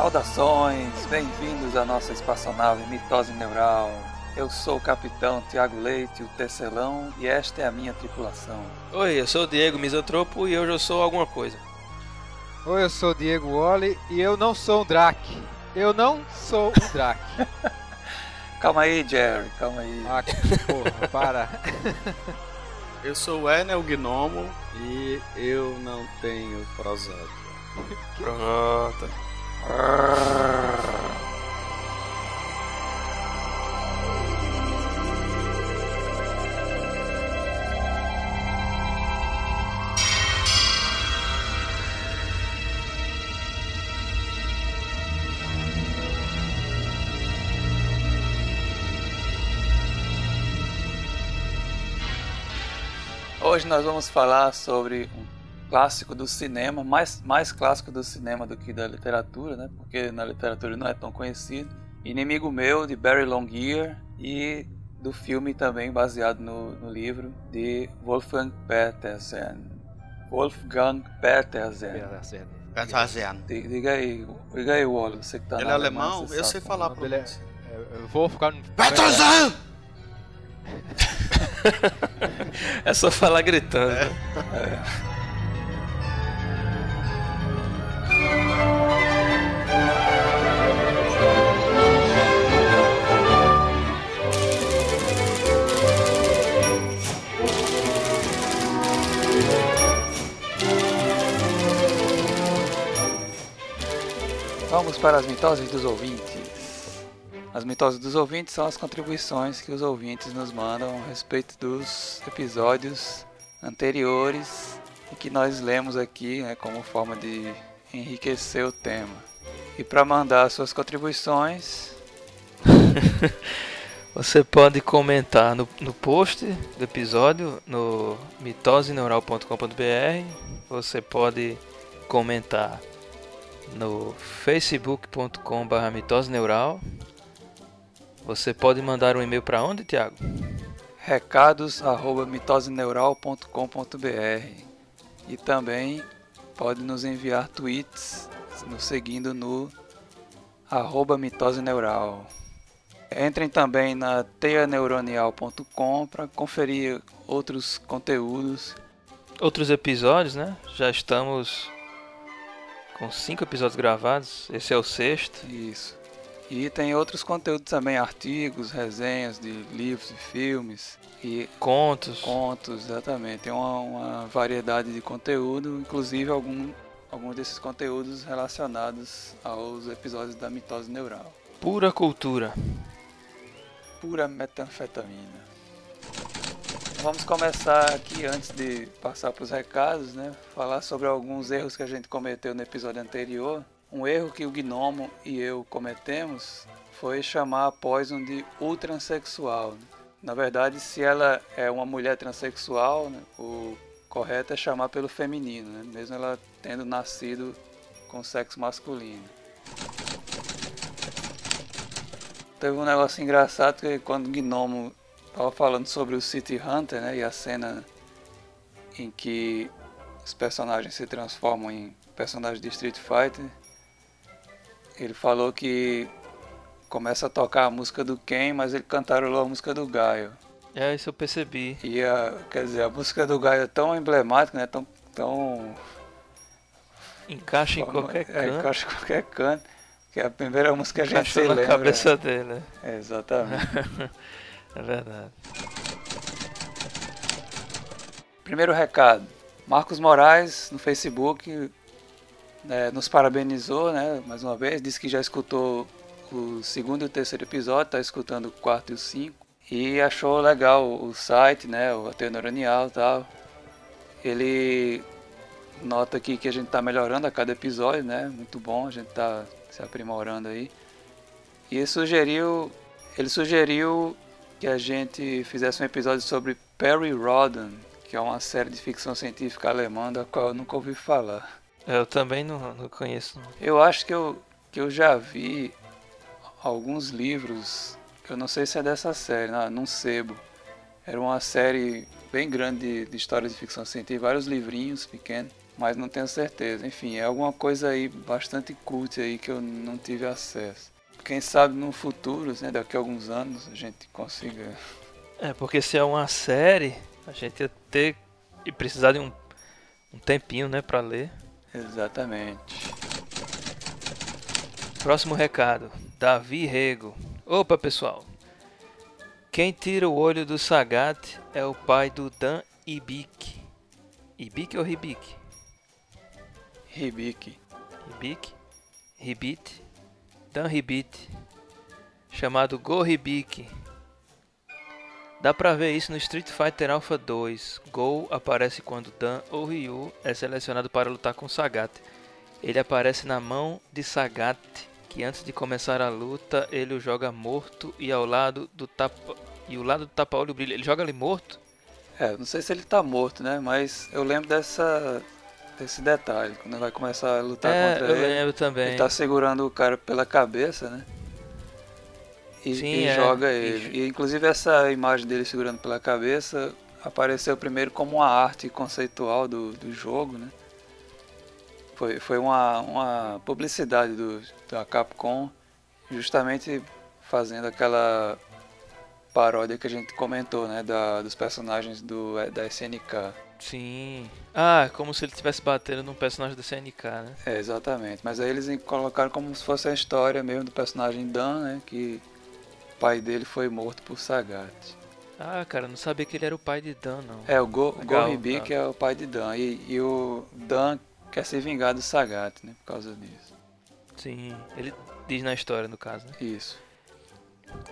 Saudações, bem-vindos à nossa espaçonave Mitose Neural. Eu sou o capitão Tiago Leite, o tecelão, e esta é a minha tripulação. Oi, eu sou o Diego Misantropo e hoje eu sou alguma coisa. Oi, eu sou o Diego Wally e eu não sou um Drake. Eu não sou um Drake. calma aí, Jerry, calma aí. Ah, porra, para. Eu sou o Enel Gnomo e eu não tenho prosódia. Pronto. Hoje nós vamos falar sobre um clássico do cinema, mais, mais clássico do cinema do que da literatura, né? Porque na literatura não é tão conhecido. Inimigo Meu, de Barry Longear, e do filme também baseado no, no livro de Wolfgang Petersen. Wolfgang Petersen. Petersen. Diga aí, diga aí, Wally, você que tá Ele na é alemão? você Eu sei falar como Ele é, pronúncia. é, Wolfgang Petersen! É só falar gritando. Vamos para as mitoses dos ouvintes. As mitoses dos ouvintes são as contribuições que os ouvintes nos mandam a respeito dos episódios anteriores e que nós lemos aqui né, como forma de enriquecer o tema. E para mandar suas contribuições, Você pode comentar no, no post do episódio no mitoseneural.com.br. Você pode comentar no facebook.com.br mitoseneural. Você pode mandar um e-mail para onde, Thiago? recados@mitoseneural.com.br e também pode nos enviar tweets nos seguindo no arroba mitoseneural. Entrem também na teianeuronial.com para conferir outros conteúdos. Outros episódios, né? Já estamos com cinco episódios gravados. Esse é o sexto. Isso. E tem outros conteúdos também, artigos, resenhas de livros e filmes e Contos. contos, exatamente. Tem uma, uma variedade de conteúdo, inclusive algum, alguns desses conteúdos relacionados aos episódios da mitose neural. Pura cultura. Pura metanfetamina. Vamos começar aqui antes de passar para os recados, né? Falar sobre alguns erros que a gente cometeu no episódio anterior. Um erro que o Gnomo e eu cometemos foi chamar a Poison de ultransexual. né? Na verdade, se ela é uma mulher transexual, né, o correto é chamar pelo feminino, né, mesmo ela tendo nascido com sexo masculino. Teve um negócio engraçado que quando o Gnomo tava falando sobre o City Hunter, né, e a cena em que os personagens se transformam em personagens de Street Fighter, ele falou que começa a tocar a música do Ken, mas ele cantarolou a música do Gaio. É, isso eu percebi. E a, quer dizer, a música do Gaio é tão emblemática, né, tão, tão Encaixa em forma- qualquer é, canto. encaixa em qualquer canto, que é a primeira música que a gente se lembra. cabeça dele, né? É, exatamente. É verdade. Primeiro recado. Marcos Moraes no Facebook né, nos parabenizou, né, mais uma vez, disse que já escutou o segundo e o terceiro episódio, está escutando o quarto e o cinco e achou legal o site, né, o Ateu Neuronial e tal. Ele nota aqui que a gente está melhorando a cada episódio, né, muito bom, a gente está se aprimorando aí. E sugeriu, ele sugeriu que a gente fizesse um episódio sobre Perry Rhodan, que é uma série de ficção científica alemã da qual eu nunca ouvi falar. Eu também não, não conheço. não. Eu acho que eu, que eu já vi alguns livros, que eu não sei se é dessa série, não, num sebo, Era uma série bem grande de, de histórias de ficção científica, vários livrinhos pequenos, mas não tenho certeza. Enfim, é alguma coisa aí bastante cult aí que eu não tive acesso. Quem sabe no futuro, né, daqui a alguns anos, a gente consiga. É, porque se é uma série, a gente ia ter e precisar de um, um tempinho, né, para ler. Exatamente. Próximo recado. Davi Rego. Opa, pessoal. Quem tira o olho do Sagat é o pai do Dan Ibik. Ibik ou Ribik? Ribik. Ribik? Ribit? Dan Ribit. Chamado Go Ribik. Dá pra ver isso no Street Fighter Alpha 2. Go aparece quando Dan ou Ryu é selecionado para lutar com Sagat. Ele aparece na mão de Sagat, que antes de começar a luta ele o joga morto e ao lado do tapa e o lado do tapa-olho brilha. Ele joga ali morto? É, não sei se ele tá morto, né? Mas eu lembro dessa desse detalhe quando ele vai começar a lutar é, contra eu ele. lembro também. Ele tá segurando o cara pela cabeça, né? E, Sim, e é, joga ele. E inclusive essa imagem dele segurando pela cabeça apareceu primeiro como uma arte conceitual do, do jogo, né? Foi, foi uma, uma publicidade do, da Capcom justamente fazendo aquela paródia que a gente comentou, né? Da, dos personagens do, da SNK. Sim. Ah, como se ele estivesse batendo num personagem da CNK, né? É, exatamente. Mas aí eles colocaram como se fosse a história mesmo do personagem Dan, né? Que o pai dele foi morto por Sagat. Ah, cara, não sabia que ele era o pai de Dan, não. É, o Go, Legal, tá. é o pai de Dan. E, e o Dan quer se vingar do Sagat, né? Por causa disso. Sim, ele diz na história, no caso, né? Isso.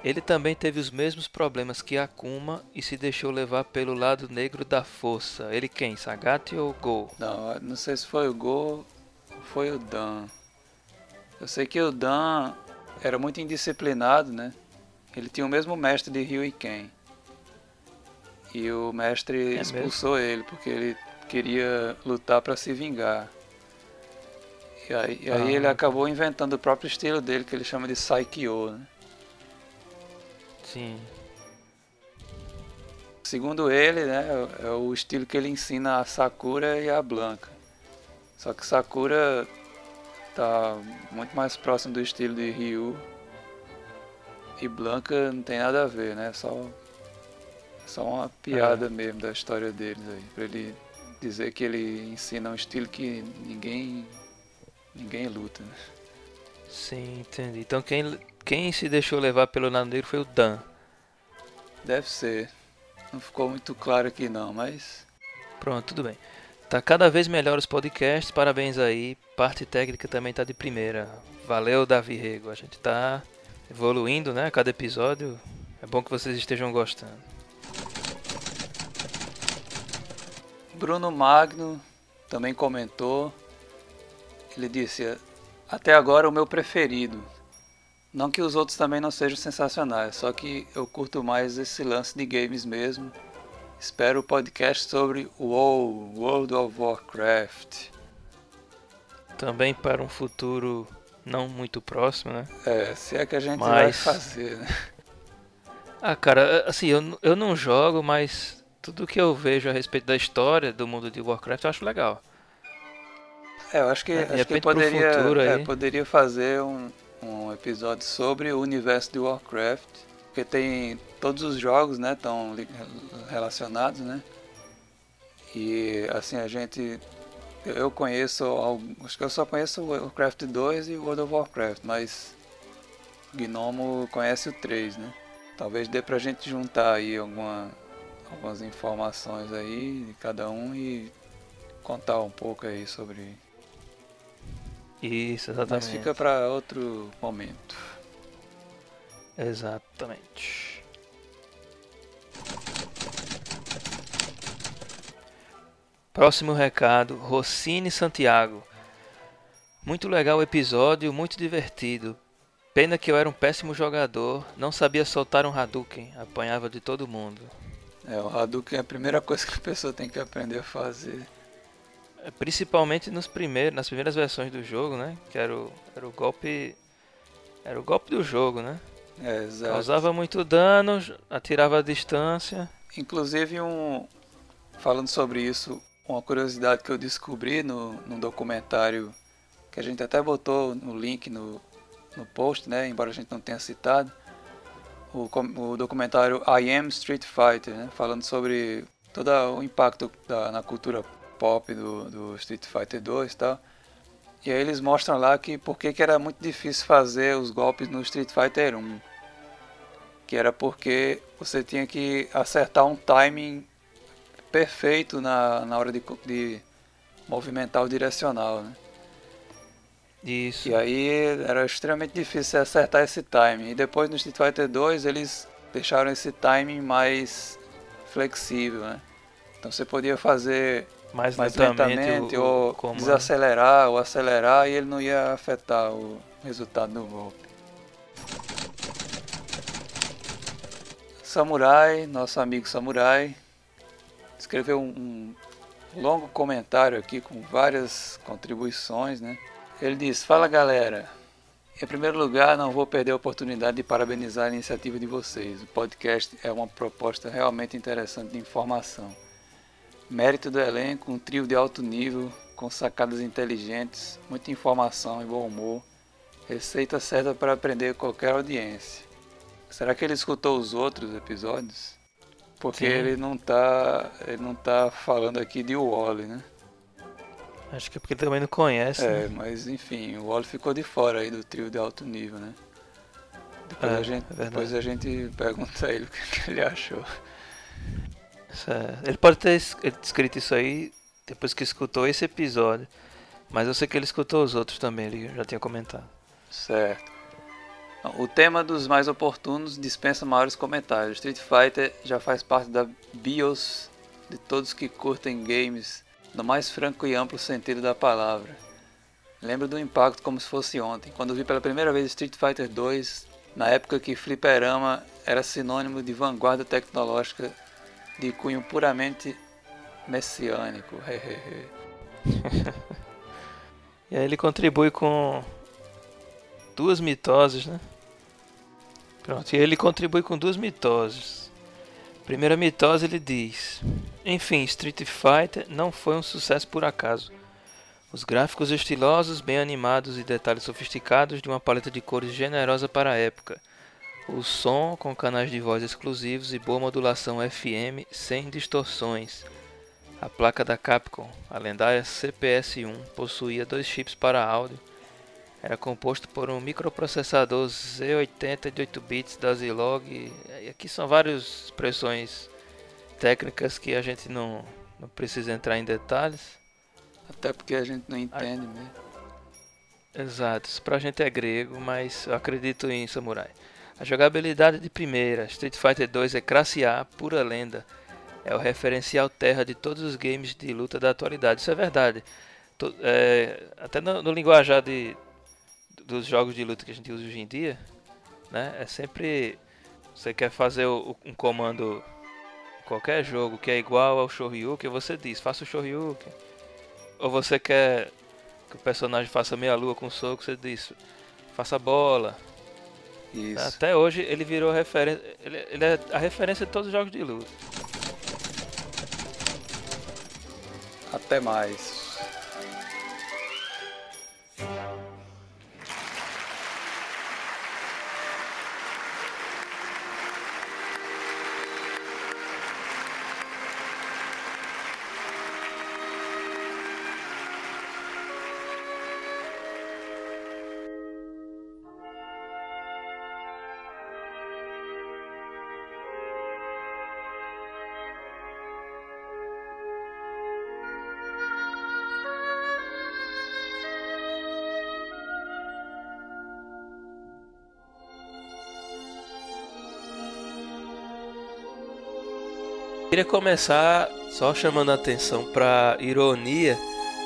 Ele também teve os mesmos problemas que Akuma e se deixou levar pelo lado negro da força. Ele quem? Sagat ou Go? Não, não sei se foi o Go ou foi o Dan. Eu sei que o Dan era muito indisciplinado, né? Ele tinha o mesmo mestre de Ryu e Ken. E o mestre É expulsou ele porque ele queria lutar para se vingar. E aí, e aí Ah. ele acabou inventando o próprio estilo dele, que ele chama de Saikyo, né? Sim. Segundo ele, né, é é o estilo que ele ensina a Sakura e a Blanca. Só que Sakura tá muito mais próximo do estilo de Ryu. E Blanca não tem nada a ver, né? Só, só uma piada mesmo da história deles aí. Pra ele dizer que ele ensina um estilo que ninguém, ninguém luta, né? Sim, entendi. Então quem, quem se deixou levar pelo lado negro foi o Dan. Deve ser. Não ficou muito claro aqui não, mas Pronto, tudo bem. Tá cada vez melhor os podcasts, parabéns aí. Parte técnica também tá de primeira. Valeu, Davi Rego. A gente tá evoluindo, né? Cada episódio. É bom que vocês estejam gostando. Bruno Magno também comentou. Ele disse: Até agora o meu preferido. Não que os outros também não sejam sensacionais, só que eu curto mais esse lance de games mesmo. Espero o podcast sobre WoW, World of Warcraft. Também para um futuro não muito próximo, né? É, se é que a gente vai Mas- fazer, né? Ah, cara, assim, eu, eu não jogo, mas tudo que eu vejo a respeito da história do mundo de Warcraft eu acho legal. É, eu acho que, É, acho que poderia, futuro é, aí. poderia fazer um, um episódio sobre o universo de Warcraft, porque tem todos os jogos, né, estão relacionados, né? E assim a gente eu- conheço, acho que eu só conheço o Warcraft 2 e World of Warcraft, mas Gnomo conhece o 3, né? Talvez dê pra gente juntar aí alguma, algumas informações aí de cada um e contar um pouco aí sobre Isso, mas exatamente. fica para outro momento. Exatamente. Próximo recado, Rossini Santiago. Muito legal o episódio, muito divertido. Pena que eu era um péssimo jogador, não sabia soltar um Hadouken, apanhava de todo mundo. É, o Hadouken é a primeira coisa que a pessoa tem que aprender a fazer. É, Principalmente nos primeiros, nas primeiras versões do jogo, né? Que era o, era o golpe. Era o golpe do jogo, né? É, exato. Causava muito dano, atirava a distância. Inclusive, um, falando sobre isso, uma curiosidade que eu descobri no, no documentário que a gente até botou no link no, no post, né? Embora a gente não tenha citado, o, o documentário I Am Street Fighter, né? Falando sobre todo o impacto da, na cultura pop do, do Street Fighter 2 e tal. E aí eles mostram lá que porque que era muito difícil fazer os golpes no Street Fighter 1. Que era porque você tinha que acertar um timing perfeito na, na hora de, de movimentar o direcional, né? Isso. E aí era extremamente difícil acertar esse timing. E depois no Street Fighter 2 eles deixaram esse timing mais flexível, né? Então você podia fazer mais, mais lentamente, lentamente o, ou o desacelerar ou acelerar e ele não ia afetar o resultado do golpe. Samurai, nosso amigo Samurai, escreveu um, um longo comentário aqui com várias contribuições, né? Ele diz: Fala galera, em primeiro lugar, não vou perder a oportunidade de parabenizar a iniciativa de vocês. O podcast é uma proposta realmente interessante de informação. Mérito do elenco, um trio de alto nível, com sacadas inteligentes, muita informação e bom humor. Receita certa para aprender qualquer audiência. Será que ele escutou os outros episódios? Porque Sim. ele não tá, ele não tá falando aqui de Wally, né? Acho que é porque ele também não conhece. É, né? mas enfim, o Wally ficou de fora aí do trio de alto nível, né? Depois, É, a, gente, é depois a gente pergunta a ele o que ele achou. É- Ele pode ter es- escrito isso aí depois que escutou esse episódio. Mas eu sei que ele escutou os outros também, ele já tinha comentado. Certo. O tema dos mais oportunos dispensa maiores comentários. Street Fighter já faz parte da BIOS de todos que curtem games no mais franco e amplo sentido da palavra. Lembro do impacto como se fosse ontem, quando vi pela primeira vez Street Fighter 2, na época que fliperama era sinônimo de vanguarda tecnológica de cunho puramente messiânico. E aí ele contribui com duas mitoses, né? Pronto, e ele contribui com duas mitoses. Primeira mitose ele diz: Enfim, Street Fighter não foi um sucesso por acaso. Os gráficos estilosos, bem animados e detalhes sofisticados de uma paleta de cores generosa para a época. O som com canais de voz exclusivos e boa modulação FM sem distorções. A placa da Capcom, a lendária CPS-1, possuía dois chips para áudio. Era composto por um microprocessador Z80 de 8 bits da Zilog. E aqui são várias expressões técnicas que a gente não, não precisa entrar em detalhes. Até porque a gente não entende mesmo. Exato, isso pra gente é grego, mas eu acredito em samurai. A jogabilidade de primeira, Street Fighter 2 é classe A, pura lenda. É o referencial terra de todos os games de luta da atualidade. Isso é verdade. To- é, até no, no linguajar de, dos jogos de luta que a gente usa hoje em dia, né? É sempre você quer fazer o- um comando em qualquer jogo que é igual ao Shoryuken, você diz, faça o Shoryuken. Ou você quer que o personagem faça meia lua com soco, você diz, faça bola. Isso. Até hoje ele virou referência. Ele, ele é a referência de todos os jogos de luta. Até mais. Queria começar só chamando a atenção pra ironia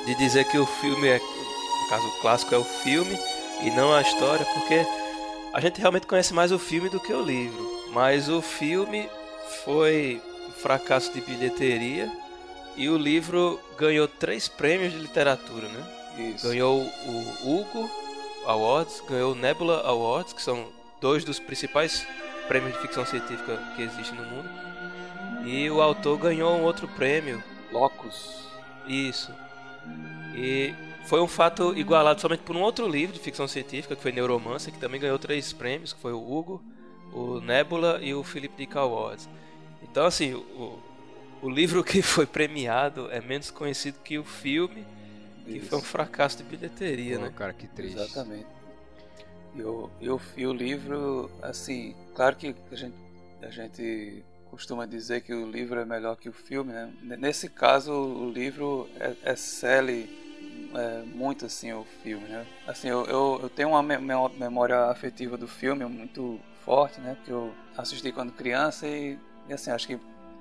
de dizer que o filme é. No caso, o clássico é o filme e não a história, porque a gente realmente conhece mais o filme do que o livro. Mas o filme foi um fracasso de bilheteria e o livro ganhou três prêmios de literatura, né? Isso. Ganhou o Hugo Awards, ganhou o Nebula Awards, que são dois dos principais prêmios de ficção científica que existem no mundo. E o autor ganhou um outro prêmio. Locus. Isso. E foi um fato igualado somente por um outro livro de ficção científica, que foi Neuromancer, que também ganhou três prêmios, que foi o Hugo, o Nebula e o Philip Dick Awards. Então, assim, o, o livro que foi premiado é menos conhecido que o filme, que Isso. foi um fracasso de bilheteria, Pô, né? cara, que triste. Exatamente. E o, e o, o livro, assim, claro que a gente, a gente costuma dizer que o livro é melhor que o filme, né? Nesse caso, o livro é, excele é, muito, assim, o filme, né? Assim, eu, eu, eu tenho uma me- me- memória afetiva do filme muito forte, né? Porque eu assisti quando criança e, e assim, acho que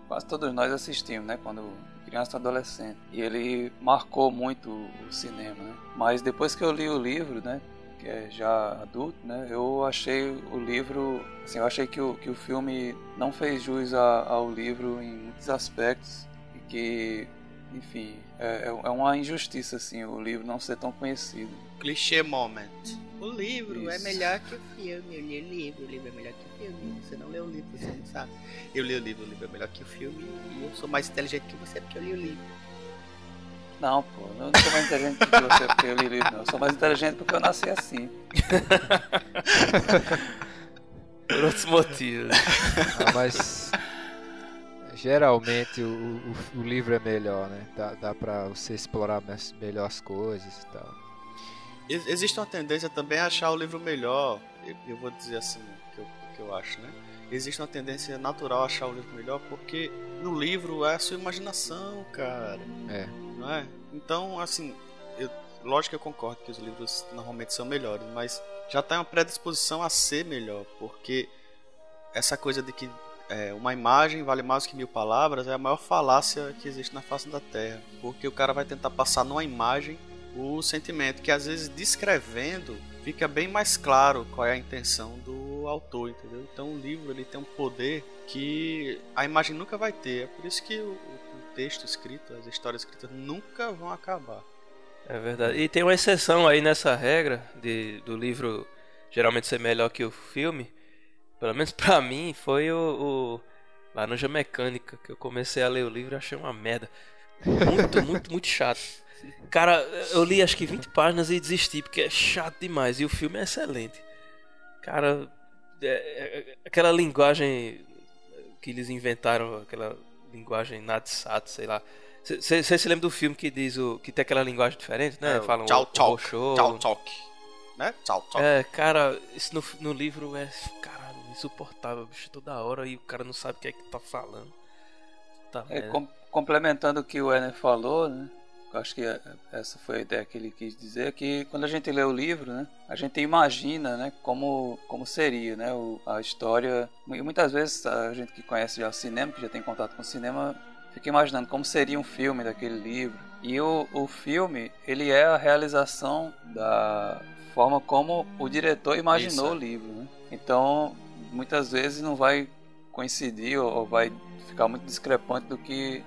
quase todos nós assistimos, né? Quando criança e adolescente. E ele marcou muito o cinema, né? Mas depois que eu li o livro, né? Que é já adulto, né? Eu achei o livro, assim, eu achei que o, que o filme não fez jus a- ao livro em muitos aspectos e que, enfim, é, é uma injustiça, assim, o livro não ser tão conhecido. Clichê moment. O livro é Isso. melhor que o filme. Eu li o livro, o livro é melhor que o filme. Você não leu o livro, você não sabe. Eu li o livro, o livro é melhor que o filme. E eu sou mais inteligente que você porque eu li o livro. Não, pô, eu não sou mais inteligente que você porque eu li o livro, não. Eu sou mais inteligente porque eu nasci assim. Por outros motivos. Ah, mas geralmente o, o, o livro é melhor, né? Dá, dá pra você explorar melhor as coisas e tal. Ex- Existe uma tendência também a achar o livro melhor. Eu, eu vou dizer assim, o que eu, o que eu acho, né? Existe uma tendência natural a achar o livro melhor porque no livro é a sua imaginação, cara. É. Não é? Então, assim, eu, lógico que eu concordo que os livros normalmente são melhores, mas já tem uma predisposição a ser melhor, porque essa coisa de que é, uma imagem vale mais que mil palavras é a maior falácia que existe na face da Terra, porque o cara vai tentar passar numa imagem o sentimento, que às vezes descrevendo fica bem mais claro qual é a intenção do autor, entendeu? Então o livro ele tem um poder que a imagem nunca vai ter, é por isso que o, o texto escrito, as histórias escritas nunca vão acabar. É verdade. E tem uma exceção aí nessa regra de, do livro geralmente ser melhor que o filme. Pelo menos pra mim foi o, o Laranja Mecânica, que eu comecei a ler o livro e achei uma merda. Muito, muito, muito chato. Cara, eu li acho que 20 páginas e desisti, porque é chato demais. E o filme é excelente. Cara, é- é- aquela linguagem que eles inventaram, aquela linguagem Natsat, sei lá. Você se lembra do filme que diz o. que tem aquela linguagem diferente, né? É, Falam tchau, o- o tchau, tchau, talk. Né? Tchau, tchau. É, cara, isso no, no livro é. Caralho, insuportável, bicho, toda hora e o cara não sabe o que é que tá falando. Tá, É, com- complementando o que o Ener falou, né? Eu acho que é- essa foi a ideia que ele quis dizer, que quando a gente lê o livro, né? A gente imagina, né? Como, como seria, né? O, a história... E muitas vezes a gente que conhece já o cinema, que já tem contato com o cinema, fica imaginando como seria um filme daquele livro. E o, o filme, ele é a realização da forma como o diretor imaginou Isso. o livro, né? Então, muitas vezes não vai coincidir ou, ou vai ficar muito discrepante do que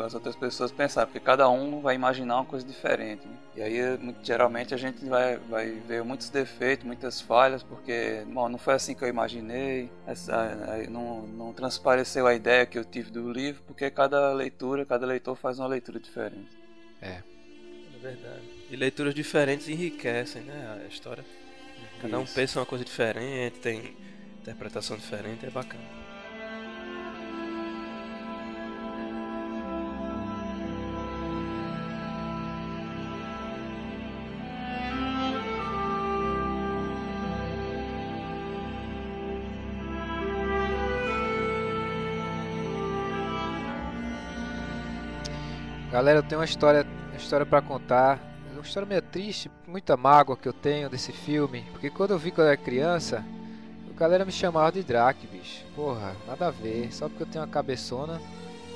as outras pessoas pensaram, porque cada um vai imaginar uma coisa diferente. né? E aí, muito- geralmente, a gente vai, vai ver muitos defeitos, muitas falhas, porque bom, não foi assim que eu imaginei, essa, não, não transpareceu a ideia que eu tive do livro, porque cada leitura, cada leitor faz uma leitura diferente. É verdade. E leituras diferentes enriquecem, né? A história. Cada um Isso. pensa uma coisa diferente, tem interpretação diferente, é bacana. Galera, eu tenho uma história, uma história para contar. Uma história meio triste, muita mágoa que eu tenho desse filme. Porque quando eu vi quando eu era criança, a galera me chamava de Drake, bicho. Porra, nada a ver. Só porque eu tenho uma cabeçona.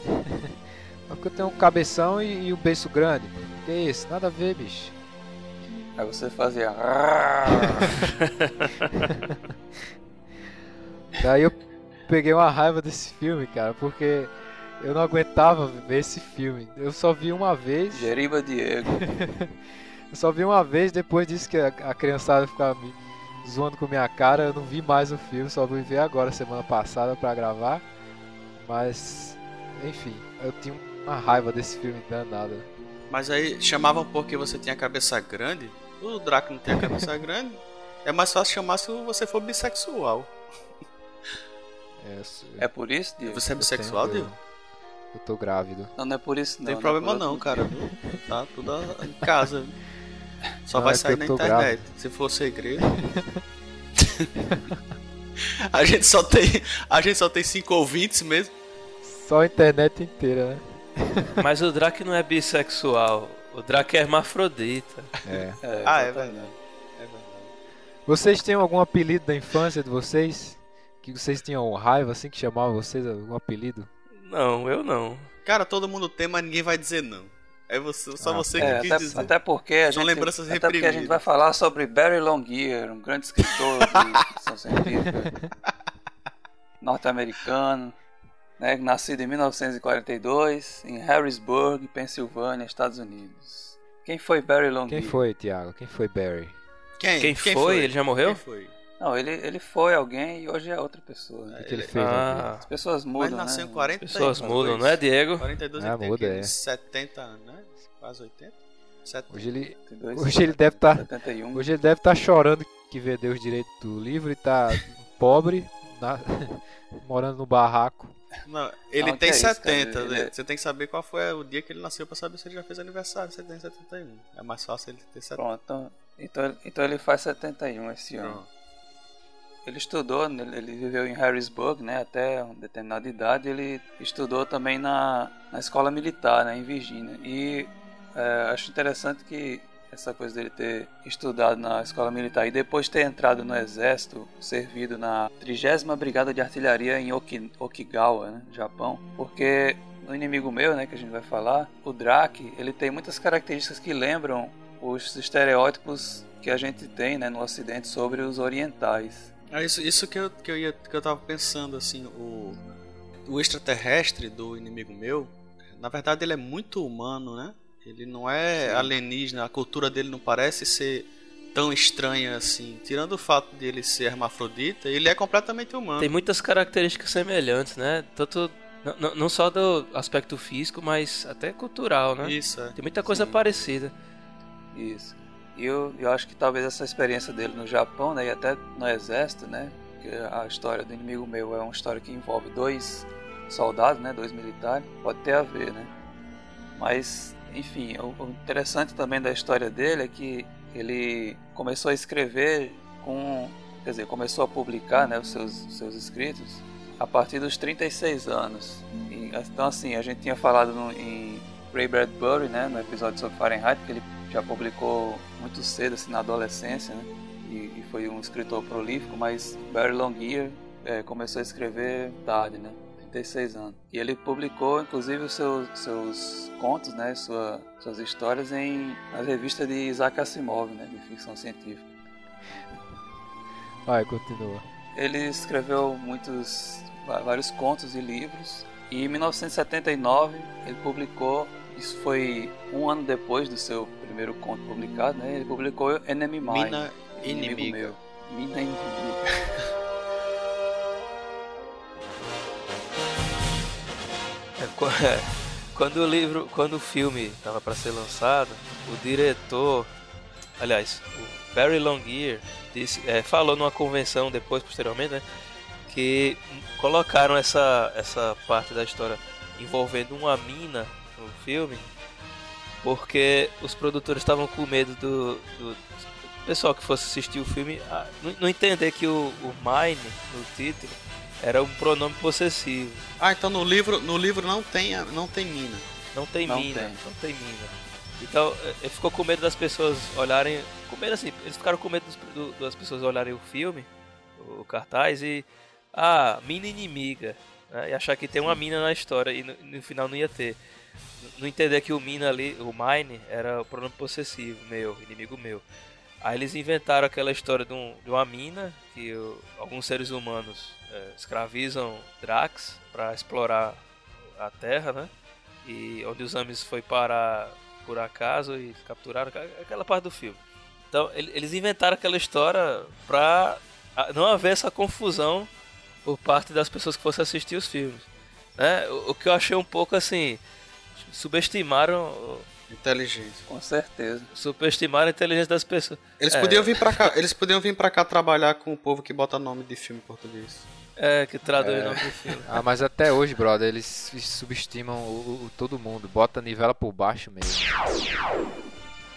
Só porque eu tenho um cabeção e, e um beiço grande. Que isso? Nada a ver, bicho. Aí você fazia. Daí eu peguei uma raiva desse filme, cara, porque eu não aguentava ver esse filme. Eu só vi uma vez. Jeriba Diego. Eu só vi uma vez, depois disso que a, a criançada ficava me zoando com minha cara, eu não vi mais o filme, só fui ver agora, semana passada, pra gravar. Mas, enfim, eu tinha uma raiva desse filme danada. Mas aí chamavam porque você tinha a cabeça grande. O Draco não tem a cabeça grande. É mais fácil chamar se você for bissexual. É, É por isso, Diego? Você é bissexual, Diego? Eu tô grávido. Não, não é por isso Não não. tem problema é não, cara. Tá tudo em casa. viu? Só Não, vai é sair na internet. Se for segredo. a gente só tem. A gente só tem cinco ouvintes mesmo. Só a internet inteira, né? Mas o Drake não é bissexual. O Drake é hermafrodita. É. É, Ah, é verdade. É verdade. Vocês têm algum apelido da infância de vocês? Que vocês tinham raiva assim que chamavam vocês? Algum apelido? Não, eu não. Cara, todo mundo tem, mas ninguém vai dizer não. É você, só Ah, você É, que quis até, dizer. até porque a São gente, lembranças até porque a gente vai falar sobre Barry Longear, um grande escritor de ficção científica norte-americano, né, nascido em 1942 em Harrisburg, Pensilvânia, Estados Unidos. Quem foi Barry Longear? Quem foi, Thiago? Quem foi Barry? Quem, Quem, foi? Ele já morreu? Quem foi? Não, ele, ele foi alguém e hoje é outra pessoa. né? O que, que ele ele- fez? vida? Ah, As pessoas Mas mudam, nasceu né? em 40 pessoas mudam, não é, Diego? 42 Ah, ele muda, é. 70 anos, né? Quase 80. 70. Hoje ele, 72, hoje ele deve estar 71. hoje ele deve estar chorando que vendeu os direitos do livro e tá pobre, na- morando no barraco. Não, ele Não, tem é isso, cara, 70. ele né? é- Você tem que saber qual foi o dia que ele nasceu pra saber se ele já fez aniversário. Se ele tem 71. É mais fácil ele ter 70. Pronto, então, então, então ele faz 71 esse ano. Pronto. Ele estudou, ele viveu em Harrisburg, né, até uma determinada idade. Ele estudou também na, na escola militar, né, em Virgínia. E é, acho interessante que essa coisa dele ter estudado na escola militar e depois ter entrado no exército, servido na 30 Brigada de Artilharia em Oki, Okigawa, né, Japão, porque no inimigo meu, né, que a gente vai falar, o Drake, ele tem muitas características que lembram os estereótipos que a gente tem, né, no Ocidente sobre os orientais. É isso, isso que, eu, que, eu ia, que eu tava pensando, assim, o, o extraterrestre do inimigo meu, na verdade ele é muito humano, né? Ele não é Sim. alienígena, a cultura dele não parece ser tão estranha assim. Tirando o fato de ele ser hermafrodita, ele é completamente humano. Tem muitas características semelhantes, né? Tanto não- não, não só do aspecto físico, mas até cultural, né? Isso, é. Tem muita coisa Sim. parecida. Isso. E eu, eu acho que talvez essa experiência dele no Japão, né, e até no exército, né, que a história do inimigo meu é uma história que envolve dois soldados, né, dois militares, pode ter a ver, né. Mas, enfim, o, o interessante também da história dele é que ele começou a escrever com, quer dizer, começou a publicar, né, os seus, os seus escritos a partir dos 36 anos. E, então, assim, a gente tinha falado no, em Ray Bradbury, né, no episódio sobre Fahrenheit, que ele já publicou muito cedo, assim, na adolescência, né, e, e foi um escritor prolífico, mas Barry Longear eh, começou a escrever tarde, né, 36 anos. E ele publicou, inclusive, os seus, seus contos, né, sua, suas histórias em nas revistas de Isaac Asimov, né, de ficção científica. Vai, continua. Ele escreveu muitos, vários contos e livros. E em 1979 ele publicou, isso foi um ano depois do seu primeiro conto publicado, né? Ele publicou Enemy Mine. Mina inimiga. meu. Mina inimiga. É, é, quando o livro, quando o filme estava para ser lançado, o diretor, aliás, o Barry Longear disse, é, falou numa convenção depois, posteriormente, né, que colocaram essa essa parte da história envolvendo uma mina no filme, porque os produtores estavam com medo do, do pessoal que fosse assistir o filme ah, não, não entender que o, o mine no título era um pronome possessivo. Ah, então no livro, no livro não tem, a- não tem mina. Não tem Não mina, tem. não tem mina. Então, eh, ele ficou com medo das pessoas olharem. Com medo assim, eles ficaram com medo dos- do- das pessoas olharem o filme, o cartaz, e. Ah, mina inimiga. né, E achar que tem uma mina na história e no, no final não ia ter. Não entender que o mina ali, o mine, era o pronome possessivo, meu, inimigo meu. Aí eles inventaram aquela história de, um- de uma mina que o- alguns seres humanos eh, escravizam Drax para explorar a Terra, né? E onde os Amis foi parar por acaso e capturaram aqu- aquela parte do filme. Então ele- eles inventaram aquela história ah, não haver essa confusão por parte das pessoas que fossem assistir os filmes. É, o, o que eu achei um pouco assim. Subestimaram. Inteligência. Com certeza. Subestimaram a inteligência das pessoas. Eles É. podiam vir para cá, eles podiam vir para cá trabalhar com o povo que bota nome de filme em português. É, que traduz o nome do filme. Ah, mas até hoje, brother, eles subestimam o, o- todo mundo. Bota a nivela por baixo mesmo.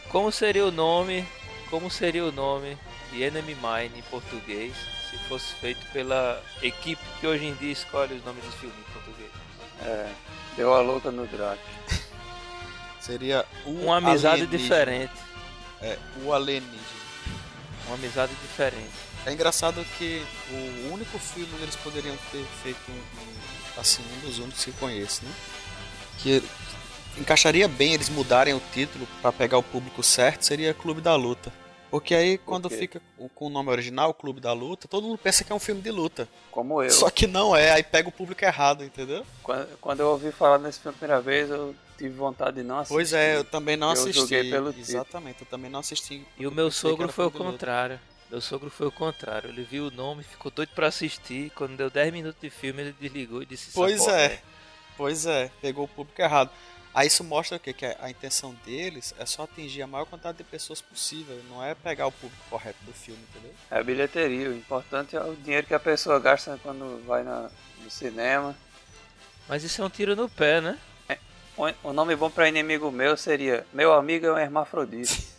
Como seria o nome? Como seria o nome de Enemy Mine em português se fosse feito pela equipe que hoje em dia escolhe os nomes dos filmes em português? É, deu a louca no Drac. Seria o Uma amizade alienígena. diferente. É, o alienígena. Uma amizade diferente. É engraçado que o único filme onde eles poderiam ter feito um, um- assim, um dos únicos que eu conheço, né? Que encaixaria bem eles mudarem o título pra pegar o público certo, seria Clube da Luta. Porque aí quando fica com o nome original, Clube da Luta, todo mundo pensa que é um filme de luta. Como eu. Só que não é, aí pega o público errado, entendeu? Quando, quando eu ouvi falar nesse filme a primeira vez, eu tive vontade de não assistir. Pois é, eu também não Eu assisti. joguei pelo. Exatamente, eu também não assisti. E o meu sogro foi o contrário. Meu sogro foi o contrário. Ele viu o nome, ficou doido pra assistir. Quando deu 10 minutos de filme, ele desligou e disse "Essa Pois porra é. Pois é, pegou o público errado. Aí isso mostra o quê? Que a a intenção deles é só atingir a maior quantidade de pessoas possível, não é pegar o público correto do filme, entendeu? É a bilheteria. O importante é o dinheiro que a pessoa gasta quando vai na, no cinema. Mas isso é um tiro no pé, né? O, o nome bom pra inimigo meu seria Meu amigo é um hermafrodita.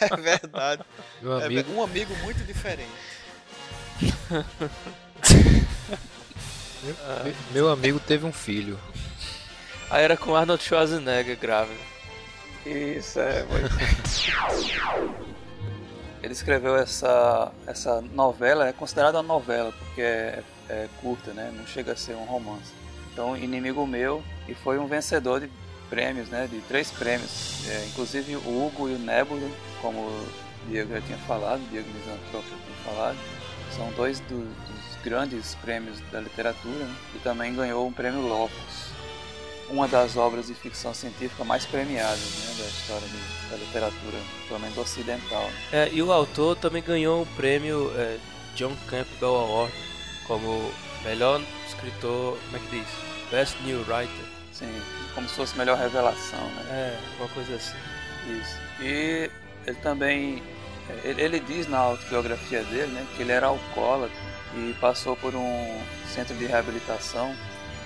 É verdade. Meu É amigo, um amigo muito diferente. me- meu amigo teve um filho. Aí era com Arnold Schwarzenegger grávido. Isso, é. Foi. Ele escreveu essa, essa novela, é considerada uma novela, porque é, é curta, né? Não chega a ser um romance. Então, Inimigo Meu, e foi um vencedor de prêmios, né? De três prêmios. É, inclusive o Hugo e o Nebula, como o Diego já tinha falado, o Diego Misanthropo já tinha falado. São dois do- dos grandes prêmios da literatura, né? E também ganhou um prêmio Locus uma das obras de ficção científica mais premiadas né, da história de- da literatura, pelo menos ocidental. né. É, e o autor também ganhou o prêmio é, John Campbell Award como melhor escritor, como é que diz? Best New Writer. Assim, como se fosse melhor revelação, né? É, uma coisa assim. Isso. E ele também, é, ele, ele diz na autobiografia dele, né, que ele era alcoólatra e passou por um centro de reabilitação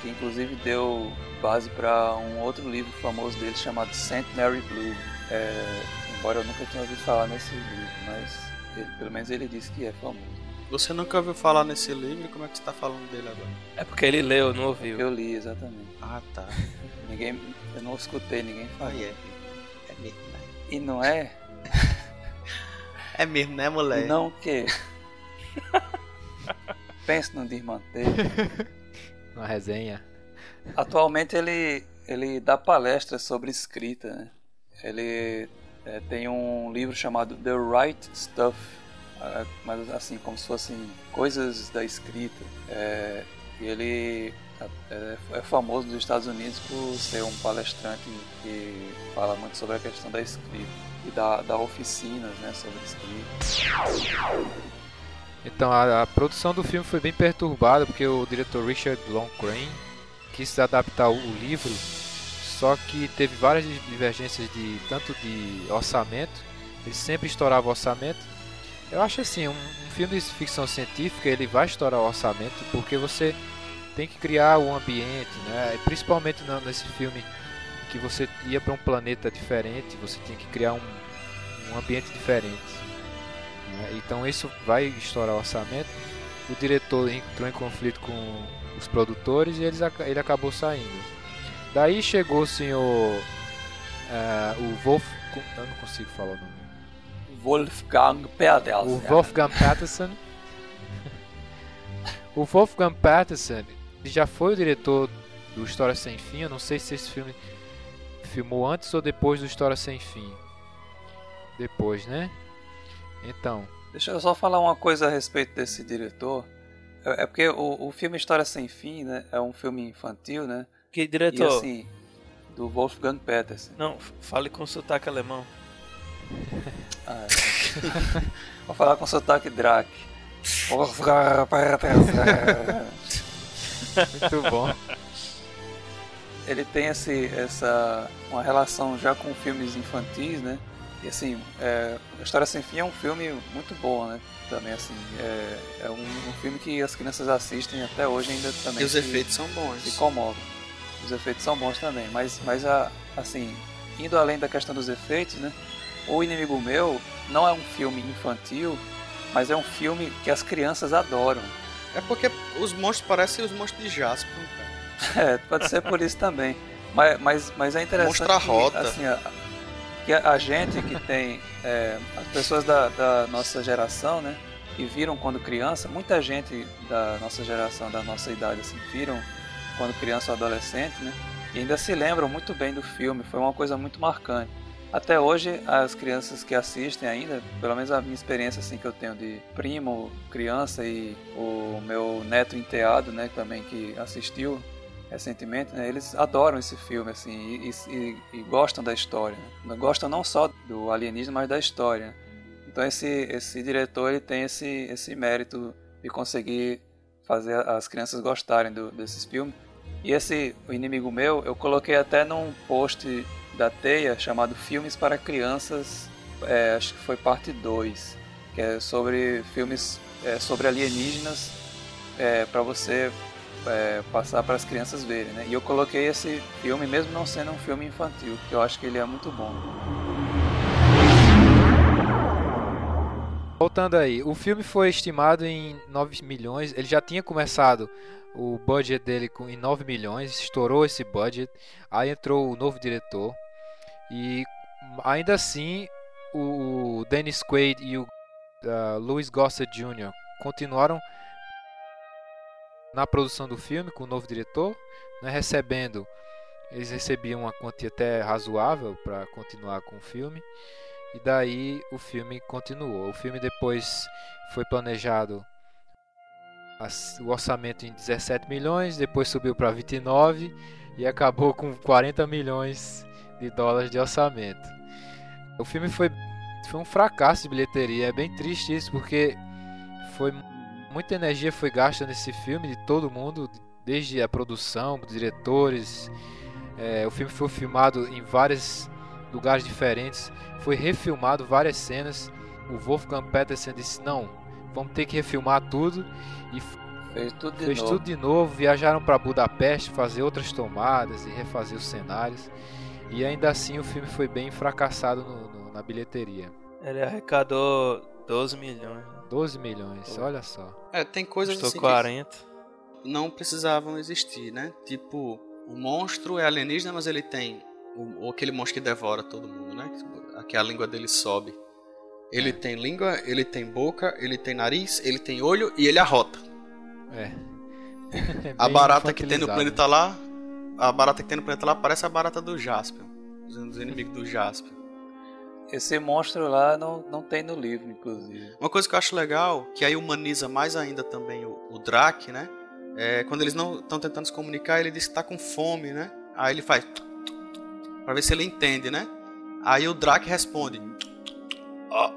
que inclusive deu base para um outro livro famoso dele chamado Saint Mary Blue. É, embora eu nunca tenha ouvido falar nesse livro, mas ele- pelo menos ele disse que é famoso. Você nunca ouviu falar nesse livro? Como é que você tá falando dele agora? É porque ele leu, não ouviu. Eu li exatamente. Ah, tá. Ninguém, eu não escutei ninguém Ah, falar. é. É mesmo, né? E não é? É mesmo, né, E moleque? não o quê? Pense no desmanter. Uma resenha. Atualmente ele, ele dá palestras sobre escrita. Né? Ele é, tem um livro chamado The Right Stuff, ah, mas assim, como se fossem coisas da escrita. É, e ele é, é famoso nos Estados Unidos por ser um palestrante que fala muito sobre a questão da escrita e dá, dá oficinas né, sobre escrita. Então a, a produção do filme foi bem perturbada porque o diretor Richard Longcrane quis adaptar o, o livro, só que teve várias divergências de tanto de orçamento, ele sempre estourava o orçamento. Eu acho assim, um, um filme de ficção científica ele vai estourar o orçamento porque você tem que criar um ambiente, né? Principalmente nesse filme que você ia para um planeta diferente, você tinha que criar um, um ambiente diferente. Né? Então isso vai estourar o orçamento. O diretor entrou em conflito com os produtores e eles, ele acabou saindo. Daí chegou o senhor. eh, o Wolf. Eu não consigo falar o nome. Wolfgang Petersen. O Wolfgang Patterson. o Wolfgang Patterson ele já foi o diretor do História Sem Fim. Eu não sei se esse filme filmou antes ou depois do História Sem Fim. Depois, né? Então, Deixa eu só falar uma coisa a respeito desse diretor. É é porque o, o filme História Sem Fim, né? É um filme infantil, né? Que E diretor? assim, do Wolfgang Petersen. Não, fale com sotaque alemão. Ah, é. Vou falar com sotaque Petersen. muito bom. ele tem esse, essa uma relação já com filmes infantis, né? E assim, é, A História Sem Fim é um filme muito bom, né? Também, assim, é, é um, um, filme que as crianças assistem até hoje ainda também. E os se, efeitos são bons. Se comovem. Os efeitos são bons também, mas, mas a, assim, indo além da questão dos efeitos, né? O Inimigo Meu não é um filme infantil, mas é um filme que as crianças adoram. É porque os monstros parecem os monstros de Jasper, cara. é, pode ser por isso também. Mas, mas, mas é interessante. Mostra a rota. Que, assim, a, que a gente que tem. É, as pessoas da, da nossa geração, né? Que viram quando criança, muita gente da nossa geração, da nossa idade, assim, viram quando criança ou adolescente, né? E ainda se lembram muito bem do filme, foi uma coisa muito marcante. Até hoje, as crianças que assistem ainda, pelo menos a minha experiência assim que eu tenho de primo, criança e o meu neto enteado, né, também que assistiu recentemente, né, eles adoram esse filme assim e, e, e gostam da história. Né? Gostam não só do alienígena, mas da história. Então esse esse diretor ele tem esse esse mérito de conseguir fazer as crianças gostarem do, desses filmes. E esse o inimigo meu, eu coloquei até num post da Teia chamado Filmes para Crianças, é, acho que foi parte 2, que é sobre filmes é, sobre alienígenas é, para você é, passar para as crianças verem. Né? E eu coloquei esse filme, mesmo não sendo um filme infantil, porque eu acho que ele é muito bom. Voltando aí, o filme foi estimado em 9 milhões, ele já tinha começado o budget dele em 9 milhões, estourou esse budget, aí entrou o novo diretor, e ainda assim, o Dennis Quaid e o uh, Louis Gossett Jr. continuaram na produção do filme com o novo diretor, né, recebendo, eles recebiam uma quantia até razoável para continuar com o filme. E daí o filme continuou. O filme depois foi planejado o orçamento em 17 milhões, depois subiu para 29 e acabou com 40 milhões de dólares de orçamento. O filme foi, foi um fracasso de bilheteria, é bem triste isso, porque foi muita energia foi gasta nesse filme de todo mundo, desde a produção, diretores. É, o filme foi filmado em vários lugares diferentes, foi refilmado várias cenas. O Wolfgang Petersen disse: Não, vamos ter que refilmar tudo. E fez tudo de fez novo. Tudo de novo. Viajaram para Budapeste fazer outras tomadas e refazer os cenários. E ainda assim o filme foi bem fracassado na bilheteria. Ele arrecadou 12 milhões. 12 né? milhões, olha só. É, tem coisas Custou assim 40. não precisavam existir, né? Tipo, o monstro é alienígena, mas ele tem o, aquele monstro que devora todo mundo, né? Que a língua dele sobe. Ele é. tem língua, ele tem boca, ele tem nariz, ele tem olho e ele arrota. É. é a barata que tem no planeta lá a barata que tem no planeta lá parece a barata do Jasper. Os inimigos do Jasper. Esse monstro lá não, não tem no livro, inclusive. Uma coisa que eu acho legal, que aí humaniza mais ainda também o, o Drac, né? É, quando eles não estão tentando se comunicar, ele diz que tá com fome, né? Aí ele faz. pra ver se ele entende, né? Aí o Drac responde. Oh.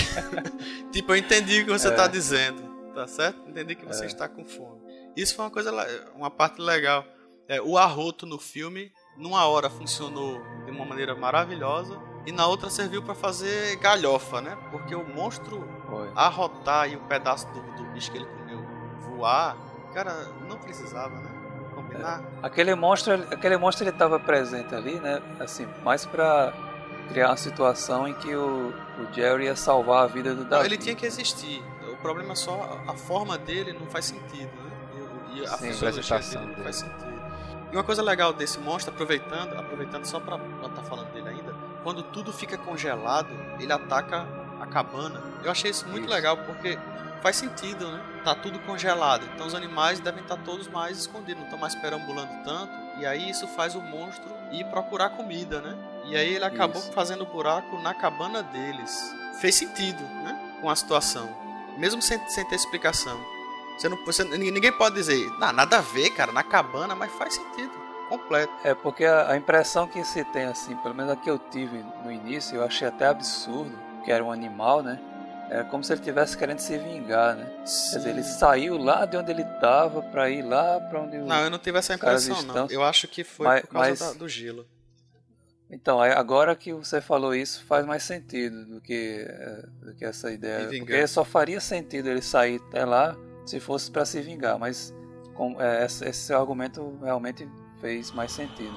tipo, eu entendi o que você é. tá dizendo, tá certo? Entendi que você é. está com fome. Isso foi uma coisa, uma parte legal. É, o arroto no filme, numa hora funcionou de uma maneira maravilhosa e na outra serviu para fazer galhofa, né? Porque o monstro Foi. arrotar e o pedaço do, do, bicho que ele comeu voar, cara, não precisava, né? Combinar. É, aquele monstro, aquele monstro ele estava presente ali, né? Assim, mais para criar uma situação em que o, o Jerry ia salvar a vida do Davi. Não, ele tinha que existir. O problema é só a forma dele não faz sentido, né? E, e a Sim, apresentação dele não faz sentido. E uma coisa legal desse monstro, aproveitando, aproveitando só não estar tá falando dele quando tudo fica congelado, ele ataca a cabana. Eu achei isso muito isso. legal porque faz sentido, né? Tá tudo congelado. Então os animais devem estar tá todos mais escondidos, não estão mais perambulando tanto. E aí isso faz o monstro ir procurar comida, né? E aí ele acabou isso. fazendo buraco na cabana deles. Fez sentido, né? Com a situação. Mesmo sem, sem ter explicação. Você não, você, ninguém pode dizer, ah, nada a ver, cara, na cabana, mas faz sentido, completo. É, porque a, a, impressão que se tem, assim, pelo menos a que eu tive no início, eu achei até absurdo, que era um animal, né? é como se ele estivesse querendo se vingar, né? Quer dizer, ele saiu lá de onde ele estava para ir lá para onde Não, eu não tive essa impressão, não. Eu acho que foi mas, por causa mas... da, do gelo. Então, agora que você falou isso, faz mais sentido do que, do que essa ideia. Porque só faria sentido ele sair até lá se fosse para se vingar, mas com, é, esse, esse argumento realmente fez mais sentido.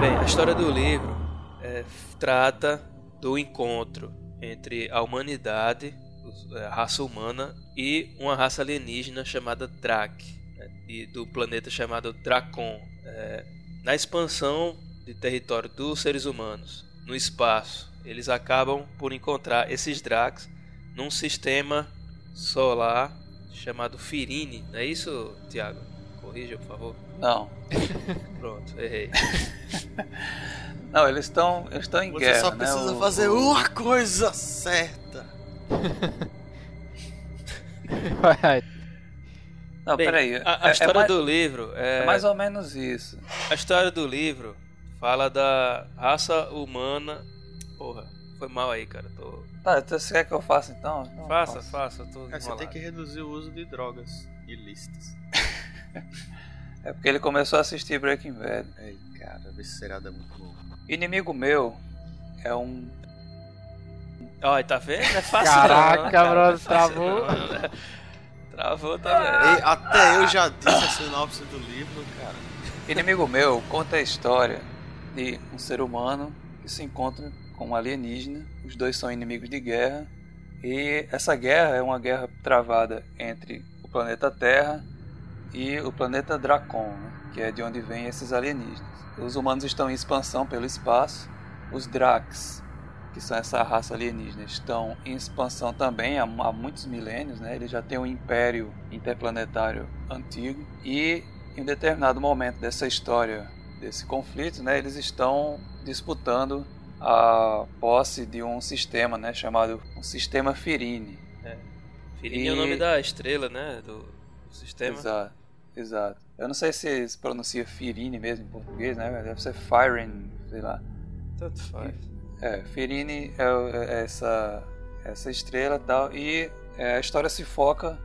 Bem, a história do livro é, trata do encontro entre a humanidade, a raça humana, e uma raça alienígena chamada Drak, né, e do planeta chamado Dracon. É, na expansão de território dos seres humanos no espaço, eles acabam por encontrar esses Dracs num sistema solar chamado Firine. Não é isso, Tiago? Corrija, por favor. Não. Pronto, errei. Não, eles estão eles estão em Você guerra, só né? precisa O- fazer o- uma coisa certa. Vai. Não, Bem, peraí. A, a é- é história mais- do livro é, é mais ou menos isso. a história do livro fala da raça humana. Porra, foi mal aí, cara. Tô... Tá, então você quer que eu faça então? Então, Faça, faço. faça, eu tô É, você tem que reduzir o uso de drogas ilícitas. É porque ele começou a assistir Breaking Bad. Ei, cara, esse seriado é muito bom. Inimigo meu é um. Olha, tá vendo? Não é fácil Caraca, não, cara, brother, não é travou. não, né? Travou também. Ei, até eu já disse a sinopse do livro, cara. Inimigo meu conta a história de um ser humano que se encontra com um alienígena. Os dois são inimigos de guerra. E essa guerra é uma guerra travada entre o planeta Terra e o planeta Dracon, né? que é de onde vêm esses alienígenas. Os humanos estão em expansão pelo espaço. Os Dracs, que são essa raça alienígena, estão em expansão também há, há muitos milênios. Né? Eles já têm um império interplanetário antigo. E em um determinado momento dessa história, desse conflito, né, eles estão disputando a posse de um sistema né, chamado um sistema Firine. Firini é o E- nome da estrela, né? Do, do sistema. Exato, exato. Eu não sei se se pronuncia Firine mesmo em português, né? Deve ser Firen, sei lá. Tanto faz. É, Firine é, é essa, essa estrela e tal. E é, a história se foca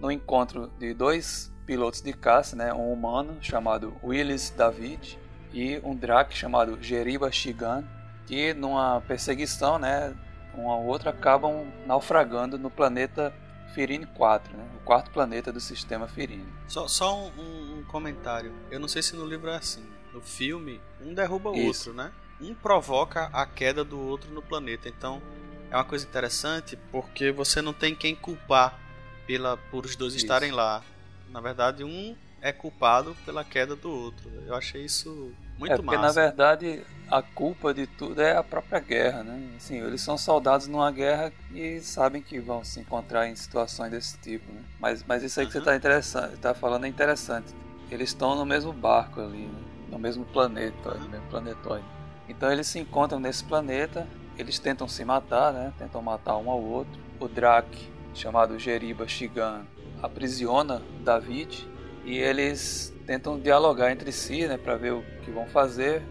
no encontro de dois pilotos de caça, né? Um humano chamado Willis David e um Drake chamado Jeriba Shigan, que numa perseguição, né? Um ao outro acabam naufragando no planeta Firine 4, né? O quarto planeta do sistema Firine. Só, só um, um- um comentário. Eu não sei se no livro é assim. No filme, um derruba o Isso. outro, né? Um provoca a queda do outro no planeta. Então, é uma coisa interessante porque você não tem quem culpar pela, por os dois Isso. estarem lá. Na verdade, um é culpado pela queda do outro. Eu achei isso muito é porque na massa. verdade a culpa de tudo é a própria guerra, né? Assim, eles são soldados numa guerra e sabem que vão se encontrar em situações desse tipo, né? Mas, mas isso aí que você Uhum. está interessante, tá falando é interessante. Eles estão no mesmo barco ali, né? no mesmo planeta, no mesmo planetoide. Então eles se encontram nesse planeta, eles tentam se matar, né? Tentam matar um ao outro. O Drake, chamado Jeriba Shigan, aprisiona David e eles tentam dialogar entre si, né, para ver o que vão fazer,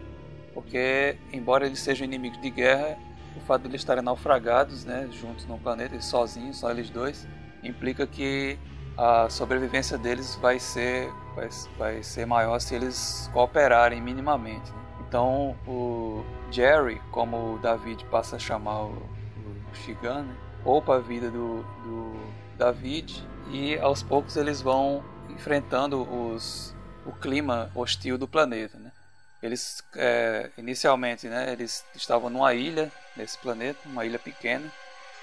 porque embora eles sejam inimigos de guerra, o fato de eles estarem naufragados, né, juntos num planeta, eles sozinhos, só eles dois, implica que a sobrevivência deles vai ser vai, vai ser maior se eles cooperarem minimamente. né. Então o Jerry, como o David passa a chamar o, o Shigan, né, poupa a vida do, do David e aos poucos eles vão enfrentando os, o clima hostil do planeta. Né? Eles é, inicialmente né, eles estavam numa ilha nesse planeta, uma ilha pequena,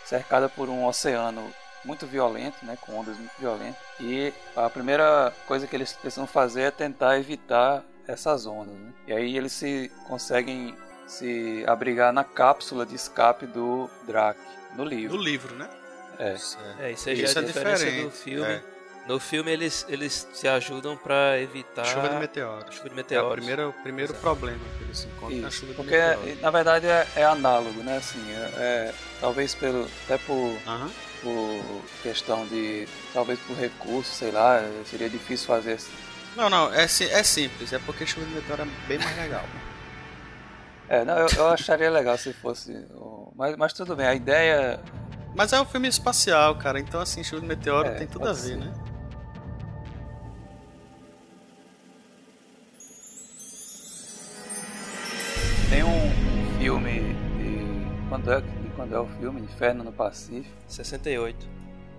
cercada por um oceano muito violento, né, com ondas muito violentas. E a primeira coisa que eles precisam fazer é tentar evitar essas ondas. Né? E aí eles se conseguem se abrigar na cápsula de escape do Drake no livro. No livro, né? É. Certo. É, isso aí já Isso é a é diferença do diferente, filme. é. No filme eles, eles se ajudam pra evitar Chuva de meteoros. chuva de É o primeiro, o primeiro Exato. problema que eles encontram na Isso, chuva de porque meteoros. na verdade é, é análogo, né? Assim, é, é- talvez pelo até por, Aham. por questão de talvez por recurso, sei lá, seria difícil fazer. esse- Não, não, é, é simples, é porque chuva de meteoro é bem mais legal. É, não, eu, eu acharia legal se fosse. Mas, mas tudo bem, a ideia. Mas é um filme espacial, cara. Então, assim, chuva de meteoro É, tem tudo a ver, ser. né? Tem um, filme de. Quando é, de quando é o filme? Inferno no Pacífico, 68.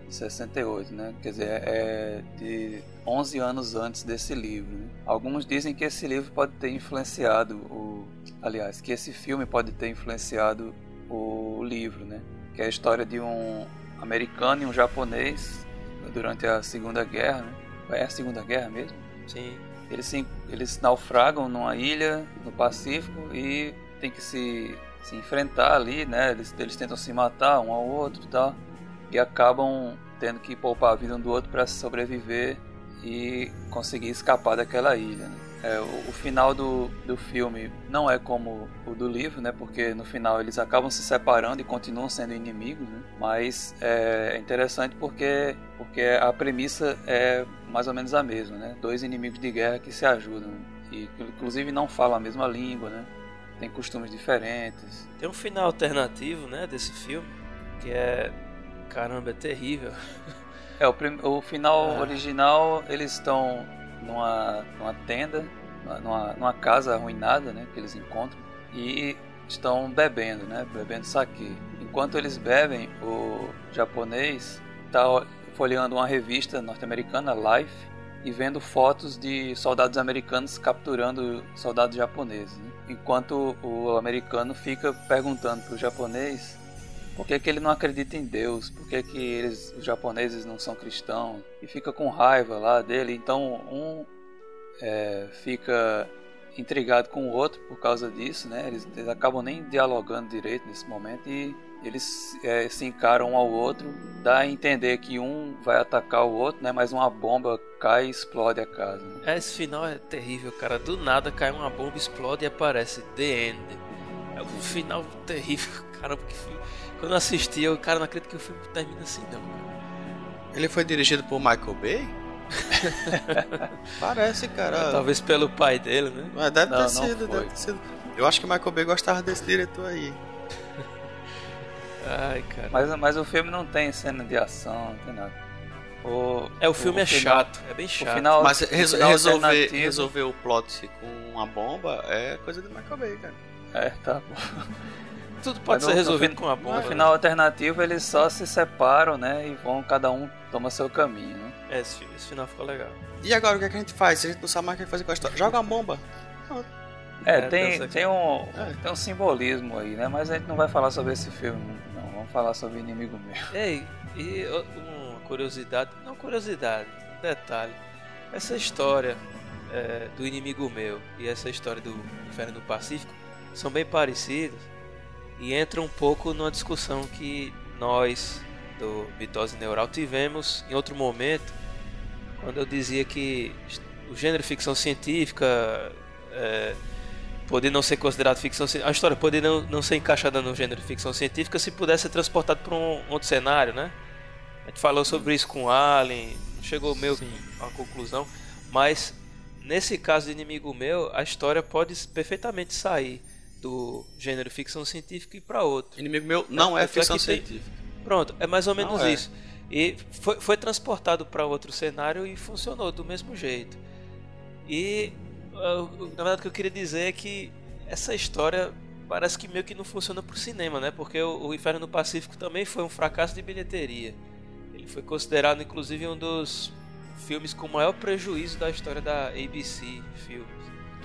de 68, né? Quer dizer, é de 11 anos antes desse livro. né? Alguns dizem que esse livro pode ter influenciado o. Aliás, que esse filme pode ter influenciado o livro, né? Que é a história de um americano e um japonês durante a Segunda Guerra, né? É a Segunda Guerra mesmo? Sim. Eles, se, eles naufragam numa ilha no Pacífico e tem que se, se enfrentar ali, né? Eles, eles tentam se matar um ao outro e tal. E acabam tendo que poupar a vida um do outro para sobreviver e conseguir escapar daquela ilha. né? É, o, o final do, do filme não é como o do livro, né? Porque no final eles acabam se separando e continuam sendo inimigos, né? Mas é interessante porque, porque a premissa é mais ou menos a mesma, né? Dois inimigos de guerra que se ajudam e inclusive não falam a mesma língua, né? Tem costumes diferentes. Tem um final alternativo, né, desse filme, que é. Caramba, é terrível. É, o, prim- o final Ah. original eles estão numa, numa tenda, numa, numa casa arruinada, né, que eles encontram, e estão bebendo, né, bebendo sake. Enquanto eles bebem, o japonês está folheando uma revista norte-americana, Life, e vendo fotos de soldados americanos capturando soldados japoneses. né? Enquanto o americano fica perguntando para o japonês por que, que ele não acredita em Deus? Por que, que eles, os japoneses não são cristãos? E fica com raiva lá dele. Então um é, fica intrigado com o outro por causa disso, né? Eles, eles acabam nem dialogando direito nesse momento e eles é, se encaram um ao outro. Dá a entender que um vai atacar o outro, né? Mas uma bomba cai e explode a casa. né? É, Esse final é terrível, cara. Do nada cai uma bomba, explode e aparece The End. É um final terrível, cara. Porque quando eu assisti, eu, cara, não acredito que o filme termina assim, não. Ele foi dirigido por Michael Bay? Parece, cara. Talvez pelo pai dele, né? Mas deve Não, ter não sido, deve ter sido. Eu acho que o Michael Bay gostava desse diretor aí. Ai, cara. Mas, mas o filme não tem cena de ação, não tem nada. O, É, o filme é final- chato, é bem O chato. final, Mas o reso- resolver, resolver o plot com uma bomba é coisa do Michael Bay, cara. É, tá bom. Tudo pode Mas ser resolvido com uma bomba. No final alternativo eles só se separam, né? E vão, cada um toma seu caminho, né? É, esse, esse final ficou legal. E agora o que, é que a gente faz? Se a gente não sabe mais o que fazer com a história, joga uma bomba. É, É, tem, tem, um, É. tem um simbolismo aí, né? Mas a gente não vai falar sobre esse filme, não. Vamos falar sobre Inimigo Meu. Ei, e uma curiosidade, não curiosidade, um detalhe. Essa história é, do inimigo meu e essa história do Inferno do Pacífico são bem parecidas e entram um pouco numa discussão que nós do Mitose Neural tivemos em outro momento, quando eu dizia que o gênero ficção científica é, poder não ser considerado ficção científica. A história poder não, não ser encaixada no gênero de ficção científica se pudesse ser transportado para um outro cenário, né? A gente falou sobre isso com Alien, não chegou meio a uma conclusão, mas nesse caso de inimigo meu, a história pode perfeitamente sair do gênero ficção científica e para outro. Inimigo meu não é é ficção que tem- científica. Pronto, é mais ou menos Não é. isso. E foi, foi transportado para outro cenário e funcionou do mesmo jeito. E ah, o- na verdade o que eu queria dizer é que essa história parece que meio que não funciona pro cinema, né? Porque o, o Inferno no Pacífico também foi um fracasso de bilheteria. Ele foi considerado inclusive um dos filmes com maior prejuízo da história da ABC Filmes.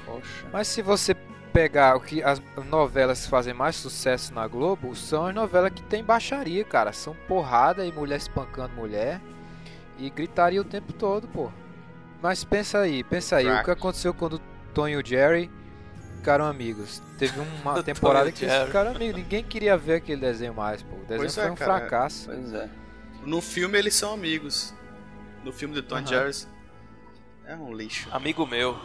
Poxa. Mas se você pegar o que as novelas que fazem mais sucesso na Globo, são as novelas que tem baixaria, cara. São porrada e mulher espancando mulher. E gritaria o tempo todo, pô. Mas pensa aí, pensa aí. O Crack. que aconteceu quando o Tony e o Jerry ficaram amigos? Teve uma Tony temporada que eles ficaram amigos. Ninguém queria ver aquele desenho mais, pô. O desenho Pois foi é, um cara. fracasso. Pois é. No filme eles são amigos. No filme do Tom Aham. Jerry é um lixo. Amigo meu.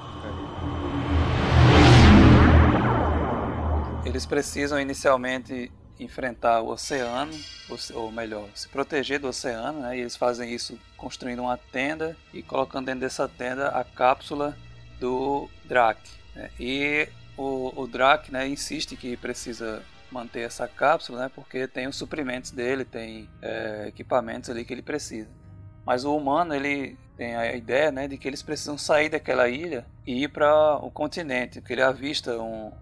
Eles precisam inicialmente enfrentar o oceano, ou melhor, se proteger do oceano, né? E eles fazem isso construindo uma tenda e colocando dentro dessa tenda a cápsula do Drac. né? E o, o né, insiste que precisa manter essa cápsula, né, porque tem os suprimentos dele, tem é, equipamentos ali que ele precisa. Mas o humano ele tem a ideia né, de que eles precisam sair daquela ilha e ir para o continente, porque ele avista um,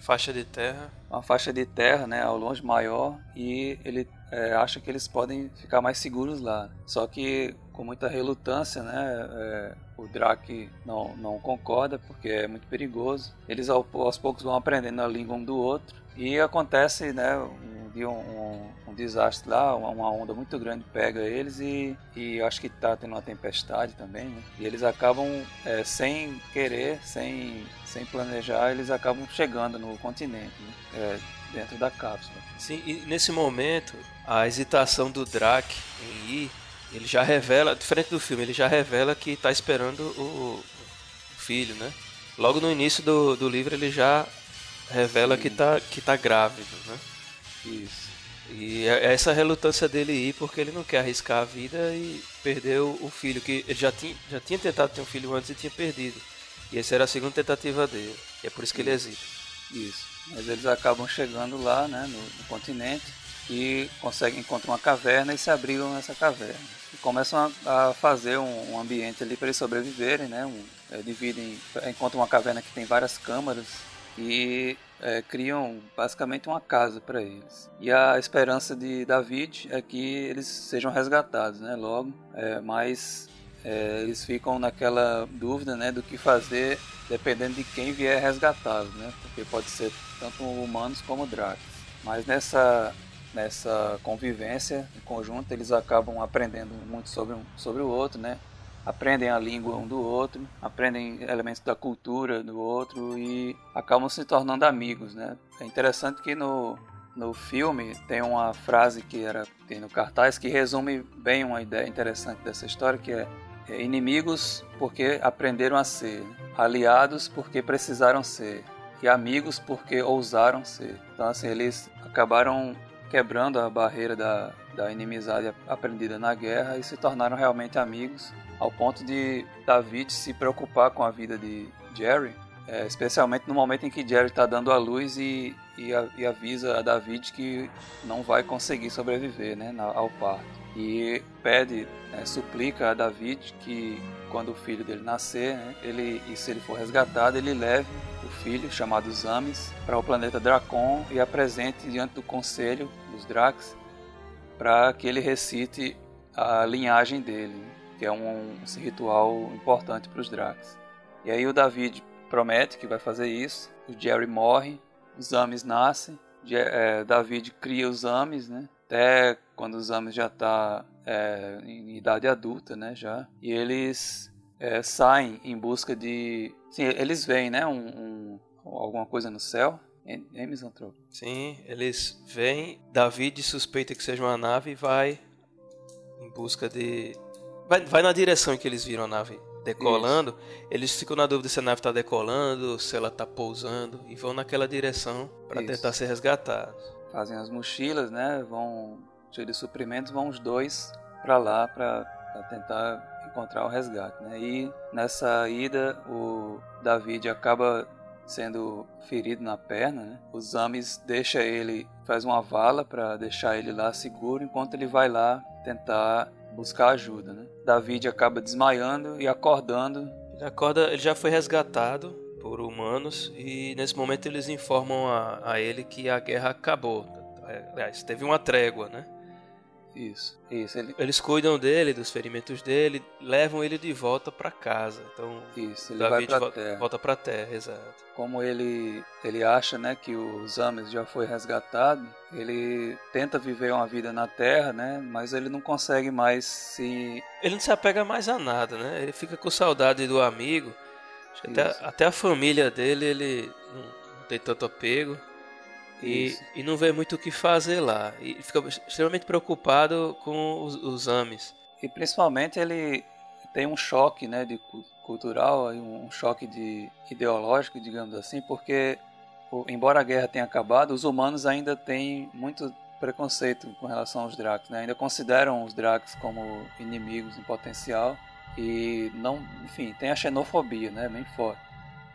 faixa de terra, uma faixa de terra, né, ao longe maior e ele é, acha que eles podem ficar mais seguros lá. Só que com muita relutância, né, é, o Drake não, não concorda porque é muito perigoso. Eles aos poucos vão aprendendo a língua um do outro e acontece, né, um, um, um, desastre lá, uma, onda muito grande pega eles e, e acho que tá tendo uma tempestade também, né? E eles acabam, é, sem querer, sem, sem planejar, eles acabam chegando no continente, né? é, dentro da cápsula. Sim, e nesse momento, a hesitação do Drake em ir, ele já revela, diferente do filme, ele já revela que está esperando o, o, filho, né? Logo no início do, do livro ele já revela Sim. que está que tá grávido, né? Isso. E é, é essa relutância dele ir porque ele não quer arriscar a vida e perder o filho, que ele já tinha, já tinha tentado ter um filho antes e tinha perdido. E essa era a segunda tentativa dele. E é por isso que ele hesita. Isso. Mas eles acabam chegando lá, né, no, no continente, e conseguem encontrar uma caverna e se abrigam nessa caverna. E começam a, a fazer um, um, ambiente ali para eles sobreviverem, né? Um, é, dividem, encontram uma caverna que tem várias câmaras e é, criam basicamente uma casa para eles. E a esperança de David é que eles sejam resgatados, né? Logo, é, mas é, eles ficam naquela dúvida, né, do que fazer dependendo de quem vier resgatá-los, né? Porque pode ser tanto humanos como dragões. Mas nessa nessa convivência em conjunto eles acabam aprendendo muito sobre um sobre o outro, né? Aprendem a língua um do outro, aprendem elementos da cultura do outro e acabam se tornando amigos, né? É interessante que no, no filme tem uma frase que era tem no cartaz que resume bem uma ideia interessante dessa história que é, é inimigos porque aprenderam a ser, aliados porque precisaram ser e amigos porque ousaram ser. Então assim eles acabaram quebrando a barreira da, da inimizade aprendida na guerra e se tornaram realmente amigos ao ponto de David se preocupar com a vida de Jerry, é, especialmente no momento em que Jerry está dando a luz e, e, a, e, avisa a David que não vai conseguir sobreviver né, ao parto. E pede, né, suplica a David que quando o filho dele nascer, né, ele, e se ele for resgatado, ele leve o filho, chamado Zames, para o planeta Dracon e apresente diante do conselho dos Dracs para que ele recite a linhagem dele que é um, um ritual importante para os Dracs. E aí o David promete que vai fazer isso, o Jerry morre, os Ames nascem, é, David cria os Ames, né? Até quando os Ames já está é, em idade adulta, né? Já e eles é, saem em busca de, sim, eles veem, né? Um, um, alguma coisa no céu. É, Misantropo? Sim, eles veem. David suspeita que seja uma nave e vai em busca de vai, vai na direção em que eles viram a nave decolando, Isso. eles ficam na dúvida se a nave está decolando, se ela está pousando, e vão naquela direção para tentar ser resgatados. Fazem as mochilas, né? Vão cheios de suprimentos, vão os dois para lá para tentar encontrar o resgate, né? E nessa ida o David acaba sendo ferido na perna, né? O Zames deixa ele, faz uma vala para deixar ele lá seguro, enquanto ele vai lá tentar buscar ajuda, né? David acaba desmaiando e acordando. Ele acorda, ele já foi resgatado por humanos e nesse momento eles informam a, a ele que a guerra acabou. Aliás, teve uma trégua, né? Isso, isso. Ele... Eles cuidam dele, dos ferimentos dele, levam ele de volta para casa. Então, isso, ele David vai pra vo terra. volta para terra, exato. Como ele ele acha, né, que o Zames já foi resgatado, ele tenta viver uma vida na Terra, né, mas ele não consegue mais se ele não se apega mais a nada, né? Ele fica com saudade do amigo. Até, até a família dele ele não, não tem tanto apego. E, e, não vê muito o que fazer lá. E fica extremamente preocupado com os, os AMES. E principalmente ele tem um choque né, de, cultural, um choque de, ideológico, digamos assim, porque embora a guerra tenha acabado, os humanos ainda têm muito preconceito com relação aos Dracs, né? ainda consideram os Dracs como inimigos em potencial e não, enfim, tem a xenofobia, né, bem forte.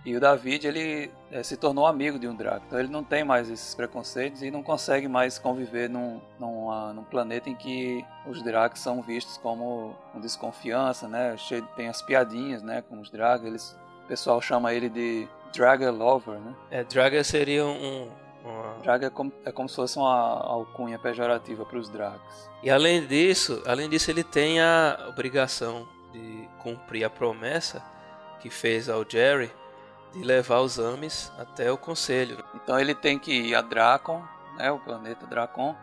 E o David, ele é, se tornou amigo de um Draco. Então ele não tem mais esses preconceitos e não consegue mais conviver num, num, num planeta em que os Drakes são vistos como com desconfiança, né? Cheio, tem as piadinhas, né? Com os Drakes. Eles, o pessoal chama ele de Dragon Lover, né? É, Dragon seria um... Draga é como, é como se fosse uma alcunha pejorativa para os Drakes. E além disso, além disso, ele tem a obrigação de cumprir a promessa que fez ao Jerry de levar os Ames até o conselho. Então ele tem que ir a Dracon, né, o planeta Dracon,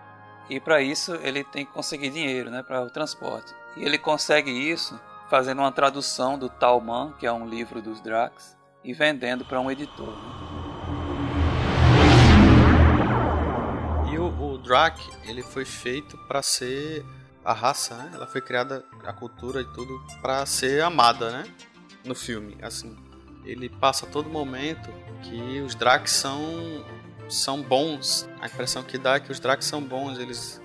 e para isso ele tem que conseguir dinheiro, né, para o transporte. E ele consegue isso fazendo uma tradução do Talman, que é um livro dos Dracs, e vendendo para um editor. Né? E o, o Drac, ele foi feito para ser a raça, né? Ela foi criada a cultura e tudo para ser amada, né? No filme, assim ele passa a todo momento que os Dracs são são bons. A impressão que dá é que os Dracs são bons, eles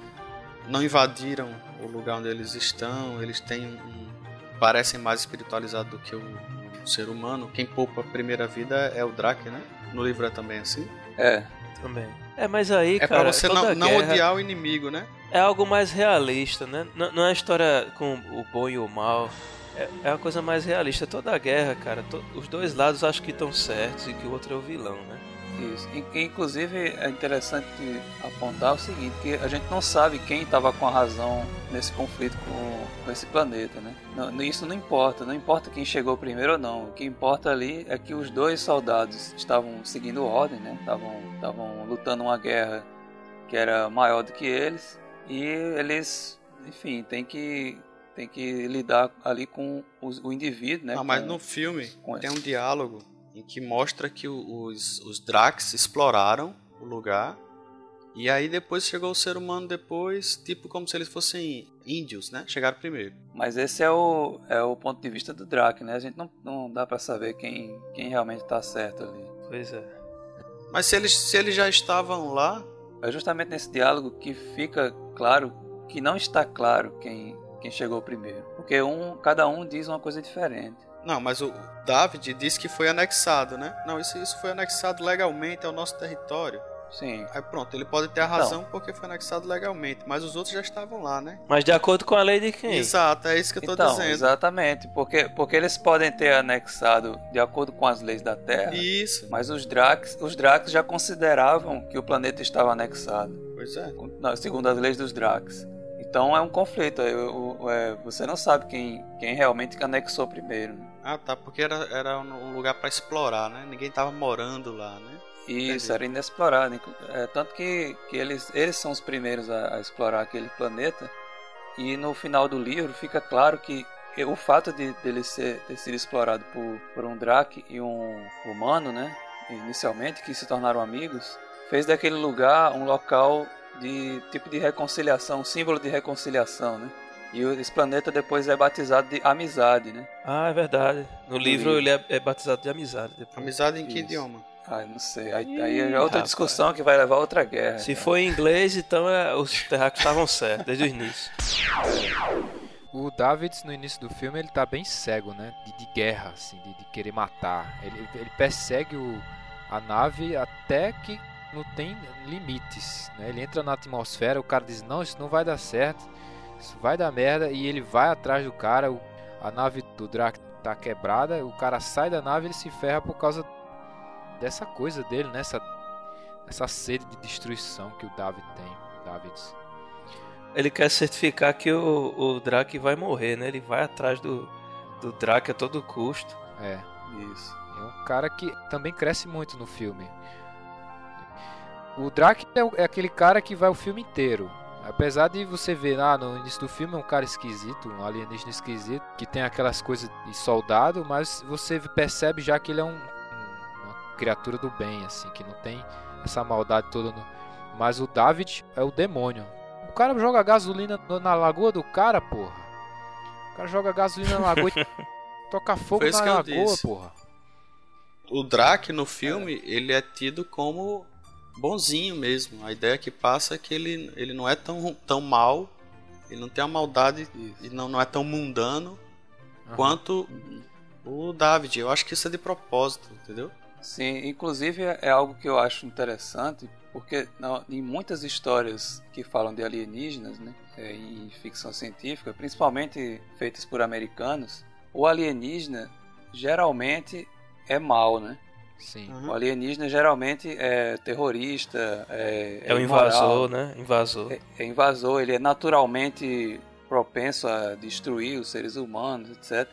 não invadiram o lugar onde eles estão, eles têm um, parecem mais espiritualizados do que o, o, ser humano. Quem poupa a primeira vida é o Drac, né? No livro é também assim? É, também. É, mas aí, é cara. É pra você não, não odiar o inimigo, né? É algo mais realista, né? Não, não é história com o bom e o mal. É, é uma coisa mais realista. Toda a guerra, cara, to, os dois lados acham que estão certos e que o outro é o vilão, né? Isso. Inclusive é interessante apontar o seguinte, que a gente não sabe quem estava com a razão nesse conflito com, com esse planeta, né? Não, isso não importa, não importa quem chegou primeiro ou não. O que importa ali é que os dois soldados estavam seguindo ordem, né? Estavam, estavam lutando uma guerra que era maior do que eles e eles, enfim, tem que tem que lidar ali com os, o indivíduo, né? Não, mas com, no filme tem um diálogo em que mostra que os, os Drax exploraram o lugar e aí depois chegou o ser humano depois, tipo como se eles fossem índios, né? Chegaram primeiro. Mas esse é o, é o ponto de vista do Drac, né? A gente não, não dá para saber quem, quem realmente tá certo ali. Pois é. Mas se eles, se eles já estavam lá... É justamente nesse diálogo que fica claro que não está claro quem, quem chegou primeiro. Porque um, cada um diz uma coisa diferente. Não, mas o David disse que foi anexado, né? Não, isso, isso foi anexado legalmente ao nosso território. Sim. Aí pronto, ele pode ter a razão então, porque foi anexado legalmente, mas os outros já estavam lá, né? Mas de acordo com a lei de quem? Exato, é isso que eu tô então, dizendo. Exatamente, porque, porque eles podem ter anexado de acordo com as leis da Terra. Isso. Mas os Dracs, os Dracs já consideravam que o planeta estava anexado. Pois é. Segundo as leis dos Dracs. Então é um conflito. É, você não sabe quem, quem realmente anexou primeiro. Né? Ah, tá. Porque era, era um lugar para explorar, né? Ninguém tava morando lá, né? Isso, era inexplorado. É, tanto que, que eles, eles são os primeiros a, a, explorar aquele planeta. E no final do livro fica claro que o fato de dele ser, ter sido explorado por, por um Drake e um humano, né? Inicialmente, que se tornaram amigos, fez daquele lugar um local de tipo de reconciliação, símbolo de reconciliação, né? E esse planeta depois é batizado de amizade, né? Ah, é verdade. No, livro, livro, ele é, é, batizado de amizade. Depois. Amizade em que Isso. idioma? Ah, não sei. Aí, aí é outra rapaz. discussão que vai levar a outra guerra. Se cara. for em inglês, então é, os terráqueos estavam certos, desde o início. O Davids, no início do filme, ele tá bem cego, né? De, de guerra, assim, de, de, querer matar. Ele, ele persegue o, a nave até que não tem limites. Né? Ele entra na atmosfera, o cara diz: Não, isso não vai dar certo, isso vai dar merda. E ele vai atrás do cara. A nave do Drac tá quebrada, o cara sai da nave ele se ferra por causa dessa coisa dele, né? Essa, essa sede de destruição que o David tem. Davids. Ele quer certificar que o, o Drac vai morrer, né? Ele vai atrás do, do Drac a todo custo. É, isso. É um cara que também cresce muito no filme. O Drake é, é, aquele cara que vai o filme inteiro. Apesar de você ver lá ah, no início do filme é um cara esquisito, um alienígena esquisito, que tem aquelas coisas de soldado, mas você percebe já que ele é um, um, uma criatura do bem, assim, que não tem essa maldade toda. No... Mas o David é o demônio. O cara joga gasolina na lagoa do cara, porra. O cara joga gasolina na lagoa e toca fogo na lagoa, porra. O Drake no filme, é. ele é tido como bonzinho mesmo. A ideia que passa é que ele, ele não é tão, tão mal, ele não tem a maldade e não, não é tão mundano uhum. quanto o David. Eu acho que isso é de propósito, entendeu? Sim, inclusive é algo que eu acho interessante, porque não, em muitas histórias que falam de alienígenas, né, é, em ficção científica, principalmente feitas por americanos, o alienígena geralmente é mal, né? Sim. Uhum. O alienígena geralmente é terrorista, é, É o imoral, invasor, né? Invasor. é, é invasor, ele é naturalmente propenso a destruir os seres humanos, etc.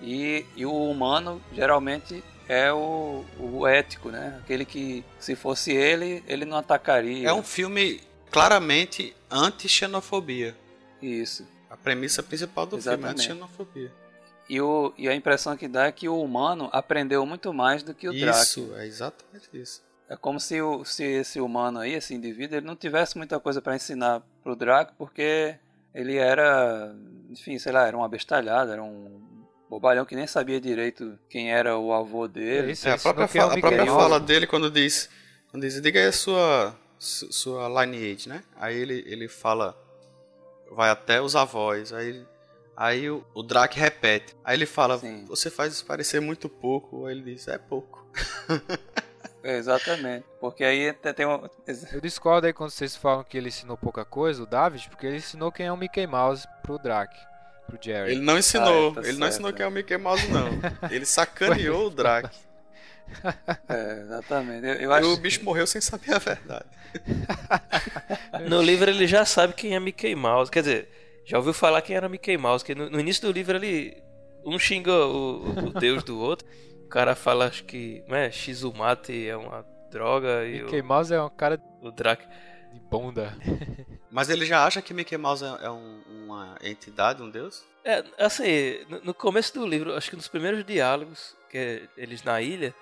E, e o humano geralmente é o, o ético, né? Aquele que, se fosse ele, ele não atacaria. É um filme claramente anti-xenofobia. Isso. A premissa principal do filme é Exatamente. anti-xenofobia. E, o, e a impressão que dá é que o humano aprendeu muito mais do que o Drac. Isso, é exatamente isso. É como se, o, se esse humano aí, esse indivíduo, ele não tivesse muita coisa para ensinar pro Draco, porque ele era, enfim, sei lá, era um abestalhado, era um bobalhão que nem sabia direito quem era o avô dele. Isso, É, a própria, que é fala, a própria fala dele quando diz, quando diz, diga aí a sua, su- sua lineage, né? Aí ele, ele fala, vai até os avós, aí, ele- aí o, o Drake repete. Aí ele fala, Sim. você faz isso parecer muito pouco, aí ele diz, é pouco. É, exatamente. Porque aí até tem um. Eu discordo aí quando vocês falam que ele ensinou pouca coisa, o David, porque ele ensinou quem é o Mickey Mouse pro Drake, pro Jerry. Ele não ensinou, Ah, é, tá ele não certo, ensinou é. quem é o Mickey Mouse, não. Ele sacaneou o Drake. É, exatamente. Eu, eu E acho o bicho morreu sem saber a verdade. No livro ele já sabe quem é Mickey Mouse. Quer dizer, já ouviu falar quem era Mickey Mouse. Que no, no início do livro ele. Um xinga o, o deus do outro. O cara fala, acho que. Não é? Shizumate é uma droga. E Mickey Mouse é um cara o, o Drake. de bunda. Mas ele já acha que Mickey Mouse é, é um- uma entidade, um deus? É, assim, no, no começo do livro, acho que nos primeiros diálogos, que é eles na ilha,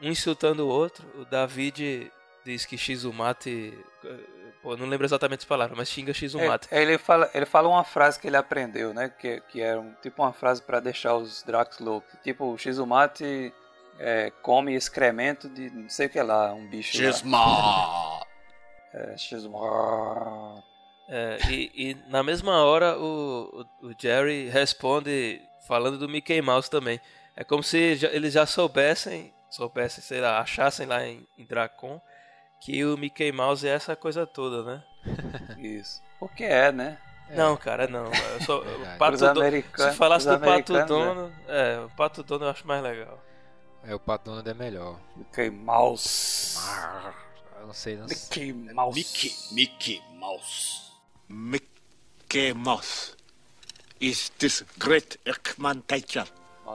um insultando o outro, o David diz que Shizumate. Pô, não lembro exatamente as palavras, mas xinga Shizumate. É, ele, fala, ele fala uma frase que ele aprendeu, né? Que, que era um, tipo uma frase pra deixar os Drax loucos. Tipo, o Shizumate é, come excremento de não sei o que lá, um bicho lá. É, Shizumate. É, e, e na mesma hora o, o, o Jerry responde falando do Mickey Mouse também. É como se já- eles já soubessem, soubessem, sei lá, achassem lá em, em Dracon que o Mickey Mouse é essa coisa toda, né? Isso. Porque é, né? Não, cara, não. Eu sou, o Verdade. Pato Os Dono- se falasse os do Pato americanos, Dono, é, o Pato Dono eu acho mais legal. É, o Pato Donald é melhor. Mickey Mouse. Eu não sei, não sei. Mickey Mouse. Mickey, Mickey Mouse. Mickey Mouse is this great Ekman teacher.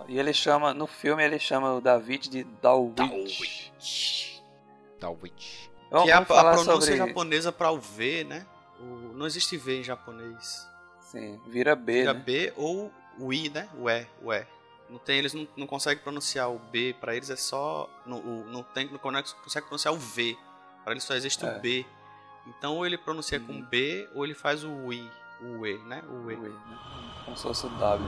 E ele chama, no filme ele chama o David de Dawit. Dawit. Dawit. Vamos, que é a, a pronúncia sobre... japonesa para o V, né? O- não existe V em japonês. Sim, vira B, Vira né? B ou o I, né? O E, o E. Não tem, eles não, não conseguem pronunciar o B, para eles é só. Não, o, não, tem, não consegue consegue pronunciar o V. Para eles só existe É. o B. Então ou ele pronuncia com B ou ele faz o I, o E, né? O E. O E, né? Como se fosse o W.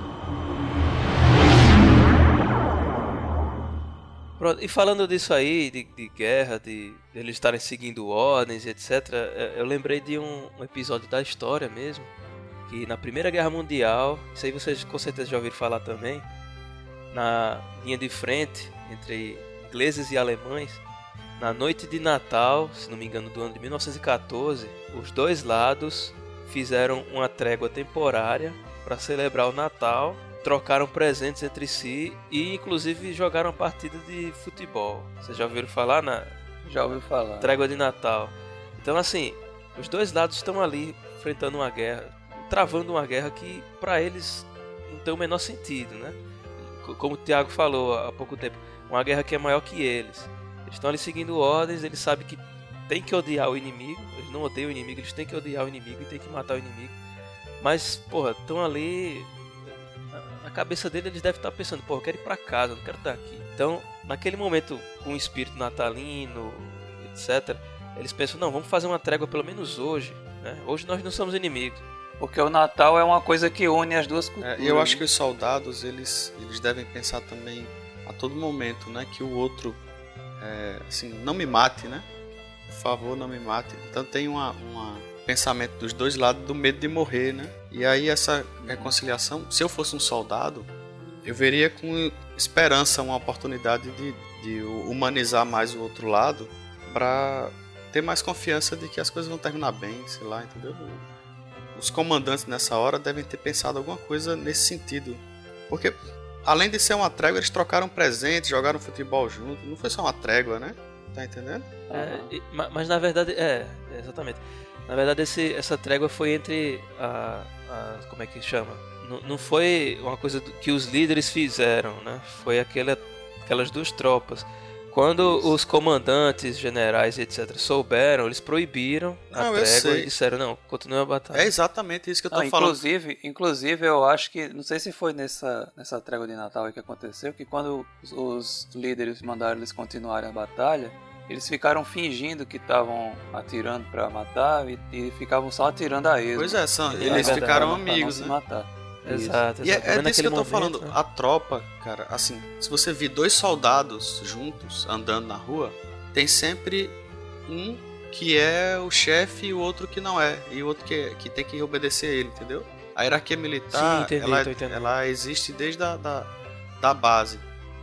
e falando disso aí, de, de guerra, de, eles estarem seguindo ordens, etc., é, eu lembrei de um, um episódio da história mesmo, que na Primeira Guerra Mundial, isso aí vocês com certeza já ouviram falar também, na linha de frente entre ingleses e alemães, na noite de Natal, se não me engano, do ano de 1914, os dois lados fizeram uma trégua temporária para celebrar o Natal trocaram presentes entre si e inclusive jogaram partida de futebol. Vocês já ouviram falar na Já ouviu falar. trégua de Natal? Então assim, os dois lados estão ali enfrentando uma guerra, travando uma guerra que para eles não tem o menor sentido, né? Co- Como o Thiago falou há pouco tempo, uma guerra que é maior que eles. Eles estão ali seguindo ordens, eles sabem que tem que odiar o inimigo, eles não odeiam o inimigo, eles têm que odiar o inimigo e tem que matar o inimigo. Mas, porra, estão ali na- cabeça dele eles devem estar pensando, pô, eu quero ir pra casa, não quero estar aqui. Então, naquele momento, com o espírito natalino, etc., eles pensam, não, vamos fazer uma trégua pelo menos hoje. Né? Hoje nós não somos inimigos. Porque o Natal é uma coisa que une as duas É, culturas. e eu acho que os soldados, eles, eles devem pensar também a todo momento, né? Que o outro, é, assim, não me mate, né? Por favor, não me mate. Então tem uma, uma pensamento dos dois lados do medo de morrer, né? E aí essa reconciliação, se eu fosse um soldado, eu veria com esperança, uma oportunidade de, de humanizar mais o outro lado para ter mais confiança de que as coisas vão terminar bem, sei lá, entendeu? Os comandantes nessa hora devem ter pensado alguma coisa nesse sentido. Porque, além de ser uma trégua, eles trocaram presentes, jogaram futebol junto. Não foi só uma trégua, né? Tá entendendo? É, ma- mas na verdade, é, exatamente. Na verdade, esse, essa trégua foi entre a, a- Como é que chama? Não, não foi uma coisa que os líderes fizeram, né? Foi aquela, aquelas duas tropas. Quando os comandantes, generais, etc., souberam, eles proibiram a Não, trégua e disseram: não, continue a batalha. É exatamente isso que eu tô Não, falando. inclusive, inclusive, eu acho que. Não sei se foi nessa, nessa trégua de Natal aí que aconteceu, que quando os, os líderes mandaram eles continuarem a batalha, eles ficaram fingindo que estavam atirando pra matar e, e ficavam só atirando a esmo. Pois é, são, eles verdade, ficaram amigos, se né? matar. Isso. Exato, E é, exato. é disso que eu tô naquele falando. momento, né? A tropa, cara, assim, se você vir dois soldados juntos andando na rua, tem sempre um que é o chefe e o outro que não é. E o outro que, que tem que obedecer a ele, entendeu? A hierarquia militar, Sim, entendi, ela, ela existe desde a da, da base.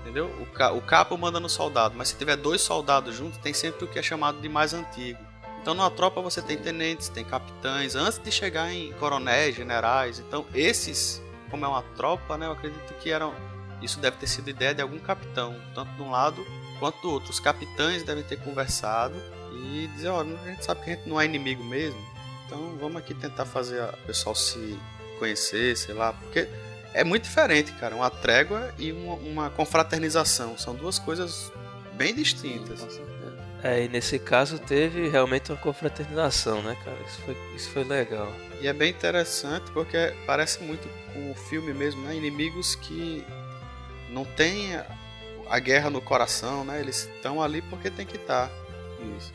Entendeu? O, ca, o capo manda no soldado, mas se tiver dois soldados juntos, tem sempre o que é chamado de mais antigo. Então numa tropa você tem tenentes, tem capitães, antes de chegar em coronéis, generais. Então esses, como é uma tropa, né, eu acredito que eram isso deve ter sido ideia de algum capitão, tanto de um lado quanto do outro. Os capitães devem ter conversado e dizer, ó, a gente sabe que a gente não é inimigo mesmo, então vamos aqui tentar fazer o pessoal se conhecer, sei lá, porque é muito diferente, cara, uma trégua e uma, uma confraternização, são duas coisas bem distintas. É, e nesse caso teve realmente uma confraternização, né, cara? Isso foi, isso foi legal. E é bem interessante porque parece muito com o filme mesmo, né? Inimigos que não têm a- guerra no coração, né? Eles estão ali porque tem que estar. Isso.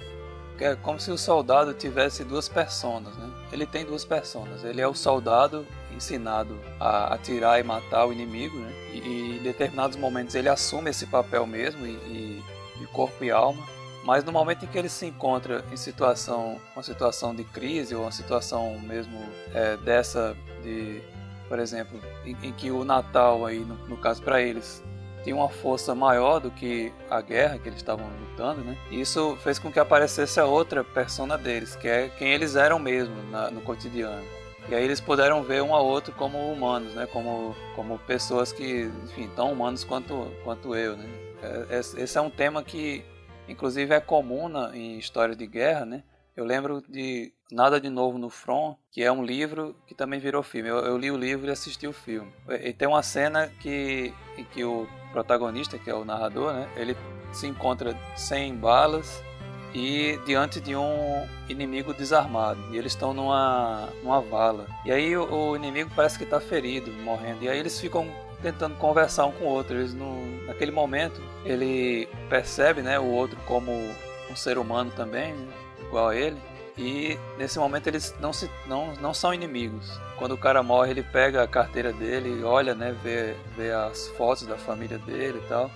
Que É como se o soldado tivesse duas personas, né? Ele tem duas personas. Ele é o soldado ensinado a atirar e matar o inimigo, né? E, em determinados momentos ele assume esse papel mesmo, e, e- de corpo e alma. Mas no momento em que ele se encontra em situação, uma situação de crise ou uma situação mesmo é, dessa de, por exemplo, em, em que o Natal aí, no, no caso para eles, tinha uma força maior do que a guerra que eles estavam lutando, né? Isso fez com que aparecesse a outra persona deles, que é quem eles eram mesmo na- no cotidiano. E aí eles puderam ver um ao outro como humanos, né? Como, como pessoas que, enfim, tão humanos quanto, quanto eu, né? É- Esse é um tema que, inclusive, é comum na, em história de guerra, né? Eu lembro de Nada de Novo no Front, que é um livro que também virou filme. Eu, eu li o livro e assisti o filme. E tem uma cena que, em que o protagonista, que é o narrador, né? Ele se encontra sem balas e diante de um inimigo desarmado. E eles estão numa, numa vala. E aí o, o inimigo parece que está ferido, morrendo. E aí eles ficam tentando conversar um com o outro. Eles não, naquele momento ele percebe, né, o outro como um ser humano também, igual a ele. E nesse momento eles não, se, não, não são inimigos. Quando o cara morre, ele pega a carteira dele, olha, né, vê, vê as fotos da família dele e tal.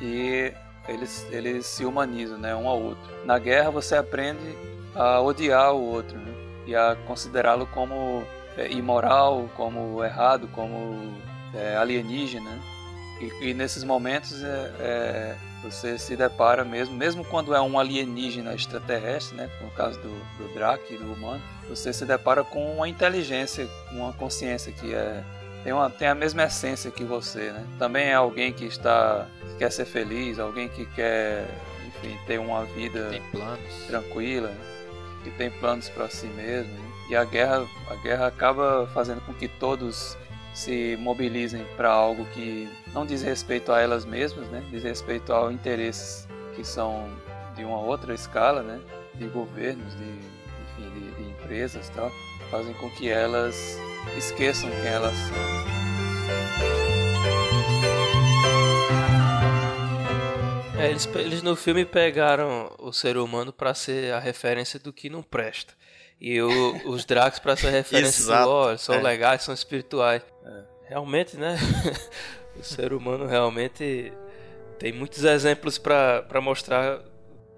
E eles, eles se humanizam, né, um ao outro. Na guerra você aprende a odiar o outro, né, e a considerá-lo como é, imoral, como errado, como é, alienígena. E, e nesses momentos é, é, você se depara mesmo, mesmo quando é um alienígena extraterrestre, né, no caso do, do Drake, do humano, você se depara com uma inteligência, uma consciência que é tem, uma, tem a mesma essência que você, né? Também é alguém que está que quer ser feliz, alguém que quer, enfim, ter uma vida tranquila, né? que tem planos para si mesmo. né? E a guerra, a guerra acaba fazendo com que todos se mobilizem para algo que não diz respeito a elas mesmas, né? Diz respeito a interesses que são de uma outra escala, né? De governos, de, enfim, de, de empresas, tal, fazem com que elas esqueçam quem elas são. É, eles, eles no filme pegaram o ser humano pra ser a referência do que não presta. E o- os Drax pra ser a referência Exato, do, eles são é. legais, são espirituais. Realmente, né? o ser humano realmente tem muitos exemplos pra mostrar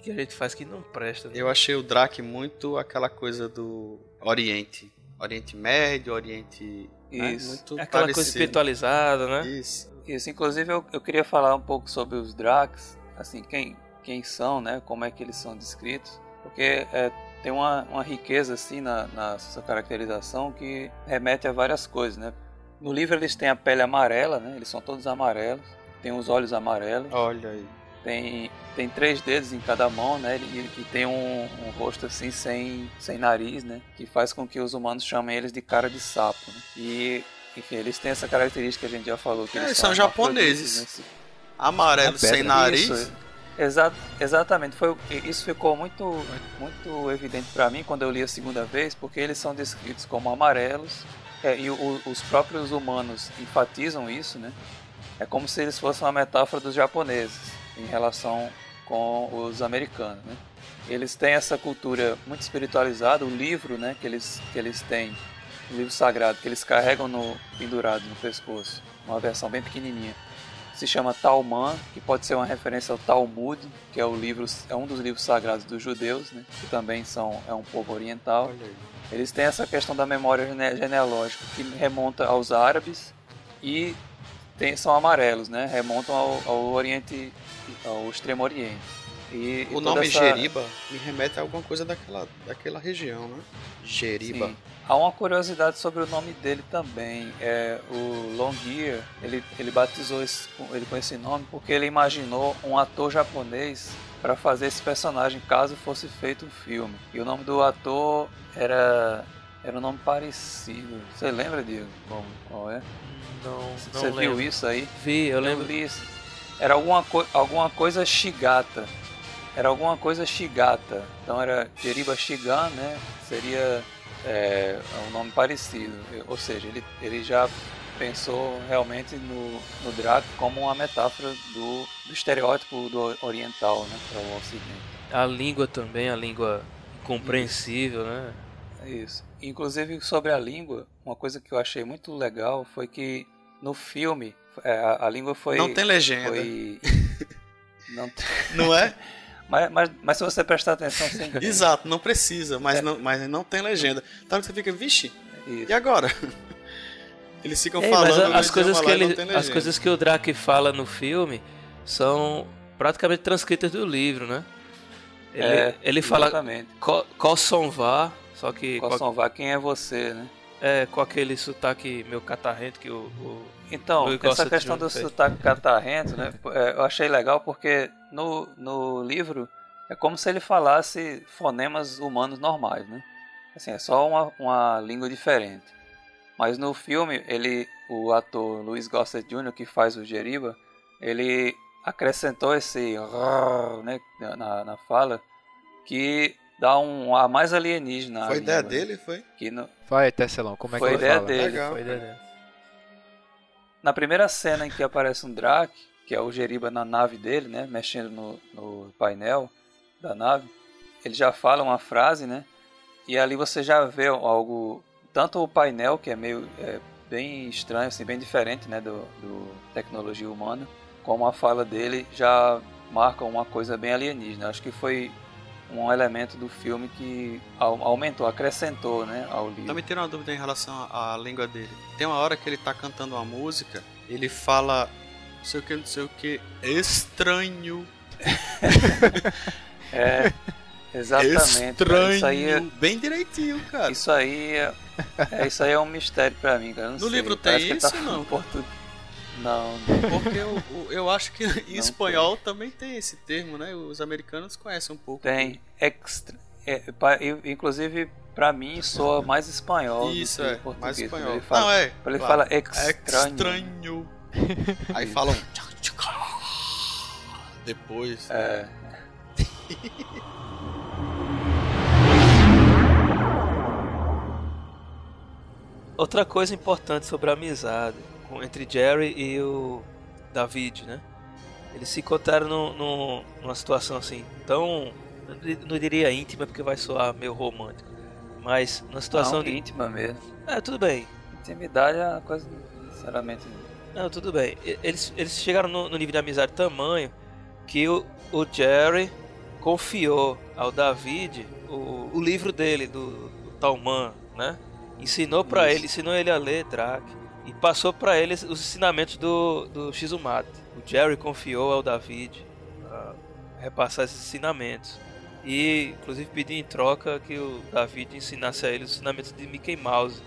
que a gente faz que não presta. né? Eu achei o Drake muito aquela coisa do Oriente. Oriente Médio, Oriente. né? Isso. Muito Aquela coisa parecido. espiritualizada, né? Isso. Isso, inclusive eu, eu queria falar um pouco sobre os Dracs, assim, quem, quem são, né? Como é que eles são descritos, porque é, tem uma, uma riqueza assim na, na sua caracterização que remete a várias coisas, né? No livro eles têm a pele amarela, né? Eles são todos amarelos, têm os olhos amarelos, Olha aí. Tem, tem três dedos em cada mão, né? E, e tem um, um rosto assim sem, sem nariz, né? Que faz com que os humanos chamem eles de cara de sapo, né? E enfim, eles têm essa característica que a gente já falou que É, eles são hermafroditas, japoneses. né? Amarelo É sem nariz. Isso, exa exatamente. Foi, isso ficou muito, muito evidente para mim quando eu li a segunda vez, porque eles são descritos como amarelos é, e o- os próprios humanos enfatizam isso, né? É como se eles fossem uma metáfora dos japoneses em relação com os americanos, né? Eles têm essa cultura muito espiritualizada, o livro, né, que eles que eles têm, o livro sagrado que eles carregam no pendurado no pescoço, uma versão bem pequenininha se chama Talmud, que pode ser uma referência ao Talmud, que é o livro é um dos livros sagrados dos judeus, né, que também são é um povo oriental. Eles têm essa questão da memória gene- genealógica que remonta aos árabes e tem- são amarelos, né? Remontam ao, ao Oriente, ao Extremo Oriente. E, e O toda nome essa- Jeriba me remete a alguma coisa daquela, daquela região, né? Jeriba. Sim. Há uma curiosidade sobre o nome dele também. É, o Longyear, ele, ele batizou esse, ele com esse nome porque ele imaginou um ator japonês para fazer esse personagem caso fosse feito um filme. E o nome do ator era era um nome parecido. Você lembra, Diego? Qual, qual é? Não, não Você lembro. viu isso aí? Vi, eu lembro. li isso. Era alguma, co alguma coisa Shigata. Era alguma coisa Shigata. Então era Jeriba Shigan, né? Seria é, um nome parecido. Ou seja, ele, ele já pensou realmente no, no Draco como uma metáfora do, do estereótipo do oriental, né? Para o ocidente. A língua também, a língua incompreensível, né? Isso. Inclusive sobre a língua, uma coisa que eu achei muito legal foi que no filme a, a língua foi Não tem legenda. foi não tem- Não é? mas, mas, mas se você prestar atenção você entende. Exato, não precisa, É. mas, não, mas não tem legenda. Então você fica, vixe, Isso. e agora? Eles ficam Ei, mas falando a- as coisas, que ele, as coisas que o Drake fala no filme são praticamente transcritas do livro, né? Ele, É, ele fala exatamente. Ko- Kosonvá, só que com, Coção vá, quem é você, né? É, com aquele sotaque meio catarrento que o, o- Então, essa questão do fez. sotaque catarrento, né? é, Eu achei legal porque no, no livro é como se ele falasse fonemas humanos normais, né? Assim, é só uma, uma língua diferente. Mas no filme, ele, o ator Luiz Gossett Jr., que faz o Jeriba, ele acrescentou esse rrr, né, na, na fala que dá um ar mais alienígena. Foi ideia língua, dele, foi? Que no, Vai, Tesselão, como é Foi que ele ideia fala? dele. Legal. foi ideia dele. Na primeira cena em que aparece um Drake, que é o Jeriba na nave dele, né, mexendo no, no painel da nave, ele já fala uma frase, né, e ali você já vê algo, tanto o painel que é meio é, bem estranho, assim, bem diferente, né, do, do tecnologia humana, como a fala dele já marca uma coisa bem alienígena. Acho que foi um elemento do filme que au- aumentou, acrescentou, né, ao livro. Também tem uma dúvida em relação à, língua dele. Tem uma hora que ele tá cantando uma música, ele fala não sei o que, não sei o que, estranho, É, exatamente. estranho, Isso aí é, bem direitinho, cara. Isso aí é, é- isso aí é um mistério pra mim, cara. não No sei, livro tem tá isso, falando não? portu- Não, Porque eu, eu- acho que em Não espanhol também tem esse termo, né? Os americanos conhecem um pouco. tem extra. é, eu- inclusive, pra mim, soa mais espanhol Isso, do que é, português. mais espanhol. Ele fala, Não, é. Ele claro. fala. Aí falam. Depois. É, Outra coisa importante sobre a amizade entre Jerry e o David, né? Eles se encontraram num- num- numa situação assim tão. Não diria íntima porque vai soar meio romântico. Mas numa situação não, de. íntima mesmo. É, tudo bem. Intimidade é coisa, sinceramente. Não, tudo bem. Eles, eles chegaram no, no nível de amizade tamanho que o, o Jerry confiou ao David o, o livro dele, do, do Talman, né? ensinou para ele, ensinou ele a ler Drac e passou para ele os ensinamentos do, do Shizumata. O Jerry confiou ao David a repassar esses ensinamentos. E inclusive pediu em troca que o David ensinasse a ele os ensinamentos de Mickey Mouse,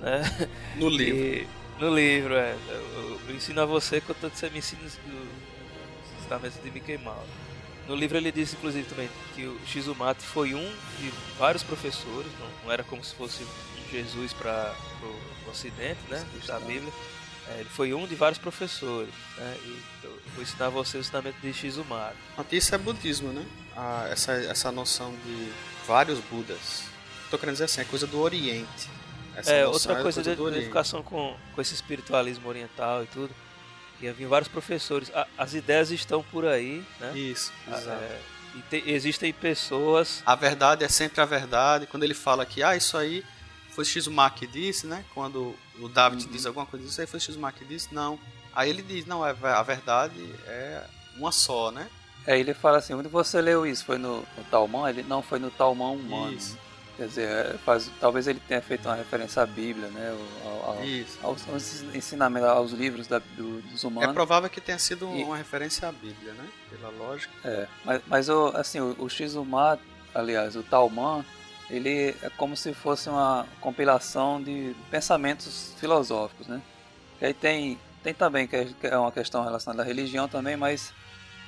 né? No livro. E- no livro, é. Eu, eu ensino a você que você me ensina os, os ensinamentos de Mickey Mouse. No livro ele diz, inclusive, também que o Shizumata foi um de vários professores, não, não era como se fosse Jesus para Ocidente, né? Da Bíblia. É, ele foi um de vários professores, né? E vou ensinar você o ensinamento de Shizumata. Isso é budismo, né? Ah, essa, essa noção de vários Budas. Tô querendo dizer assim, é coisa do Oriente. Essa É, outra é coisa de do Oriente. identificação com, com esse espiritualismo oriental e tudo. E havia vários professores. A- as ideias estão por aí, né? Isso, exato. é, e te- existem pessoas. A verdade é sempre a verdade. Quando ele fala que, ah, isso aí foi Shizuma que disse, né? Quando o David Uhum. diz alguma coisa, isso aí foi Shizuma que disse, não. Aí ele diz, não, é, a verdade é uma só, né? É, ele fala assim, onde você leu isso? Foi no, no Talmão? Ele não foi no Talmão humano. Isso. Quer dizer, é, faz, talvez ele tenha feito uma referência à Bíblia, né? Ao, ao, Isso. aos, aos ensinamentos, aos livros da- do- dos É humanos. provável que tenha sido E- uma referência à Bíblia, né? Pela lógica. É, mas, mas o, assim, o, o Shizuma, aliás, o Talman, ele é como se fosse uma compilação de pensamentos filosóficos, né? E aí tem, tem também, que é- que é uma questão relacionada à religião também, mas,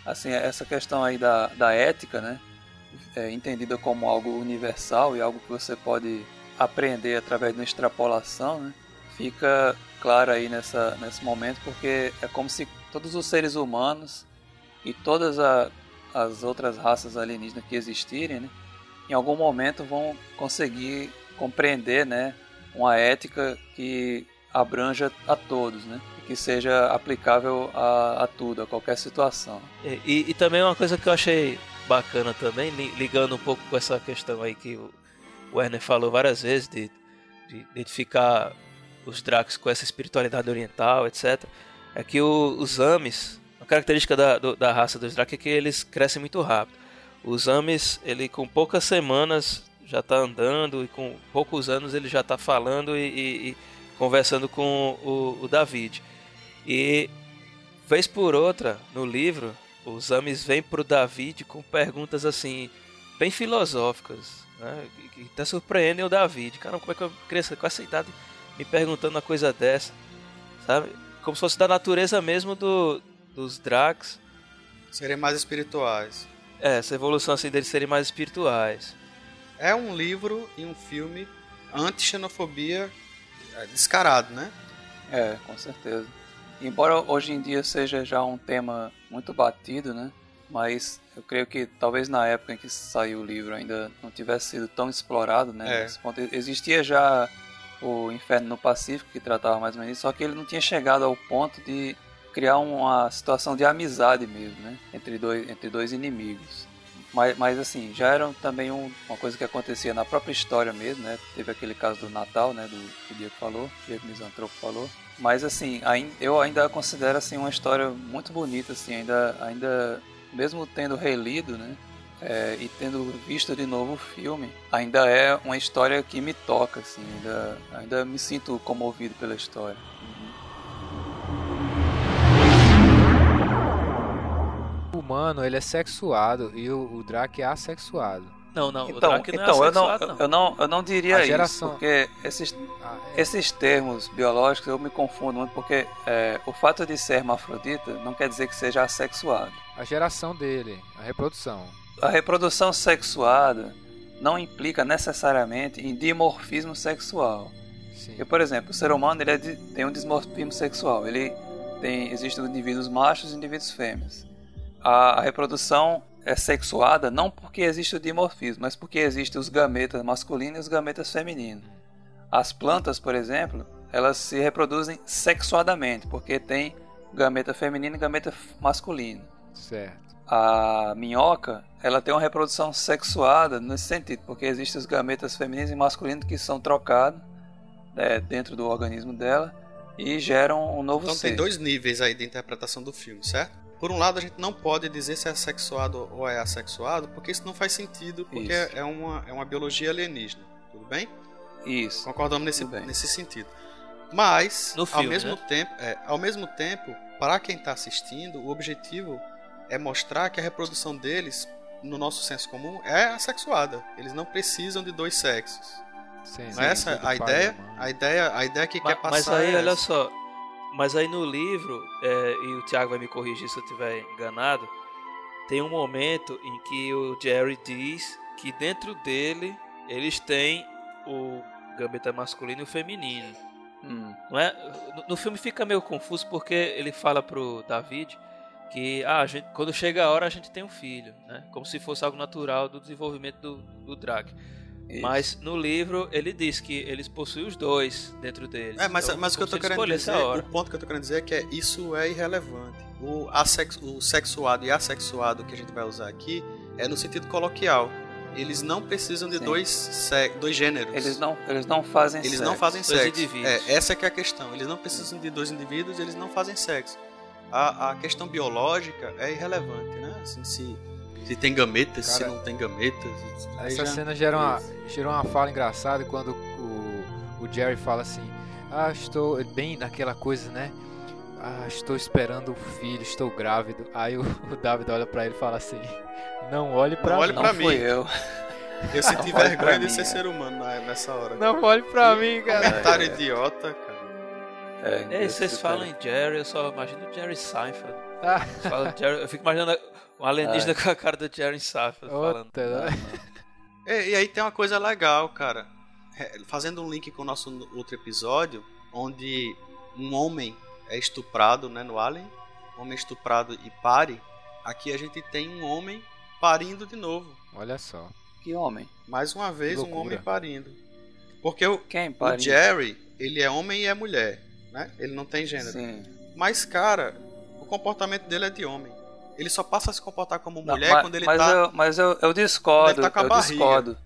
assim, essa questão aí da, da ética, né? É entendida como algo universal e algo que você pode aprender através de uma extrapolação, né? Fica claro aí nessa, nesse momento, porque é como se todos os seres humanos e todas a- as outras raças alienígenas que existirem, né, em algum momento vão conseguir compreender, né, uma ética que abranja a todos, né, que seja aplicável a, a tudo, a qualquer situação. E, e- e também uma coisa que eu achei bacana também, li- ligando um pouco com essa questão aí que o Werner falou várias vezes, de, de identificar os Dracs com essa espiritualidade oriental, etc. É que o- os Amis, a característica da, do- da raça dos Dracs é que eles crescem muito rápido. Os Amis, ele com poucas semanas já está andando e com poucos anos ele já está falando e, e- e conversando com o, o David. E vez por outra, no livro, os Amis vêm pro David com perguntas assim, bem filosóficas, né? Que, até surpreendem o David. Caramba, como é que eu criança com essa idade me perguntando uma coisa dessa? Sabe? Como se fosse da natureza mesmo do, dos Dracs. Serem mais espirituais. É, essa evolução assim deles serem mais espirituais. É um livro e um filme anti-xenofobia é, descarado, né? É, com certeza. Embora hoje em dia seja já um tema muito batido, né? Mas eu creio que talvez na época em que saiu o livro ainda não tivesse sido tão explorado, né? É. Ponto. Existia já o Inferno no Pacífico que tratava mais ou menos isso, só que ele não tinha chegado ao ponto de criar uma situação de amizade mesmo, né? Entre dois, entre dois inimigos. Mas, mas assim, já era também um- uma coisa que acontecia na própria história mesmo, né? Teve aquele caso do Natal, né? Do que o Diego falou, o Diego Misantropo falou. Mas assim, eu ainda considero assim uma história muito bonita, assim, ainda, ainda mesmo tendo relido, né? é, e tendo visto de novo o filme, ainda é uma história que me toca, assim, ainda, ainda me sinto comovido pela história. Humano, ele é sexuado e o, o Drac é assexuado. Não, não, o Então, Drac não então é eu, não, não. eu não eu não diria A isso, geração- porque esses, Ah, é- esses termos biológicos eu me confundo muito, porque é, o fato de ser hermafrodita não quer dizer que seja assexuado. a geração dele, a reprodução. A reprodução sexuada não implica necessariamente em dimorfismo sexual. Sim. Porque, por exemplo, o ser humano ele é de- tem um dimorfismo sexual. Ele tem, existem indivíduos machos e indivíduos fêmeas. A, a reprodução é sexuada não porque existe o dimorfismo, mas porque existem os gametas masculinos e os gametas femininos. As plantas, por exemplo, elas se reproduzem sexuadamente, porque tem gameta feminino e gameta masculino. Certo. A minhoca, ela tem uma reprodução sexuada nesse sentido, porque existem os gametas femininos e masculinos que são trocados né, dentro do organismo dela e geram um novo Então ser. tem dois níveis aí de interpretação do filme, certo? Por um lado, a gente não pode dizer se é sexuado ou é assexuado, porque isso não faz sentido, porque Isso. é uma, é uma biologia alienígena, tudo bem? Isso. Concordamos nesse, nesse sentido. Mas, No ao filme, mesmo né? tempo, é, ao mesmo tempo, para quem está assistindo, o objetivo é mostrar que a reprodução deles, no nosso senso comum, é assexuada. Eles não precisam de dois sexos. Sim, sim, é essa a ideia? A ideia, a ideia que Ma- quer passar Mas aí, é olha só. Mas aí no livro, é, e o Thiago vai me corrigir se eu estiver enganado, tem um momento em que o Jerry diz que dentro dele eles têm o gambeta masculino e o feminino. Hum, Não é? No, no filme fica meio confuso porque ele fala pro David que ah, gente, quando chega a hora a gente tem um filho, né? Como se fosse algo natural do desenvolvimento do, do Drake. Isso. Mas no livro ele diz que eles possuem os dois dentro deles. É, mas, Então, mas o que eu tô querendo dizer, o ponto que eu tô querendo dizer é que é- isso é irrelevante. O, assex, o sexuado e assexuado que a gente vai usar aqui é no sentido coloquial. Eles não precisam de Sim. dois, dois gêneros. Eles não, eles não fazem Eles sexo. não fazem Dois sexo. indivíduos. É, essa que é a questão. Eles não precisam de dois indivíduos, eles não fazem sexo. A, a questão biológica é irrelevante, né? Assim, se, se tem gametas, se Cara, não tem gametas. aí Essa já- cena gera uma, gerou uma fala engraçada quando o, o Jerry fala assim: Ah, estou. Bem naquela coisa, né? Ah, estou esperando o filho, estou grávido. Aí o, o David olha pra ele e fala assim: Não olhe pra Não olhe mim. Não pra fui mim. eu. Eu senti Olha vergonha de mim, ser é. ser humano nessa hora. Não olhe pra mim, cara. Comentário É. idiota, cara. É, É, vocês falam em Jerry, eu só imagino o Jerry Seinfeld. Ah, Fala Jerry, eu fico imaginando um alienígena com a cara do Jerry Seinfeld falando. né? E, e aí tem uma coisa legal, cara. É, Fazendo um link com o nosso outro episódio, onde um homem é estuprado, né, no Alien, um homem estuprado e pare. Aqui a gente tem um homem parindo de novo. Olha só. Que homem? Mais uma vez, um homem parindo. Porque o, Quem, o pare? Jerry, ele é homem e é mulher, né? Ele não tem gênero. Sim. Mas, cara, o comportamento dele é de homem. Ele só passa a se comportar como Não, mulher mas, quando ele mas tá eu, mas eu, eu discordo, Quando ele tá com a barriga. discordo.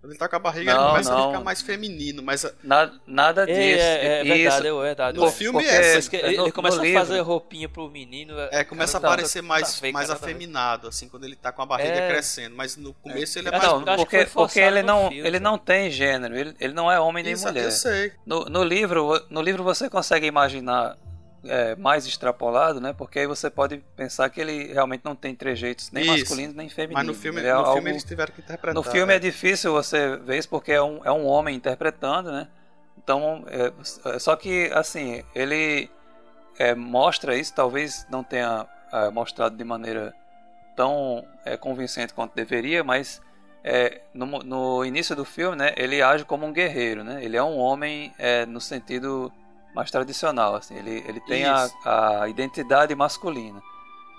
Quando ele tá com a barriga, Não, ele começa a não. ficar mais feminino. Mas a- Na- nada disso. É, é, é Isso- verdade, é verdade. No É. filme porque- é essa. Parece que ele, ele começa a livro- fazer roupinha pro menino. É, começa a tá- parecer mais, tá feio, mais cara, tá afeminado, assim, quando ele tá com a barriga É. crescendo. Mas no começo ele é mais. não, Não, porque, porque ele não, filme, ele não tem gênero, ele, ele não é homem nem Exato, mulher. eu sei. No, no livro, no livro você consegue imaginar é, mais extrapolado, né? Porque aí você pode pensar que ele realmente não tem trejeitos nem Isso. masculinos nem femininos. Mas no filme, Ele é no algo- filme eles tiveram que interpretar. no filme é né? difícil você ver isso porque é um, é um homem interpretando, né? Então, é, só que assim, ele é, mostra isso, talvez não tenha é, mostrado de maneira tão é, convincente quanto deveria, mas é, no, no início do filme, né, ele age como um guerreiro, né? Ele é um homem é, no sentido mais tradicional, assim. Ele, ele tem a, a identidade masculina.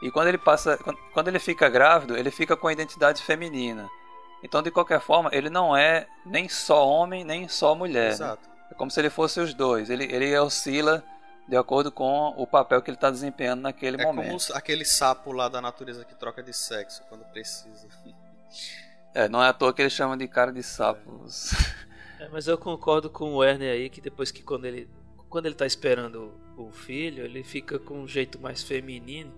E quando ele passa, quando, quando ele fica grávido, ele fica com a identidade feminina. Então, de qualquer forma, ele não é nem só homem, nem só mulher. né? Exato. É como se ele fosse os dois. Ele, ele oscila de acordo com o papel que ele está desempenhando naquele É momento. como os- aquele sapo lá da natureza que troca de sexo quando precisa. É, não é à toa que eles chamam de cara de sapos. É, mas eu concordo com o Werner aí que depois que quando ele quando ele tá esperando o filho, ele fica com um jeito mais feminino.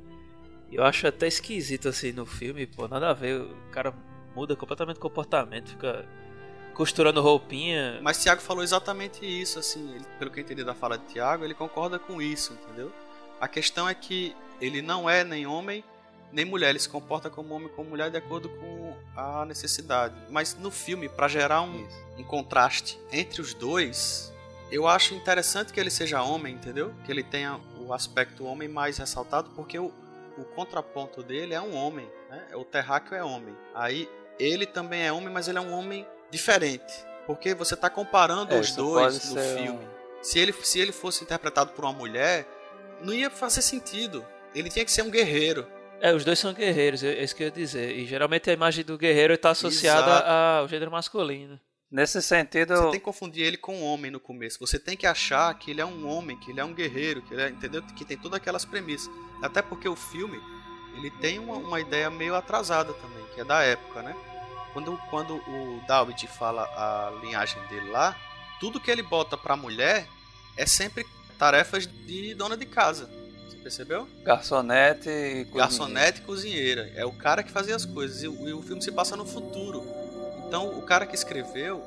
Eu acho até esquisito assim no filme, pô, nada a ver, o cara muda completamente o comportamento, fica costurando roupinha. Mas Tiago falou exatamente isso, assim, ele- pelo que eu entendi da fala de Tiago, ele concorda com isso, entendeu? A questão é que ele não é nem homem nem mulher, ele se comporta como homem como mulher de acordo com a necessidade. Mas no filme, para gerar um, um contraste entre os dois, eu acho interessante que ele seja homem, entendeu? Que ele tenha o aspecto homem mais ressaltado, porque o, o contraponto dele é um homem, né? O terráqueo é homem. Aí ele também é homem, mas ele é um homem diferente. Porque você está comparando É, os dois no filme. um- Se, ele, se ele fosse interpretado por uma mulher, não ia fazer sentido. Ele tinha que ser um guerreiro. É, os dois são guerreiros, é é isso que eu ia dizer. E geralmente a imagem do guerreiro está associada Exato. ao gênero masculino. Nesse sentido, Você tem que confundir ele com um homem no começo. Você tem que achar que ele é um homem, que ele é um guerreiro, que ele é, entendeu? Que tem todas aquelas premissas. Até porque o filme, ele tem uma, uma ideia meio atrasada também, que é da época, né? Quando, quando o David fala a linhagem dele lá, tudo que ele bota pra mulher é sempre tarefas de dona de casa. Você percebeu? garçonete e cozinheiro. Garçonete e cozinheira. É o cara que fazia as coisas. E, o- e o filme se passa no futuro. Então, o cara que escreveu,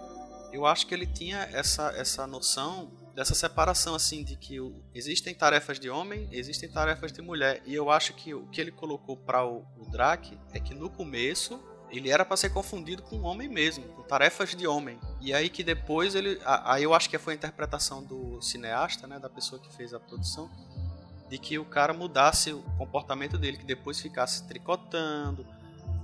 eu acho que ele tinha essa, essa noção dessa separação assim de que existem tarefas de homem, existem tarefas de mulher. E eu acho que o que ele colocou para o, o Drake é que no começo ele era para ser confundido com homem mesmo, com tarefas de homem. E aí que depois ele, aí eu acho que foi a interpretação do cineasta, né, da pessoa que fez a produção, de que o cara mudasse o comportamento dele, que depois ficasse tricotando,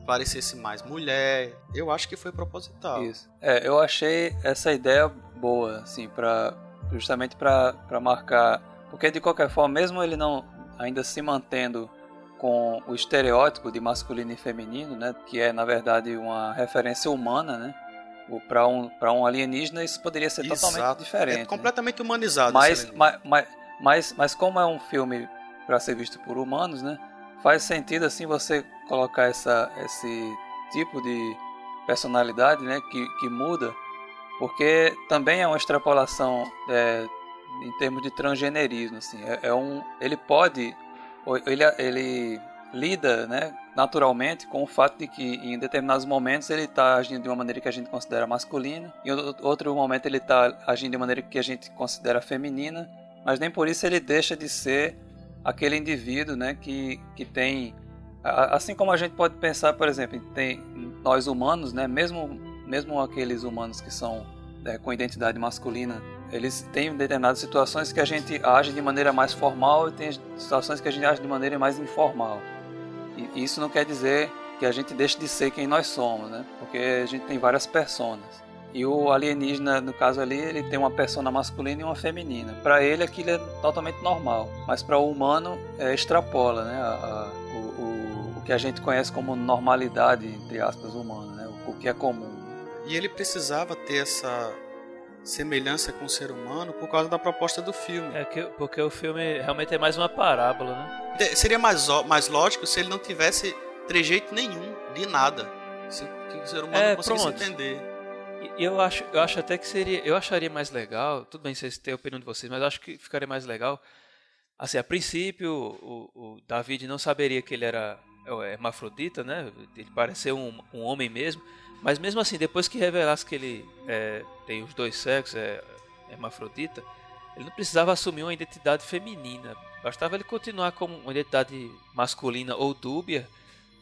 parecesse mais mulher. Eu acho que foi proposital. Isso. É, eu achei essa ideia boa, assim, para justamente para marcar, porque de qualquer forma, mesmo ele não ainda se mantendo com o estereótipo de masculino e feminino, né, que é na verdade uma referência humana, né? Para um, para um alienígena isso poderia ser Exato. totalmente diferente. É né? completamente né? humanizado. Mas, mas, mas, mas como é um filme para ser visto por humanos, né? Faz sentido assim você colocar essa, esse tipo de personalidade, né? Que, que muda, porque também é uma extrapolação é, em termos de transgenerismo, assim. É, é um, ele pode ele, ele lida né, naturalmente com o fato de que em determinados momentos ele está agindo de uma maneira que a gente considera masculina, em outro momento ele está agindo de maneira que a gente considera feminina, mas nem por isso ele deixa de ser aquele indivíduo né, que, que tem. Assim como a gente pode pensar, por exemplo, tem nós humanos, né, mesmo, mesmo aqueles humanos que são é, com identidade masculina eles têm determinadas situações que a gente age de maneira mais formal e tem situações que a gente age de maneira mais informal. E isso não quer dizer que a gente deixe de ser quem nós somos, né? Porque a gente tem várias personas. E o alienígena, no caso ali, ele tem uma persona masculina e uma feminina. Para ele aquilo é totalmente normal, mas para o humano é, extrapola, né? A, a, o, o, o, que a gente conhece como normalidade, entre aspas, humana, né? O, o que é comum. E ele precisava ter essa semelhança com o ser humano por causa da proposta do filme. É que, porque o filme realmente é mais uma parábola, né? Seria mais, mais lógico se ele não tivesse trejeito nenhum de nada. Se o ser humano é, conseguisse pronto. entender. Eu acho, eu acho até que seria. Eu acharia mais legal. Tudo bem, vocês têm a opinião de vocês, mas eu acho que ficaria mais legal. Assim, a princípio, o, o David não saberia que ele era é, hermafrodita, né? Ele parecia um, um homem mesmo. Mas mesmo assim, depois que revelasse que ele é, tem os dois sexos, é, é hermafrodita, ele não precisava assumir uma identidade feminina. Bastava ele continuar como uma identidade masculina ou dúbia,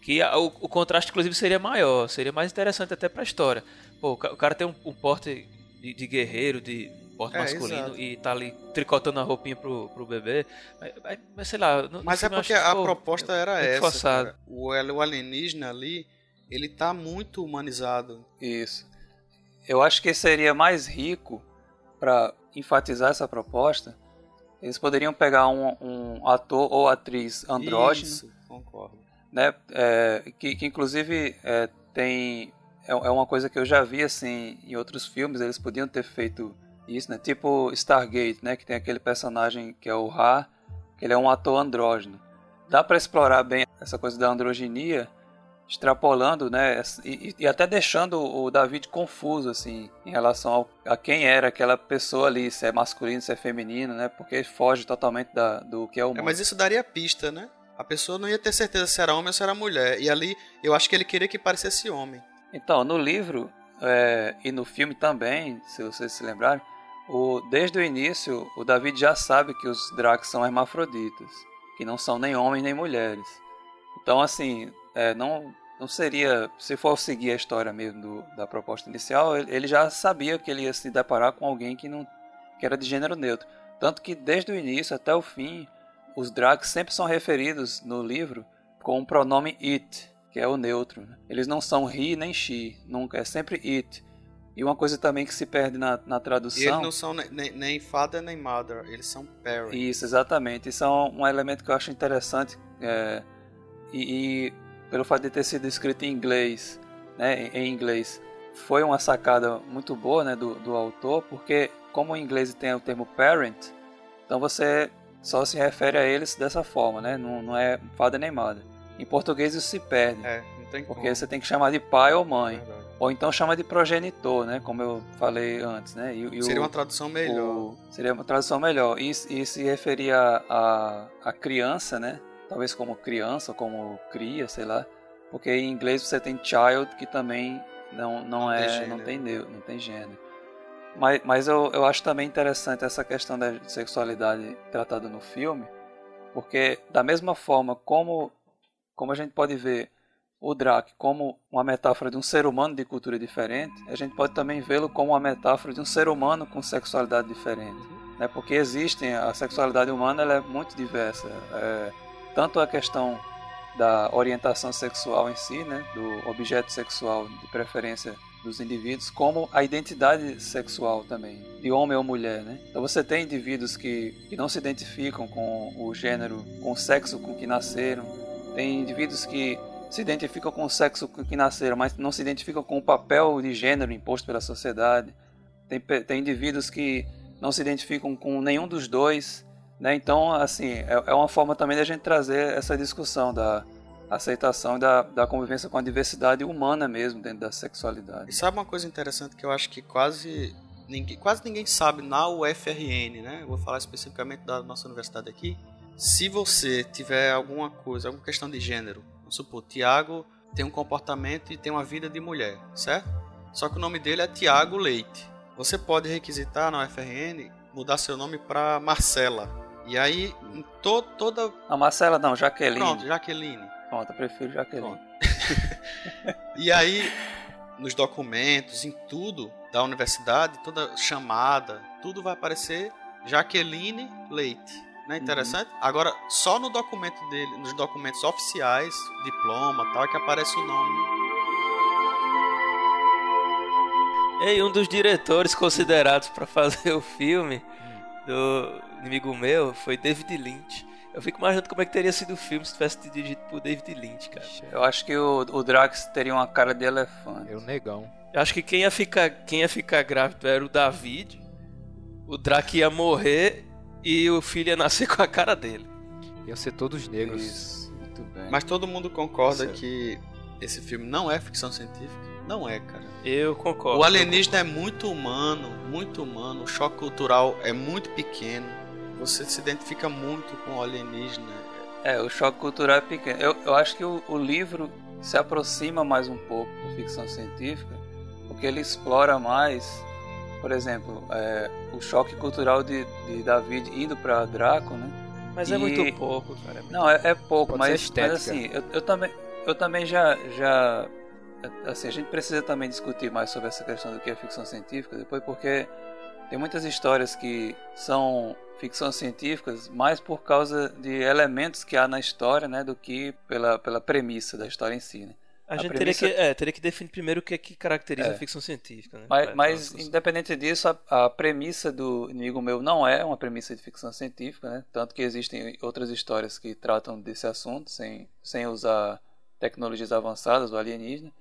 que a, o, o, contraste inclusive seria maior, seria mais interessante até para a história. Pô, o cara tem um, um porte de, de, guerreiro, de porte é, masculino exato. e tá ali tricotando a roupinha pro, pro bebê. Mas, mas sei lá. No, mas é porque acho, a pô, proposta era essa. O, o alienígena ali ele tá muito humanizado. Isso. Eu acho que seria mais rico para enfatizar essa proposta. Eles poderiam pegar um, um ator ou atriz andrógeno. Isso, concordo. Né, é, que, que, inclusive é, tem é, é uma coisa que eu já vi assim em outros filmes. Eles podiam ter feito isso, né? Tipo Stargate, né? Que tem aquele personagem que é o Ra, que ele é um ator andrógeno. Dá para explorar bem essa coisa da androginia extrapolando, né, e, e, até deixando o David confuso, assim, em relação ao, a quem era aquela pessoa ali, se é masculino, se é feminino, né, porque foge totalmente da, do que é o É, mas isso daria pista, né? A pessoa não ia ter certeza se era homem ou se era mulher, e ali eu acho que ele queria que parecesse homem. Então, no livro é, e no filme também, se vocês se lembrarem, o, desde o início o David já sabe que os Dracs são hermafroditas, que não são nem homens nem mulheres. Então, assim, é, não não seria, se for seguir a história mesmo do, da proposta inicial, ele já sabia que ele ia se deparar com alguém que não que era de gênero neutro. Tanto que desde o início até o fim, os drags sempre são referidos no livro com o pronome it, que é o neutro. Eles não são he nem she, nunca, é sempre it. E uma coisa também que se perde na, na tradução. E eles não são nem, nem father nem mother, eles são parent. Isso, exatamente. Isso é um, elemento que eu acho interessante. É, e, e pelo fato de ter sido escrito em inglês, né, em inglês, foi uma sacada muito boa né, do, do autor, porque como em inglês tem o termo parent, então você só se refere a eles dessa forma, né? Não, não é father nem mother. Em português isso se perde. É, não tem Porque como. você tem que chamar de pai ou mãe. É ou então chama de progenitor, né? Como eu falei antes, né? E, e seria o, uma tradução melhor. O, seria uma tradução melhor. E, e se referia a, a criança, né? talvez como criança, como cria, sei lá, porque em inglês você tem child que também não não é, não tem não tem gênero. Mas, mas eu, eu acho também interessante essa questão da sexualidade tratada no filme, porque da mesma forma como, como a gente pode ver o Drac como uma metáfora de um ser humano de cultura diferente, a gente pode também vê-lo como uma metáfora de um ser humano com sexualidade diferente. Né? Porque existem, a sexualidade humana ela é muito diversa. É, tanto a questão da orientação sexual em si, né? do objeto sexual de preferência dos indivíduos, como a identidade sexual também, de homem ou mulher, né? Então você tem indivíduos que, que não se identificam com o gênero, com o sexo com que nasceram, tem indivíduos que se identificam com o sexo com que nasceram, mas não se identificam com o papel de gênero imposto pela sociedade. Tem, tem indivíduos que não se identificam com nenhum dos dois. Né? Então, assim, é, é uma forma também da gente trazer essa discussão da aceitação da, da convivência com a diversidade humana mesmo dentro da sexualidade. E sabe uma coisa interessante que eu acho que quase ninguém, quase ninguém sabe na UFRN, né? Eu vou falar especificamente da nossa universidade aqui. Se você tiver alguma coisa, alguma questão de gênero Vamos supor, Tiago tem um comportamento e tem uma vida de mulher, certo? Só que o nome dele é Tiago Leite. Você pode requisitar na UFRN mudar seu nome para Marcela. E aí, em to toda. A Marcela não, Jaqueline. Pronto, Jaqueline. Pronto, eu prefiro Jaqueline. e aí, nos documentos, em tudo da universidade, toda chamada, tudo vai aparecer Jaqueline Leite. Não é interessante? Uhum. Agora, só no documento dele, nos documentos oficiais, diploma tal, é que aparece o nome. E um dos diretores considerados para fazer o filme do inimigo meu foi David Lynch. Eu fico imaginando como é que teria sido o filme se tivesse dirigido por David Lynch, cara. Eu acho que o, o Drax teria uma cara de elefante. É o negão. Eu acho que quem ia ficar, quem ia ficar grávido era o David. O Drax ia morrer e o filho ia nascer com a cara dele. Iam ser todos negros. Isso, muito bem. Mas todo mundo concorda que esse filme não é ficção científica? Não é, cara. Eu concordo. O alienígena é muito humano, muito humano. O choque cultural é muito pequeno. Você se identifica muito com o alienígena. É, o choque cultural é pequeno. Eu, eu acho que o, o livro se aproxima mais um pouco da ficção científica, porque ele explora mais por exemplo, é, o choque cultural de, de David indo para Draco, né? Mas é e... é muito pouco, cara. Não, é, é pouco, mas, mas, assim, eu, eu, também, eu também já, já. Assim, a gente precisa também discutir mais sobre essa questão do que é ficção científica depois, porque tem muitas histórias que são ficção científicas mais por causa de elementos que há na história, né, do que pela, pela premissa da história em si, né? A, gente premissa... teria, que, é, teria que definir primeiro o que é que caracteriza é. a ficção científica. Né? Mas, mas independente disso, a, a, premissa do Inimigo Meu não é uma premissa de ficção científica, né? Tanto que existem outras histórias que tratam desse assunto sem, sem usar tecnologias avançadas do alienígena.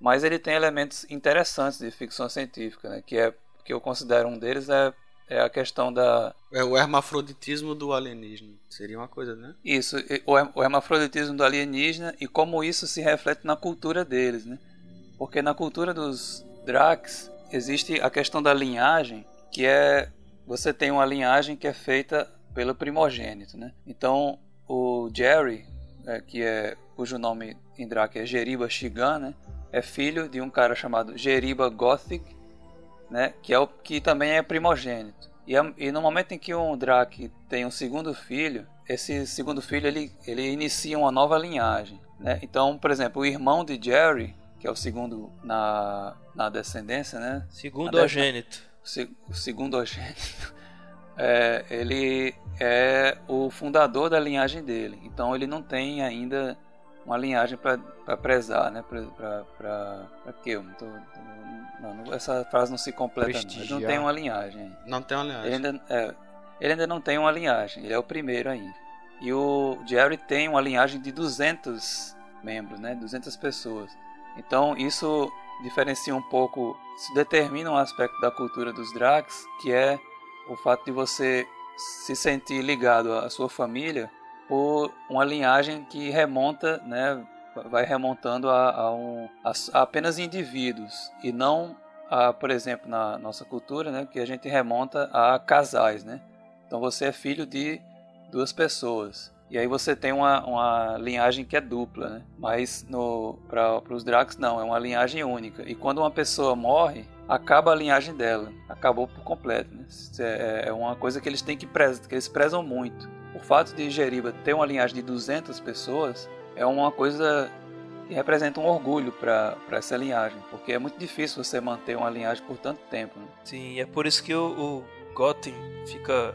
Mas ele tem elementos interessantes de ficção científica, né? Que é que eu considero um deles é é a questão da. É o hermafroditismo do alienígena. Seria uma coisa, né? Isso, o hermafroditismo do alienígena e como isso se reflete na cultura deles, né? Porque na cultura dos Dracs existe a questão da linhagem, que é. Você tem uma linhagem que é feita pelo primogênito, né? Então, o Jerry, é, que é cujo nome em Drac é Jeriba Shigan, né? É filho de um cara chamado Jeriba Gothic, né? Que é o que também é primogênito. E, e no momento em que um Drake tem um segundo filho, esse segundo filho ele, ele inicia uma nova linhagem, né? Então, por exemplo, o irmão de Jerry, que é o segundo na, na descendência, né? Segundo ogênito. O segundo ogênito. É, ele é o fundador da linhagem dele. Então ele não tem ainda uma linhagem para prezar, né? Para não, essa frase não se completa. Não. Ele não tem uma linhagem. Não tem uma linhagem. Ele ainda, é, ele ainda não tem uma linhagem. Ele é o primeiro ainda. E o Jerry tem uma linhagem de 200 membros, né? 200 pessoas. Então isso diferencia um pouco, se determina um aspecto da cultura dos Dracs, que é o fato de você se sentir ligado à sua família por uma linhagem que remonta, né, vai remontando a, a, um, a, apenas indivíduos e não, a, por exemplo, na nossa cultura, né, que a gente remonta a casais, né? Então você é filho de duas pessoas. E aí você tem uma, uma linhagem que é dupla, né? Mas para os Dracs não, é uma linhagem única. E quando uma pessoa morre, acaba a linhagem dela. Acabou por completo. Né? É, é uma coisa que eles têm que, prezam, que eles prezam muito. O fato de Jeriba ter uma linhagem de 200 pessoas é uma coisa que representa um orgulho para essa linhagem, porque é muito difícil você manter uma linhagem por tanto tempo. Né? Sim, é por isso que o, o Gotham fica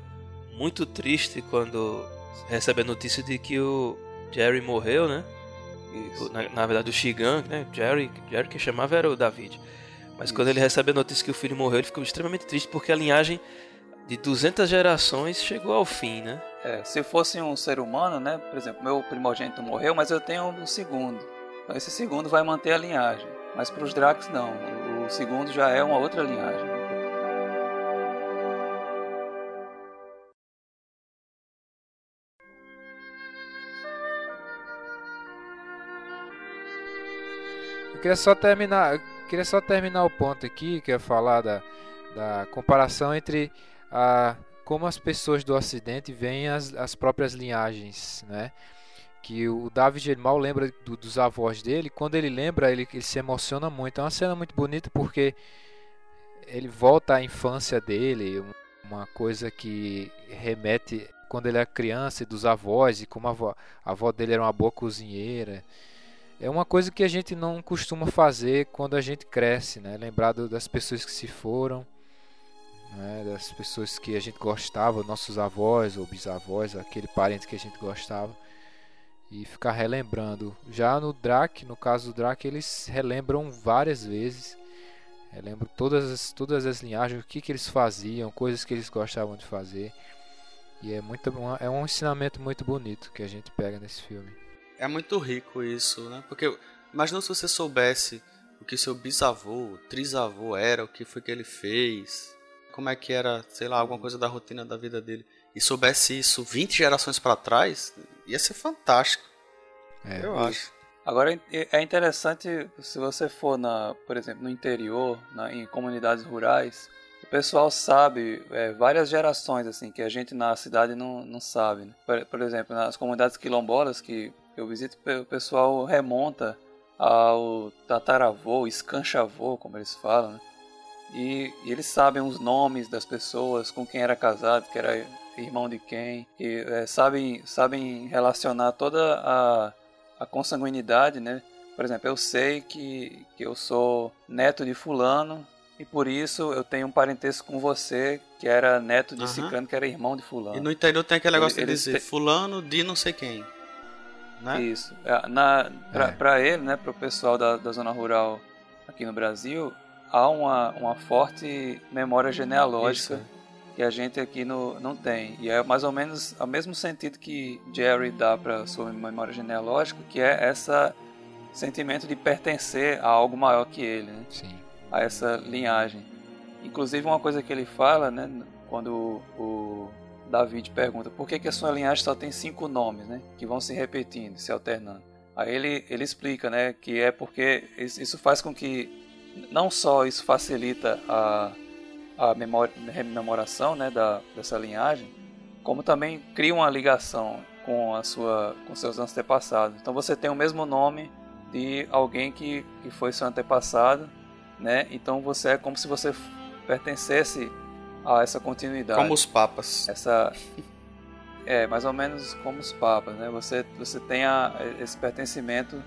muito triste quando recebe a notícia de que o Jerry morreu, né? Na, na, verdade, o Shigan, né? Jerry, Jerry que chamava era o David. Mas Isso. quando ele recebe a notícia que o filho morreu, ele ficou extremamente triste porque a linhagem de 200 gerações chegou ao fim, né? É, se fosse um ser humano, né? Por exemplo, meu primogênito morreu, mas eu tenho um segundo. Então esse segundo vai manter a linhagem. Mas para os Drax não. O segundo já é uma outra linhagem. Eu queria só terminar, queria só terminar o ponto aqui, que é falar da, da comparação entre a como as pessoas do Ocidente veem as, as próprias linhagens, né? Que o David ele mal lembra do, dos avós dele. Quando ele lembra, ele, ele se emociona muito. É uma cena muito bonita porque ele volta à infância dele, uma coisa que remete quando ele era criança e dos avós e como a avó, a avó dele era uma boa cozinheira. É uma coisa que a gente não costuma fazer quando a gente cresce, né? Lembrar das pessoas que se foram né, das pessoas que a gente gostava, nossos avós ou bisavós, aquele parente que a gente gostava, e ficar relembrando. Já no Drac, no caso do Drac, eles relembram várias vezes, relembram todas as, todas as linhagens, o que, que eles faziam, coisas que eles gostavam de fazer. E é, muito, é um ensinamento muito bonito que a gente pega nesse filme. É muito rico isso, né? Porque imagina se você soubesse o que seu bisavô, trisavô era, o que foi que ele fez, como é que era, sei lá, alguma coisa da rotina da vida dele e soubesse isso 20 gerações para trás, ia ser fantástico. É, eu acho. Agora é interessante se você for na, por exemplo, no interior, na, em comunidades rurais, o pessoal sabe é, várias gerações assim que a gente na cidade não, não sabe. Né? Por, por, exemplo, nas comunidades quilombolas que eu visito, o pessoal remonta ao tataravô, escanchavô, como eles falam, né? E, e, eles sabem os nomes das pessoas, com quem era casado, que era irmão de quem, e é, sabem, sabem relacionar toda a, a consanguinidade, né? Por exemplo, eu sei que, que eu sou neto de fulano e por isso eu tenho um parentesco com você, que era neto de uhum. ciclano, que era irmão de fulano. E no interior tem aquele negócio ele, de dizer te... fulano de não sei quem. Né? Isso. É, na, pra, é. pra ele, né, pro pessoal da, da zona rural aqui no Brasil, há uma, uma forte memória genealógica Isso. que a gente aqui no, não tem. E é mais ou menos o mesmo sentido que Jerry dá para sua memória genealógica, que é esse sentimento de pertencer a algo maior que ele, né? A essa linhagem. Inclusive uma coisa que ele fala, né, quando o David pergunta por que, que a sua linhagem só tem cinco nomes, né, que vão se repetindo, se alternando. Aí ele, ele explica, né, que é porque isso faz com que não só isso facilita a, a memória, rememoração né, da, dessa linhagem, como também cria uma ligação com a sua com seus antepassados. Então você tem o mesmo nome de alguém que, que foi seu antepassado, né? Então você é como se você pertencesse a essa continuidade. Como os papas. Essa é mais ou menos como os papas, né? Você você tem a, esse pertencimento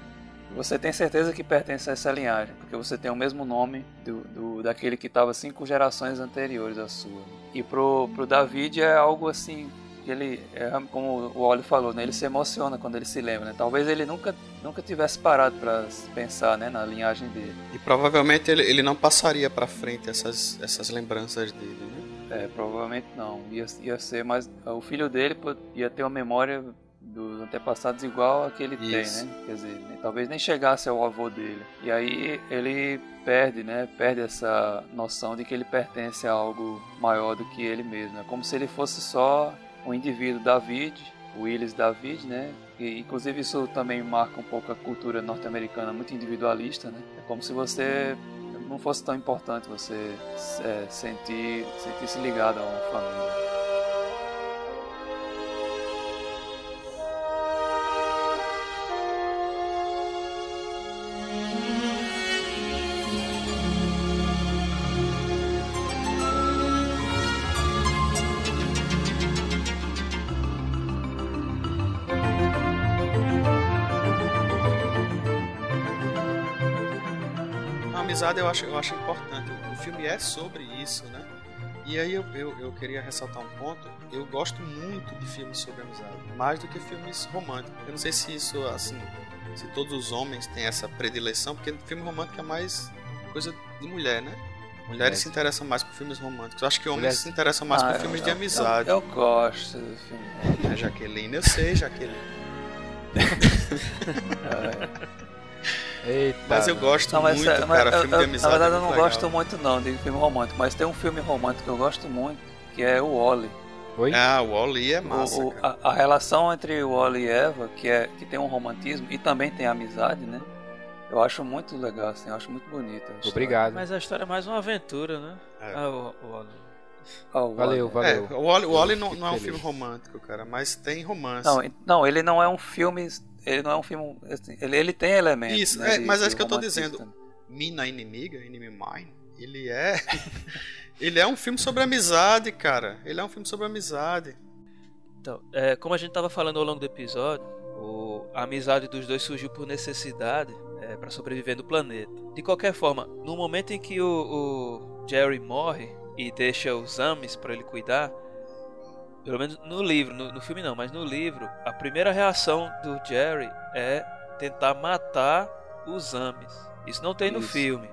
você tem certeza que pertence a essa linhagem, porque você tem o mesmo nome do, do daquele que estava cinco gerações anteriores à sua. E pro, pro David é algo assim, ele, é, como o Oli falou, né, ele se emociona quando ele se lembra. Né? Talvez ele nunca, nunca tivesse parado para pensar né, na linhagem dele. E provavelmente ele, ele não passaria para frente essas, essas lembranças dele, né? É, provavelmente não. Ia, ia ser mais. O filho dele ia ter uma memória dos antepassados igual a que ele Isso. tem, né? Quer dizer, talvez nem chegasse ao avô dele. E aí ele perde, né? Perde essa noção de que ele pertence a algo maior do que ele mesmo. É como se ele fosse só um indivíduo David, Willis David, né? E, inclusive isso também marca um pouco a cultura norte-americana muito individualista, né? É como se você não fosse tão importante você é, sentir, sentir se ligado a uma família. Eu acho, eu acho importante. O filme é sobre isso, né? E aí eu, eu, eu queria ressaltar um ponto. Eu gosto muito de filmes sobre amizade, mais do que filmes românticos. Eu não sei se isso, assim, se todos os homens têm essa predileção, porque filme romântico é mais coisa de mulher, né? Mulheres É. se interessam mais por filmes românticos. Eu acho que homens Mulheres- se interessam mais Ah, por filmes eu- de amizade. Eu, eu gosto do filme. É, Jaqueline, eu sei, Jaqueline. Eita. Mas eu gosto Não, mas, muito, é, mas cara. eu- filme eu- de amizade. na verdade é eu não muito gosto legal. muito não de filme romântico, mas tem um filme romântico que eu gosto muito, que é o Wally. Oi? Ah, o Wall-E é massa, O- o- cara. a, a relação entre o Wally e Eva, que, é, que tem um romantismo e também tem amizade, né? Eu acho muito legal, assim, eu acho muito bonita. história. Obrigado. Mas a história é mais uma aventura, né? É. Ah, o, o Wally. Ah, o Valeu, valeu. É, o Wall-E, o Wall-E Eu não, não é um filme romântico, cara, mas tem romance. Não, não, ele não é um filme. Ele não é um filme. assim, ele, ele tem elementos. Isso, né, é, de- mas é de isso que eu tô dizendo. também. Mina Inimiga, Enemy Mine, ele é. ele é um filme sobre amizade, cara. Ele é um filme sobre amizade. Então, é, como a gente tava falando ao longo do episódio, o- a amizade dos dois surgiu por necessidade é, para sobreviver no planeta. De qualquer forma, no momento em que o, o Jerry morre e deixa os Amis para ele cuidar, pelo menos no livro, no, no filme não, mas no livro, a primeira reação do Jerry é tentar matar os Amis. Isso não tem no Isso. filme.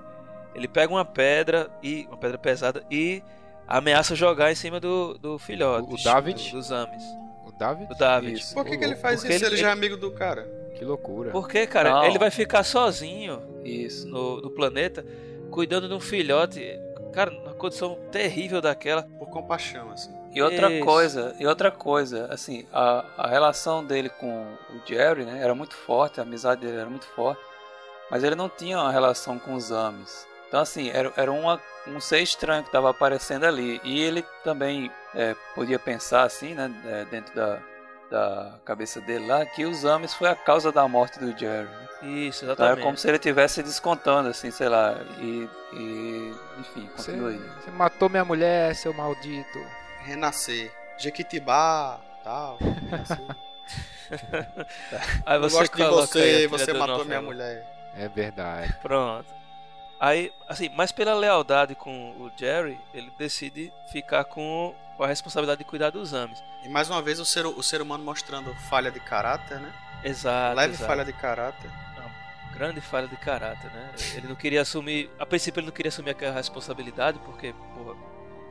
Ele pega uma pedra e uma pedra pesada e ameaça jogar em cima do, do filhote. O- o David? do- dos Amis. O David? Do David. Isso. Por que, que ele faz Porque isso? ele- Ele, já é amigo do cara. Que loucura. Porque, cara, Não. ele vai ficar sozinho Isso. no, no planeta, cuidando de um filhote. Cara, numa condição terrível daquela. Por compaixão, assim. E outra Isso. coisa, e outra coisa, assim, a, a relação dele com o Jerry, né, era muito forte, a amizade dele era muito forte, mas ele não tinha uma relação com os Amis. Então, assim, era, era uma, um ser estranho que estava aparecendo ali. E ele também é, podia pensar, assim, né, é, dentro da, da cabeça dele lá, que os Amis foi a causa da morte do Jerry. né? Isso, Então, exatamente. era como se ele estivesse descontando, assim, sei lá, e, e enfim, continua aí. você matou minha mulher, seu maldito. Renascer. Jequitibá, tal. renascer. Aí Eu você gosto de você, você matou novela. minha mulher. É verdade. Pronto. Aí, assim, mas pela lealdade com o Jerry, ele decide ficar com, com a responsabilidade de cuidar dos Amis. E mais uma vez o ser, o ser humano mostrando falha de caráter, né? Exato. Leve exato. falha de caráter. Grande falha de caráter, né? Ele não queria assumir, a princípio ele não queria assumir aquela responsabilidade, porque, porra,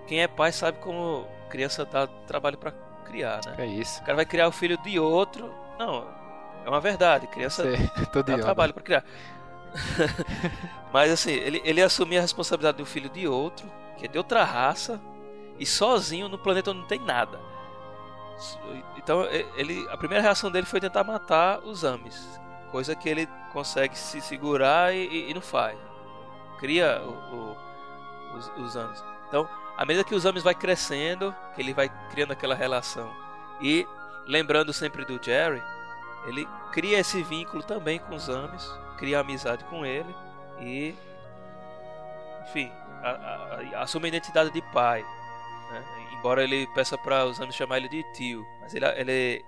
quem é pai sabe como criança dá trabalho pra criar, né? É isso. O cara vai criar o filho de outro, não, é uma verdade, criança de dá trabalho pra criar. Mas assim, ele, ele assumia a responsabilidade do filho de outro, que é de outra raça, e sozinho no planeta onde não tem nada. Então, ele, a primeira reação dele foi tentar matar os Amis, coisa que ele consegue se segurar e, e- e não faz. Cria o- o- os, os Amis. Então, à medida que os Amis vai crescendo, que ele vai criando aquela relação, e lembrando sempre do Jerry, ele cria esse vínculo também com os Amis, cria amizade com ele e, enfim, a- a- a- assume a identidade de pai. né? Embora ele peça para os Amis chamar ele de tio, mas ele, ele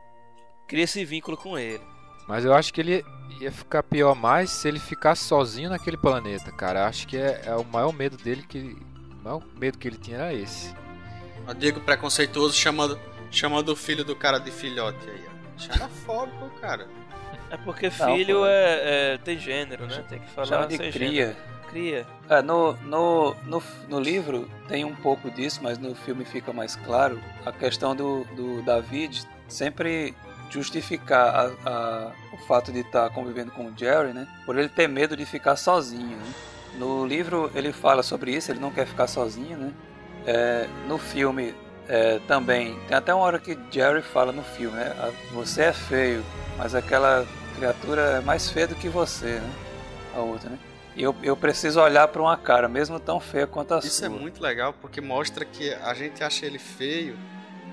cria esse vínculo com ele. Mas eu acho que ele ia ficar pior mais se ele ficasse sozinho naquele planeta, cara. Acho que é, é o maior medo dele que. O maior medo que ele tinha era esse. O Diego preconceituoso chamando, chamando o filho do cara de filhote aí, ó. Xenofóbico, cara. É porque Não, filho pô. é, é- tem gênero, né? Tem que falar Chama de cria. gênero. Cria. É, no, no, no, no livro tem um pouco disso, mas no filme fica mais claro a questão do, do David sempre justificar a- a- o fato de estar convivendo com o Jerry, né? Por ele ter medo de ficar sozinho. né? No livro ele fala sobre isso, ele não quer ficar sozinho, né? É, no filme é, também tem até uma hora que Jerry fala no filme, né? "Ah, Você é feio, mas aquela criatura é mais feia do que você, né? A outra, né? E eu, eu preciso olhar para uma cara, mesmo tão feia quanto a Isso sua. é muito legal porque mostra que a gente acha ele feio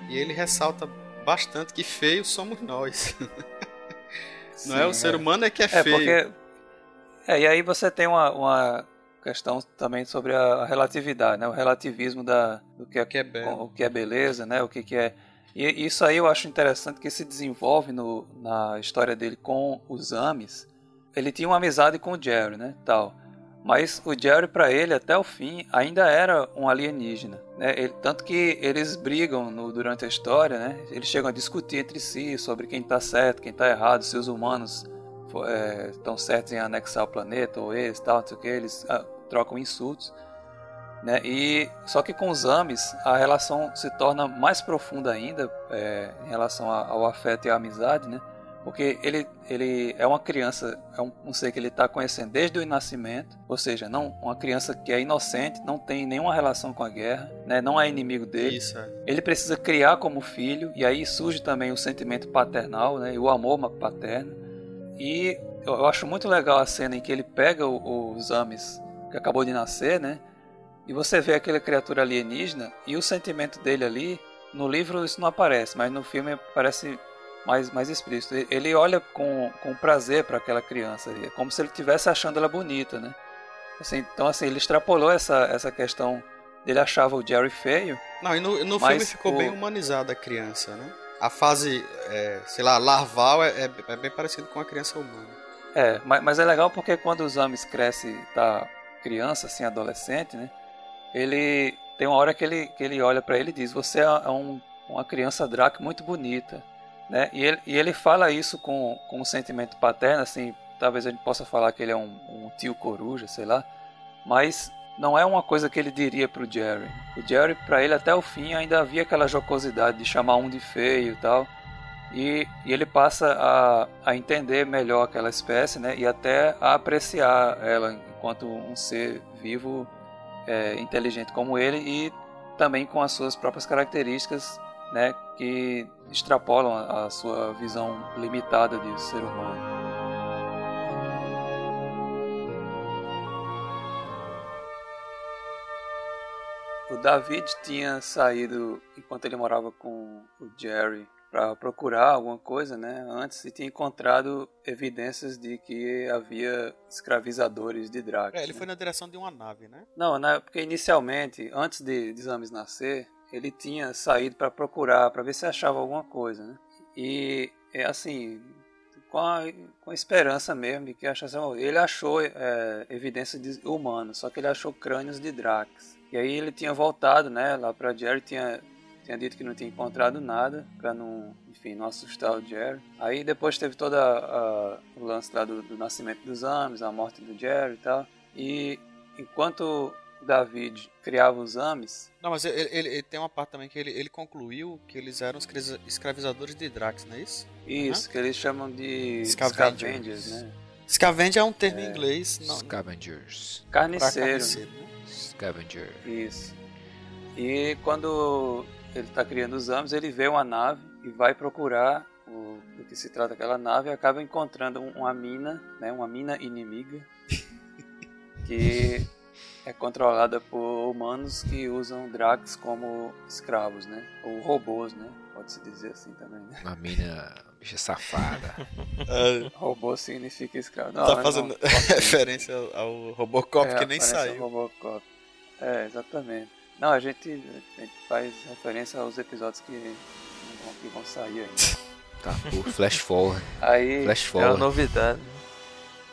e ele ressalta bastante que feio somos nós. Não é Sim, o ser humano é que é, É, feio. porque. É, e aí você tem uma, uma questão também sobre a relatividade, né? O relativismo da, do que é, que é belo. o que é beleza, né? O que, que é. E isso aí eu acho interessante que se desenvolve no, na história dele com os Amis. Ele tinha uma amizade com o Jerry, né? Tal. Mas o Jerry, para ele, até o fim, ainda era um alienígena. Né? Ele, tanto que eles brigam no, durante a história, né? eles chegam a discutir entre si sobre quem está certo, quem está errado, se os humanos estão é, certos em anexar o planeta ou eles, tal, não sei o que, eles ah, trocam insultos. Né? E só que com os Amis a relação se torna mais profunda ainda é, em relação ao afeto e à amizade, né? Porque ele, ele é uma criança, é um, um ser que ele está conhecendo desde o nascimento, ou seja, não uma criança que é inocente, não tem nenhuma relação com a guerra, né? não é inimigo dele. Isso, é. Ele precisa criar como filho, e aí surge também o sentimento paternal, né? e o amor paterno. E eu acho muito legal a cena em que ele pega o, os Amis que acabou de nascer, né? E você vê aquela criatura alienígena e o sentimento dele ali. No livro isso não aparece, mas no filme parece mais, mais explícito. Ele olha com, com prazer para aquela criança, é como se ele estivesse achando ela bonita, né? Assim, então, assim, ele extrapolou essa, essa questão. Ele achava o Jerry feio. Não, e no, no filme ficou o... bem humanizada a criança, né? A fase, é, sei lá, larval é, é, é, bem parecido com a criança humana. É, mas, mas é legal porque quando os homens crescem, tá criança, assim, adolescente, né? ele tem uma hora que ele, que ele olha para ele e diz: Você é um, uma criança Draco muito bonita. Né? E, ele, e ele fala isso com, com um sentimento paterno, assim, talvez a gente possa falar que ele é um, um tio coruja, sei lá, mas não é uma coisa que ele diria para o Jerry. O Jerry, para ele, até o fim, ainda havia aquela jocosidade de chamar um de feio e tal. E, e, ele passa a, a entender melhor aquela espécie né? e até a apreciar ela enquanto um ser vivo é, inteligente como ele e também com as suas próprias características, né, que extrapolam a, sua visão limitada de ser humano. O David tinha saído enquanto ele morava com o Jerry para procurar alguma coisa, né? Antes e tinha encontrado evidências de que havia escravizadores de Drax. É, ele né? foi na direção de uma nave, né? Não, né, porque inicialmente, antes de, de Zames nascer, ele tinha saído para procurar, para ver se achava alguma coisa, né? E é assim, com a, com a esperança mesmo de que achasse ele achou é, evidências de humanos, só que ele achou crânios de Drax. E aí ele tinha voltado, né, lá para Jerry tinha tinha dito que não tinha encontrado nada para não, enfim, não assustar o Jerry. Aí depois teve todo o lance lá do, do, nascimento dos Ames, a morte do Jerry e tal. E enquanto David criava os Ames. Não, mas ele, ele, ele, tem uma parte também que ele, ele concluiu que eles eram escravizadores de Drax, não é isso? Isso, uhum. que eles chamam de Scavengers, Scavengers né? Scavenger é um termo é. em inglês. Não, Scavengers. Carniceiro. carniceiro né? Scavenger. Isso. E quando ele está criando os ames, ele vê uma nave e vai procurar o, do que se trata aquela nave e acaba encontrando uma mina, né, uma mina inimiga, que é controlada por humanos que usam Drax como escravos, né, ou robôs, né, pode-se dizer assim também. Né? Uma mina bicha safada. uh, Robô significa escravo. Não, tá fazendo não, referência ao Robocop é, que nem saiu. Robocop. É, exatamente. Não, a gente, a gente faz referência aos episódios que vão, que vão sair ainda. Tá, por flash forward. Aí, flash forward. É uma novidade.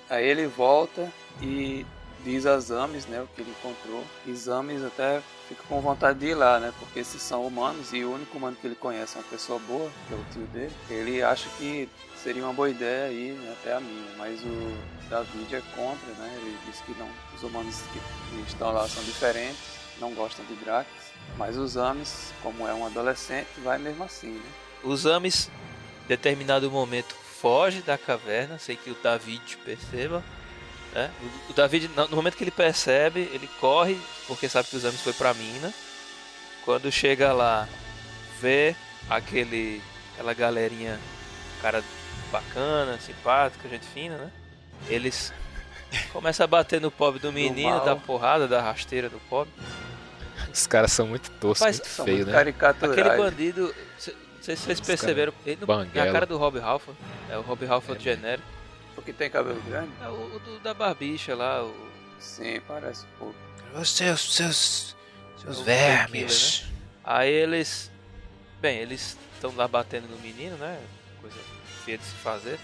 Aí ele volta e diz a Zames, né, o que ele encontrou. E Zames até fica com vontade de ir lá, né, porque esses são humanos e o único humano que ele conhece é uma pessoa boa, que é o tio dele. Ele acha que seria uma boa ideia ir né, até a mina, mas o David é contra, né, ele diz que não, os humanos que estão lá são diferentes não gostam de Drax, mas os Amis, como é um adolescente, vai mesmo assim, né? Os Amis, em determinado momento, foge da caverna, sei que o David perceba. Né? O, David, no momento que ele percebe, ele corre, porque sabe que os Amis foi pra mina. Quando chega lá, vê aquele, aquela galerinha, cara bacana, simpática, gente fina, né? Eles começam a bater no pobre do menino, da porrada, da rasteira do pobre. Os caras são muito toscos, Mas, muito feios, né? Aquele bandido, não sei se vocês perceberam, ele não, é a cara do Rob Halford, é o Rob Halford é, genérico. O que tem cabelo grande? É o, o do, da barbicha lá, o... Sim, parece um pouco. Os seus, seus, seus é vermes. Killer, né? Aí eles, bem, eles estão lá batendo no menino, né? Coisa feia de se fazer.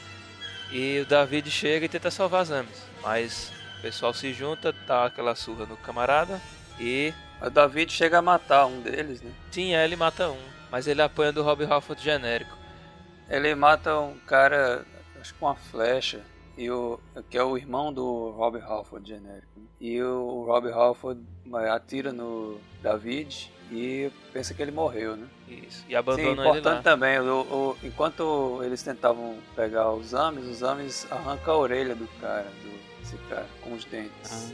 E o David chega e tenta salvar as Ames, mas O pessoal se junta, dá aquela surra no camarada e. O David chega a matar um deles, né? Sim, é, ele mata um. Mas ele apanha do Rob Halford genérico. Ele mata um cara, acho que com uma flecha, e o, que é o irmão do Rob Halford genérico. E o Rob Halford atira no David e pensa que ele morreu, né? Isso. E abandona Sim, importante ele lá. também, o, o- enquanto eles tentavam pegar os Ames, os Ames arrancam a orelha do cara, do, desse cara, com os dentes.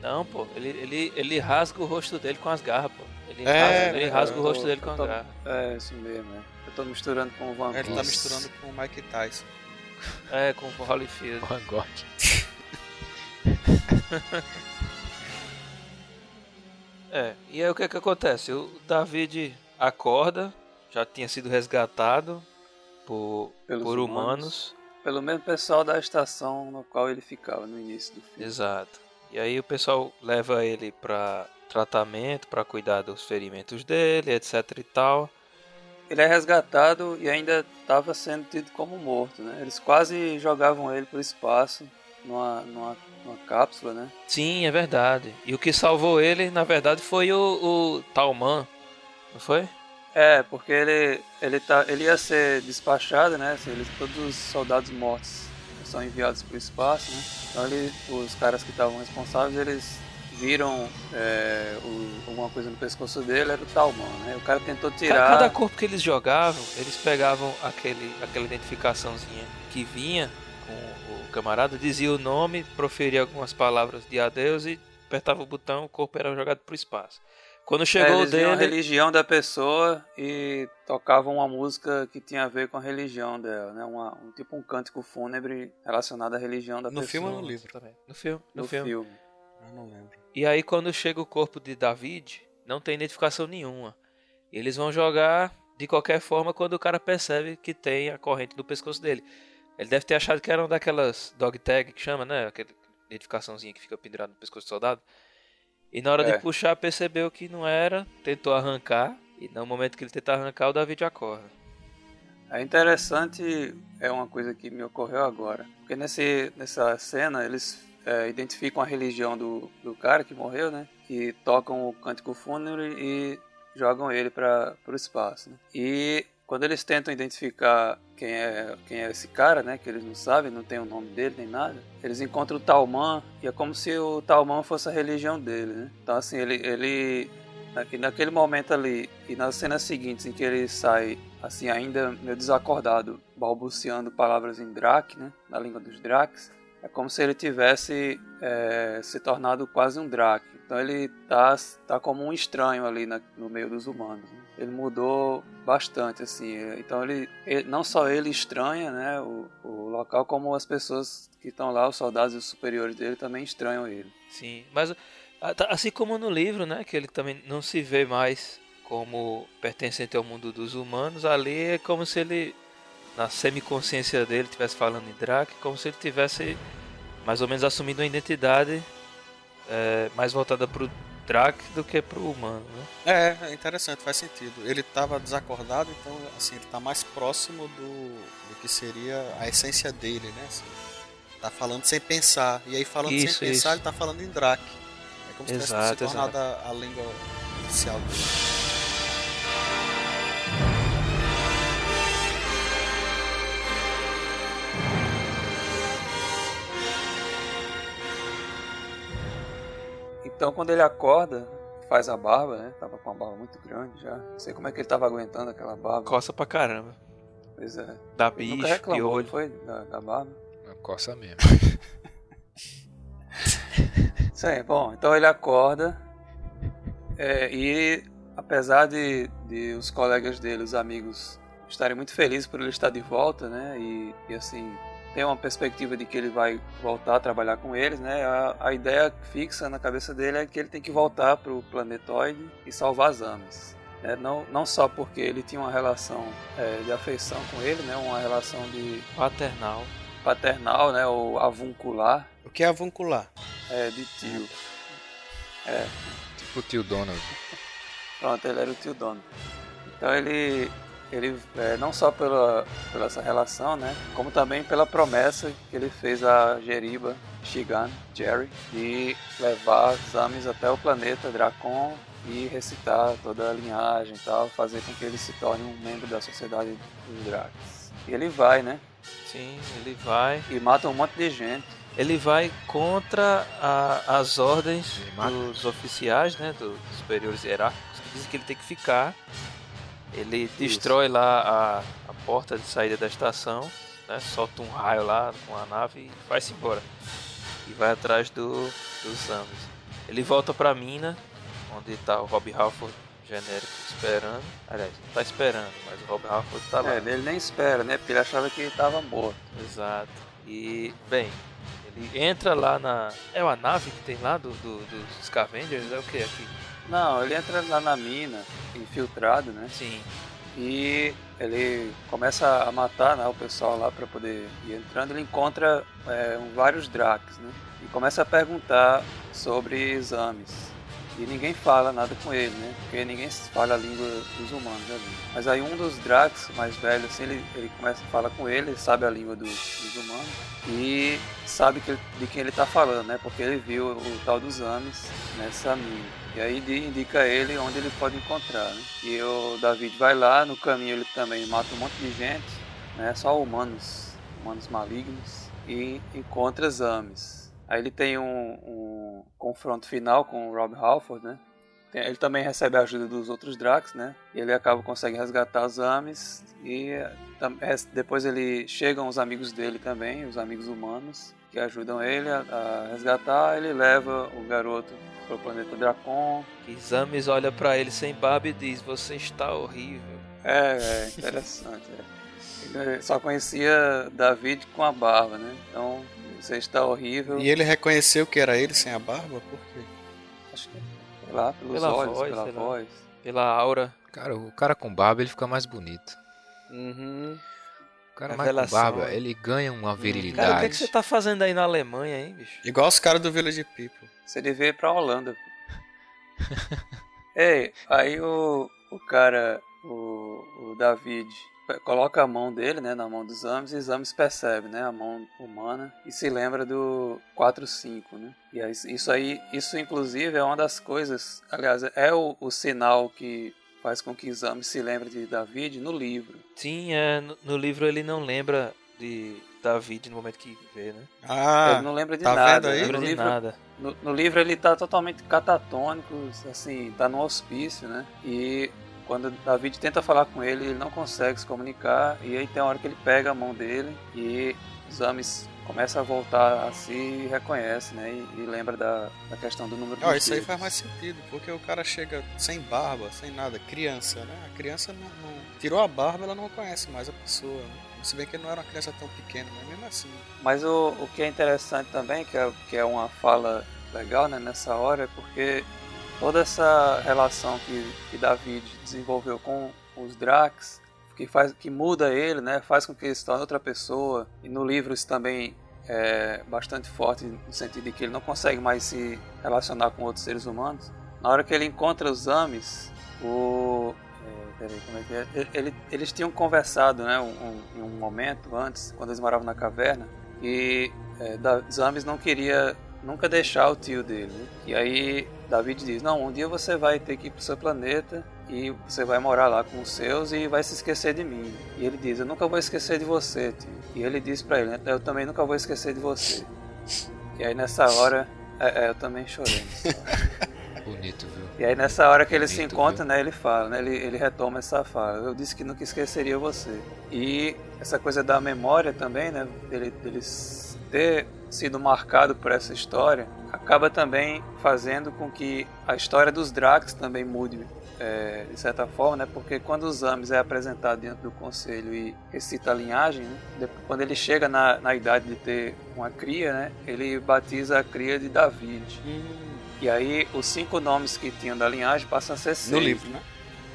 Não, pô, ele, ele, ele rasga o rosto dele com as garras, pô. Ele É, rasga, ele é, rasga o eu rosto tô- dele com as tô- garras. É, isso mesmo, é. Eu tô misturando com o Van Ele tá misturando com o Mike Tyson. É, com o Holyfield. Van Gogh. É, e aí o que que acontece? O David acorda, já tinha sido resgatado por, Pelos por humanos. humanos. Pelo mesmo pessoal da estação no qual ele ficava no início do filme. Exato. E aí o pessoal leva ele pra tratamento, pra cuidar dos ferimentos dele, etc e tal. Ele é resgatado e ainda estava sendo tido como morto, né? Eles quase jogavam ele pro espaço numa, numa, numa cápsula, né? Sim, é verdade. E o que salvou ele, na verdade, foi o, o Talman, não foi? É, porque ele, ele, tá, ele ia ser despachado, né? Assim, eles, todos os soldados mortos são enviados para o espaço, né? Então ele, os caras que estavam responsáveis, eles viram é, o- alguma coisa no pescoço dele, era o Talman, né? O cara tentou tirar... Cada corpo que eles jogavam, eles pegavam aquele, aquela identificaçãozinha que vinha com o camarada, dizia o nome, proferia algumas palavras de adeus e apertava o botão, o corpo era jogado pro espaço. Quando É, chegou o eles viam a dele, religião da pessoa e tocavam uma música que tinha a ver com a religião dela, né? Uma, um, tipo um cântico fúnebre relacionado à religião da No pessoa. filme ou no livro? no filme, no, No filme. filme. Eu não lembro. E aí quando chega o corpo de David, não tem identificação nenhuma. Eles vão jogar de qualquer forma quando o cara percebe que tem a corrente no pescoço dele. Ele deve ter achado que era uma daquelas dog tag que chama, né? Aquela identificaçãozinha que fica pendurada no pescoço do soldado. E na hora É. de puxar percebeu que não era, tentou arrancar. E no momento que ele tenta arrancar, o David acorda. É interessante, é uma coisa que me ocorreu agora. Porque nesse, nessa cena eles é, identificam a religião do, do cara que morreu, né? E tocam o cântico fúnebre e jogam ele para o espaço. né? E quando eles tentam identificar quem é, quem é esse cara, né? Que eles não sabem, não tem o nome dele nem nada. Eles encontram o Talman e é como se o Talman fosse a religião dele, né? Então assim, ele, ele na- naquele momento ali e nas cenas seguintes em que ele sai assim ainda meio desacordado balbuciando palavras em Drak, né, na língua dos Dracs, é como se ele tivesse é, se tornado quase um Drak. Então ele tá, tá como um estranho ali na- no meio dos humanos. né. Ele mudou bastante assim. é, Então ele, ele- não só ele estranha, né, o, o local, como as pessoas que estão lá, os soldados e os superiores dele também estranham ele. Sim, mas tá- assim como no livro, né, que ele também não se vê mais como pertencente ao mundo dos humanos, ali é como se ele na semiconsciência dele estivesse falando em Drake, como se ele tivesse mais ou menos assumindo uma identidade é, mais voltada pro Drake do que pro humano, né? É, é interessante, faz sentido. Ele estava desacordado, então assim, ele tá mais próximo do, do que seria a essência dele, né? Assim, tá falando sem pensar. E aí falando Isso, sem pensar, isso. ele tá falando em Drake. É como se tivesse Exato, se tornado a, a língua oficial dele. Então quando ele acorda, faz a barba, né? Tava com uma barba muito grande já. Não sei como é que ele tava aguentando aquela barba. Coça pra caramba. Pois é. Dá Ele bicho, nunca reclamou, não piolho. foi? Da, da barba. Uma coça mesmo. Isso aí, bom, então ele acorda é, e apesar de, de os colegas dele, os amigos, estarem muito felizes por ele estar de volta, né? E, e assim, tem uma perspectiva de que ele vai voltar a trabalhar com eles, né? A, a ideia fixa na cabeça dele é que ele tem que voltar para o planetoide e salvar as Ames. Né? Não, não só porque ele tinha uma relação é, de afeição com ele, né? Uma relação de Paternal. paternal, né? Ou avuncular, O que é avuncular? é, de tio. Tipo o tio Donald. Pronto, ele era o tio dono. Então ele, ele é, não só pela, pela essa relação, né, como também pela promessa que ele fez a Jeriba Shigan, Jerry, de levar Zamis até o planeta Dracon e recitar toda a linhagem e tal, fazer com que ele se torne um membro da sociedade dos Dracs. E ele vai, né? Sim, ele vai. E mata um monte de gente. Ele vai contra a- as ordens dos oficiais, né? Dos superiores hierárquicos, que dizem que ele tem que ficar. Ele destrói lá a, a porta de saída da estação, né? Solta um raio lá com a nave e vai-se embora. E vai atrás do, dos Zamis. Ele volta pra mina, onde tá o Rob Halford genérico esperando. Aliás, não tá esperando, mas o Rob Halford tá lá. É, ele nem espera, né? Porque ele achava que ele estava morto. Exato. E, bem, ele entra lá na. É uma nave que tem lá do, do- dos Scavengers? É o que aqui? Não, ele entra lá na mina, infiltrado, né? Sim. E ele começa a matar né, o pessoal lá para poder ir entrando. Ele encontra é, vários Dracs, né? E começa a perguntar sobre exames. E ninguém fala nada com ele, né? Porque ninguém fala a língua dos humanos ali. Mas aí um dos Dracs mais velhos, assim, ele, ele começa a falar com ele, ele sabe a língua do- dos humanos. E sabe que, de quem ele tá falando, né? Porque ele viu o tal dos Ames nessa mina. E aí di- indica ele onde ele pode encontrar, né? E o David vai lá, no caminho ele também mata um monte de gente, né? Só humanos, humanos malignos. E encontra Zames. Aí ele tem um, um confronto final com o Rob Halford, né? Ele também recebe a ajuda dos outros Dracs, né? E ele acaba consegue resgatar os Ames e eh, depois ele chegam os amigos dele também, os amigos humanos que ajudam ele a, a resgatar. Ele leva o garoto para o planeta Dracon. Que Zamis olha pra ele sem barba e diz: Você está horrível. É, é interessante. é. Ele só conhecia David com a barba, né? Então você está horrível. E ele reconheceu que era ele sem a barba? Por quê? Acho que sei lá, pelos Pela olhos, voz, pela lá. voz. Pela aura. Cara, o cara com barba ele fica mais bonito. Uhum. O cara mais com Revelação, barba, hein? ele ganha uma Cara, o que, virilidade. é que você tá fazendo aí na Alemanha, hein, bicho? Igual os caras do Village People. Você devia ir pra Holanda. Ei, aí o, o cara, o, o David, pe- coloca a mão dele, né, na mão dos Ames, e os Ames percebe, né, a mão humana, e se lembra do 4-5, né. E aí, isso aí, isso inclusive é uma das coisas, aliás, é o, o sinal que faz com que os Ames se lembre de David no livro. Sim, é, no, no livro ele não lembra de David no momento que vê, né? Ah, Ele não lembra de tá nada. vendo aí? Não lembra No de livro, nada. No, no livro ele tá totalmente catatônico, assim, tá no hospício, né? E quando David tenta falar com ele, ele não consegue se comunicar. E aí tem uma hora que ele pega a mão dele e os Ames começa a voltar a si e reconhece, né? E, e lembra da, da questão do número Ó, dos isso aí faz mais sentido, porque o cara chega sem barba, sem nada, criança, né? A criança não, não- tirou a barba, ela não conhece mais a pessoa. Né? Se bem que ele não era uma criança tão pequena, mas mesmo assim. Mas o, o que é interessante também, que é, que é uma fala legal né, nessa hora, é porque toda essa relação que, que David desenvolveu com os Dracs, que, faz, que muda ele, né, faz com que ele se torne outra pessoa, e no livro isso também é bastante forte, no sentido de que ele não consegue mais se relacionar com outros seres humanos. Na hora que ele encontra os Ames, o. é, peraí, como é que é? Ele- ele- eles tinham conversado, né, um, um- um momento antes, quando eles moravam na caverna, e é, Zames não queria nunca deixar o tio dele. né? E aí David diz: Não, um dia você vai ter que ir pro seu planeta e você vai morar lá com os seus e vai se esquecer de mim. E ele diz: Eu nunca vou esquecer de você, tio. E ele diz pra ele: Eu também nunca vou esquecer de você. E aí nessa hora, é, é, eu também chorei. Bonito, viu? E aí nessa hora que eles se Bonito, encontram, viu? né, ele fala, né, ele, ele retoma essa fala. Eu disse que nunca esqueceria você. E essa coisa da memória também, né, dele, deles ter sido marcado por essa história, acaba também fazendo com que a história dos Dracs também mude. é, de certa forma, né? Porque quando os Ames é apresentado diante do conselho e recita a linhagem, né, depois- quando ele chega na, na idade de ter uma cria, né? Ele batiza a cria de David. E aí os cinco nomes que tinham da linhagem passam a ser seis. No livro, né?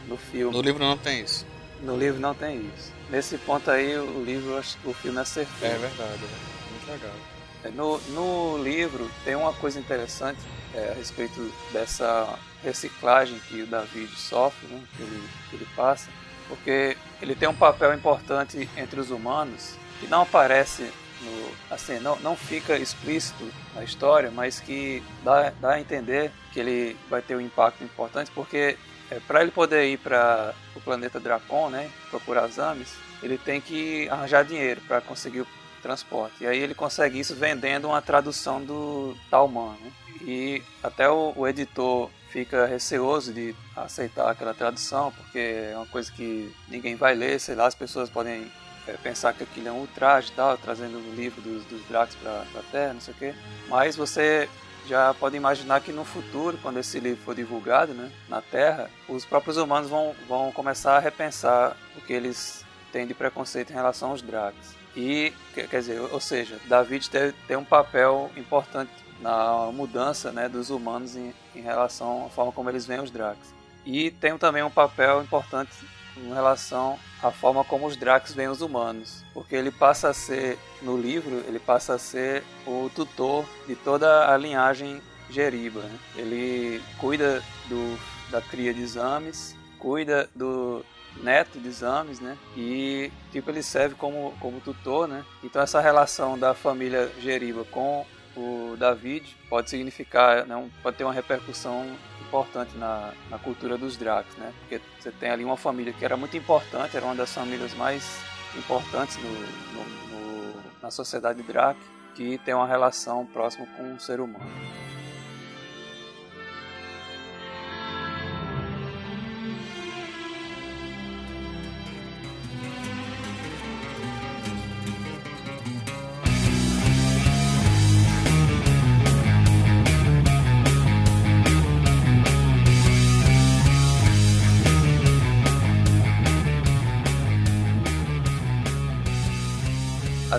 No filme. No livro não tem isso. No livro não tem isso. Nesse ponto aí o livro, o filme acertou. É verdade, né? Muito legal. É, No, no livro tem uma coisa interessante é, a respeito dessa reciclagem que o David sofre, né, que, ele, que ele passa, porque ele tem um papel importante entre os humanos que não aparece no, assim, não, não fica explícito na história, mas que dá, dá a entender que ele vai ter um impacto importante, porque é, para ele poder ir para o planeta Dracon, né, procurar Zames, ele tem que arranjar dinheiro para conseguir transporte. E aí ele consegue isso vendendo uma tradução do Talman. Né? E até o, o editor fica receoso de aceitar aquela tradução, porque é uma coisa que ninguém vai ler, sei lá, as pessoas podem é, pensar que aquilo é um ultraje e tal, trazendo o livro dos, dos Drax para a Terra, não sei o quê. Mas você já pode imaginar que no futuro, quando esse livro for divulgado né, na Terra, os próprios humanos vão, vão começar a repensar o que eles têm de preconceito em relação aos Drax. E, quer dizer, ou seja, David tem, um papel importante na mudança né, dos humanos em, em relação à forma como eles veem os Drax. E tem também um papel importante em relação à forma como os Drax veem os humanos, porque ele passa a ser no livro, ele passa a ser o tutor de toda a linhagem Geriba. Né? Ele cuida do, da cria de exames, cuida do neto de exames, né? E tipo ele serve como como tutor, né? Então essa relação da família Geriba com o David pode significar, né, pode ter uma repercussão importante na, na cultura dos Dracs, né? Porque você tem ali uma família que era muito importante, era uma das famílias mais importantes no, no, no, na sociedade Drac, que tem uma relação próxima com o ser humano.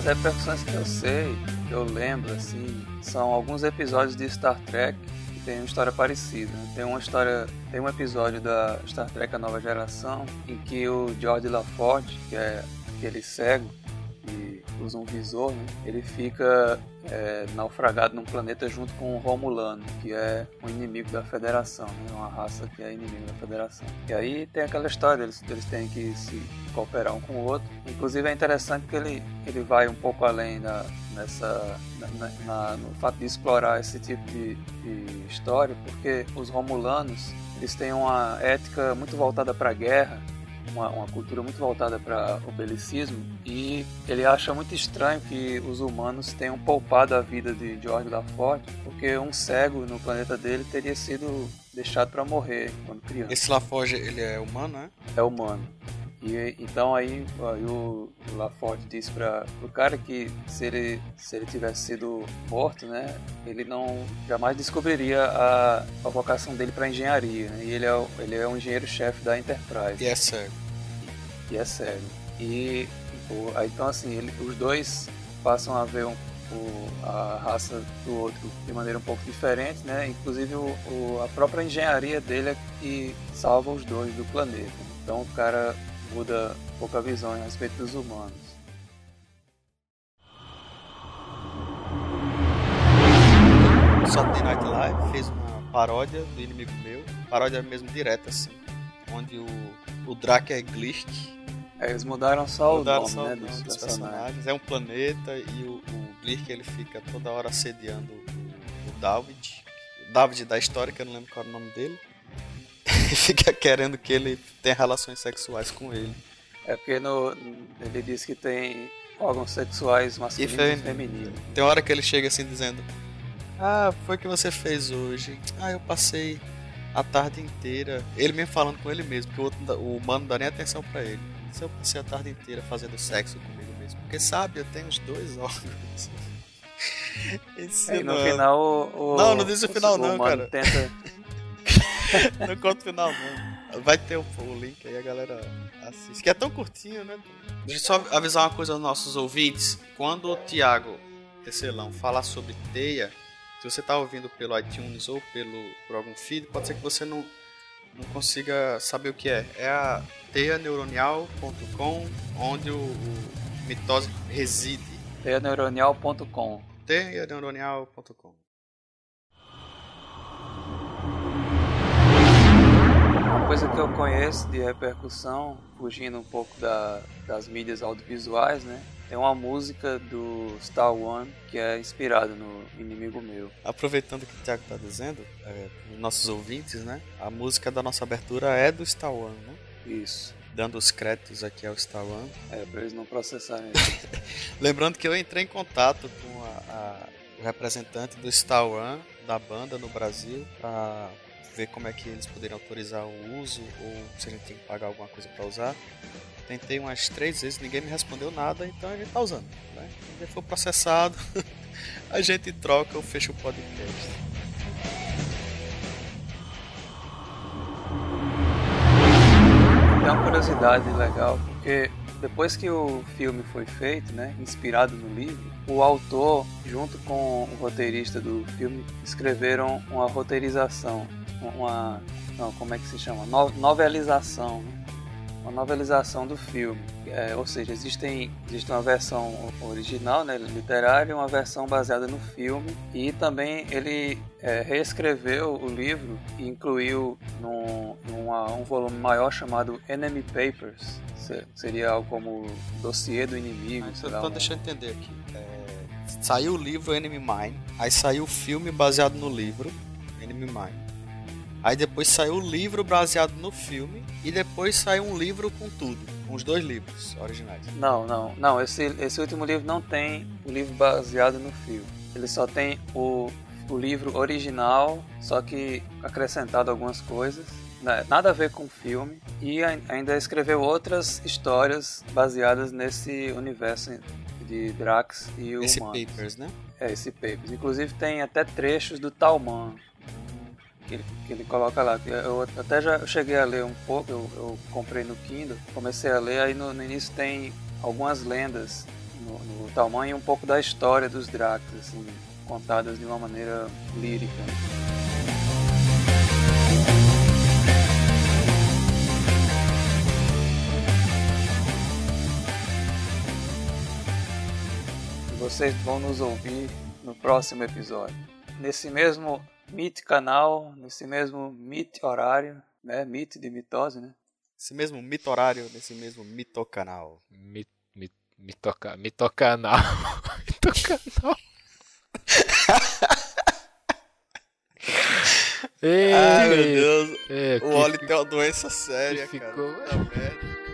Repercussões que eu sei, que eu lembro, assim, são alguns episódios de Star Trek que tem uma história parecida. Tem uma história, tem um episódio da Star Trek A Nova Geração em que o George LaForge, que é aquele cego que usa um visor, né, ele fica é, naufragado num planeta junto com o Romulano, que é um inimigo da Federação, né? uma raça que é inimigo da Federação. E aí tem aquela história, eles, eles têm que se cooperar um com o outro. Inclusive é interessante que ele, ele vai um pouco além da, nessa, na, na, no fato de explorar esse tipo de, de história, porque os Romulanos eles têm uma ética muito voltada para a guerra uma, uma cultura muito voltada para o belicismo e ele acha muito estranho que os humanos tenham poupado a vida de George LaForge porque um cego no planeta dele teria sido deixado para morrer quando criança. Esse LaForge, ele é humano, né? É humano. E então aí, aí o, o Laforte disse para o cara que se ele, se ele tivesse sido morto, né, ele não jamais descobriria a, a vocação dele para engenharia. Né, e ele é, ele é um engenheiro-chefe da Enterprise. E é cego. E, é cego. E o, aí, então assim, ele, os dois passam a ver um, o, a raça do outro de maneira um pouco diferente, né? Inclusive o, o, a própria engenharia dele é que salva os dois do planeta. Então o cara muda um pouco a visão a respeito dos humanos. Saturday Night Live fez uma paródia do inimigo meu, paródia mesmo direta assim, onde o, o Drake é Glisk. É, eles mudaram só mudaram o nome, só né, dos, dos personagens. personagens. É um planeta e o, o Glisk ele fica toda hora assediando o, o David. O David da história, que eu não lembro qual era o nome dele. E fica querendo que ele tenha relações sexuais com ele. É porque no, ele diz que tem órgãos sexuais masculinos e, feminino. femininos. Tem hora que ele chega assim dizendo: Ah, foi o que você fez hoje. Ah, eu passei a tarde inteira. Ele mesmo falando com ele mesmo, porque o, outro, o humano não dá nem atenção pra ele. Se eu passei a tarde inteira fazendo sexo comigo mesmo. Porque sabe, eu tenho os dois órgãos. Esse E no mano- final o, o- Não, não diz o final não, cara. Tenta, Não conta o final, não. Vai ter o, o link aí, a galera assiste. Que é tão curtinho, né? Deixa eu só avisar uma coisa aos nossos ouvintes. Quando o Thiago Tecelão falar sobre teia, se você tá ouvindo pelo iTunes ou pelo, por algum feed, pode ser que você não, não consiga saber o que é. É a teianeuronial.com, onde o, o mitose reside. teianeuronial.com. teianeuronial.com coisa que eu conheço de repercussão, fugindo um pouco da, das mídias audiovisuais, né? Tem uma música do Star One que é inspirada no Inimigo Meu. Aproveitando que o Thiago está dizendo, é, os nossos ouvintes, né? A música da nossa abertura é do Star One, né? Isso. Dando os créditos aqui ao Star One. É, pra eles não processarem. Lembrando que eu entrei em contato com a, a, o representante do Star One, da banda no Brasil, para ver como é que eles poderiam autorizar o uso ou se a gente tem que pagar alguma coisa para usar. Tentei umas três vezes, ninguém me respondeu nada, então a gente tá usando. Né? Se for processado, a gente troca ou fecha o podcast. Tem uma curiosidade legal, porque depois que o filme foi feito, né, inspirado no livro, o autor, junto com o roteirista do filme, escreveram uma roteirização, uma, não, como é que se chama, no, novelização, né? uma novelização do filme. É, ou seja, existem, existe uma versão original, né, literária, e uma versão baseada no filme. E também ele é, reescreveu o livro e incluiu num, numa, um volume maior chamado Enemy Papers. Seria algo como dossiê do inimigo. Mas, então, um... deixa eu entender aqui. É, saiu o livro Enemy Mine, aí saiu o filme baseado no livro Enemy Mine. Aí depois saiu o livro baseado no filme e depois saiu um livro com tudo, com os dois livros originais. Não, não, não. Esse, esse último livro não tem o livro baseado no filme. Ele só tem o, o livro original, só que acrescentado algumas coisas. Né, nada a ver com o filme. E ainda escreveu outras histórias baseadas nesse universo de Drax e o Esse Papers, né? É, esse Papers. Inclusive tem até trechos do Talman que ele, que ele coloca lá. Eu até já cheguei a ler um pouco, eu, eu comprei no Kindle, comecei a ler, aí no, no início tem algumas lendas no, no tamanho e um pouco da história dos Dracs, assim, contadas de uma maneira lírica. Vocês vão nos ouvir no próximo episódio. Nesse mesmo Meet canal, nesse mesmo Meet horário, né? Meet de mitose, né? Esse mesmo Meet horário, nesse mesmo mitocanal. Mit, mit, mitoca, mitocanal. mitocanal. Ei, Ai, meu Deus. É, o Oli tem uma doença séria, que cara. Ficou...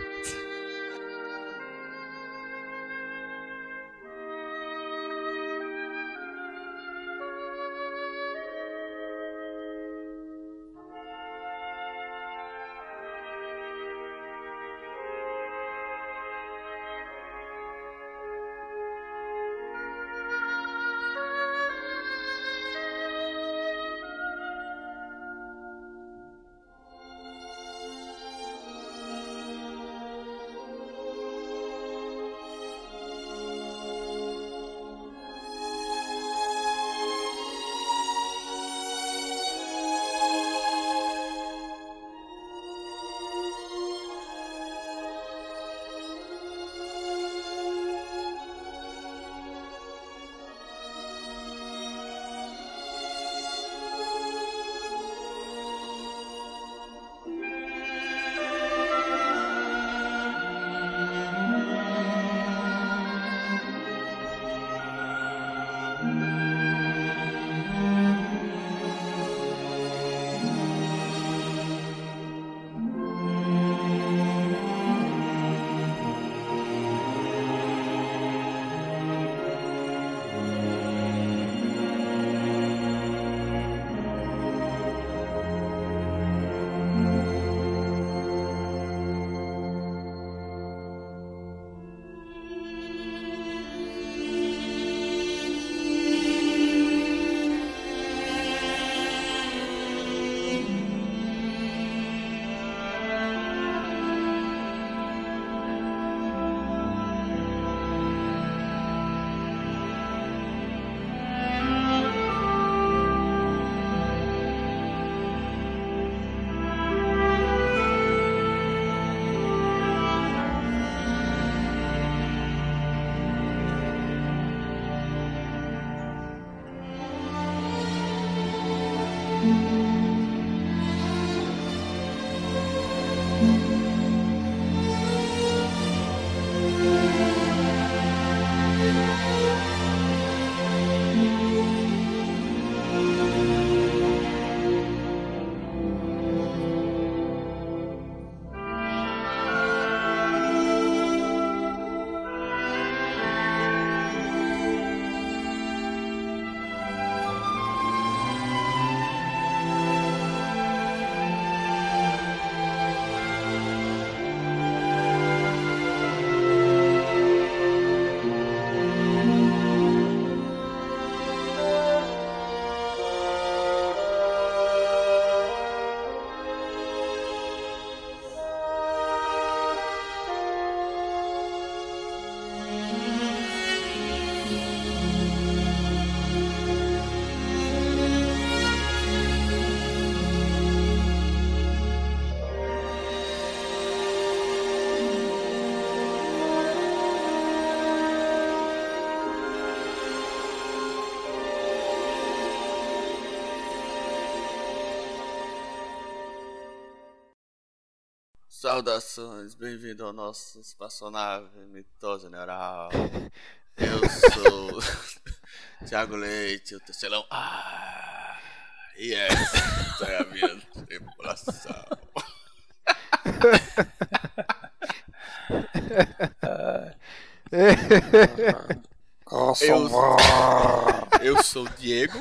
Saudações, bem-vindo ao nosso espaçonave mitosa neural. Eu sou Thiago Leite, o tecelão. Ah, e essa é a minha tripulação. Eu, eu sou Diego,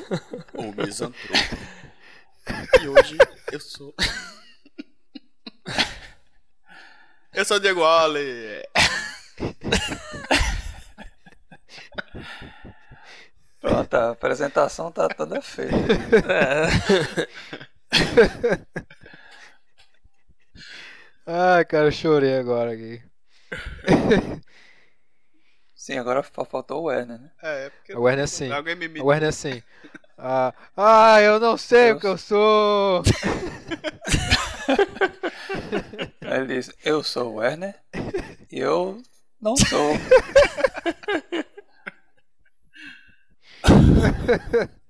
o misantropo. E hoje eu sou. Eu sou o Diego Wally. Pronto, a apresentação tá toda feita. Ai, cara, eu chorei agora aqui. Sim, agora faltou o Werner, né? É, é porque. O Werner sim. Alguém me O. Werner assim. Ah, ah, eu não sei Eu o que eu sou. Ele diz, eu sou o Werner e eu não sou.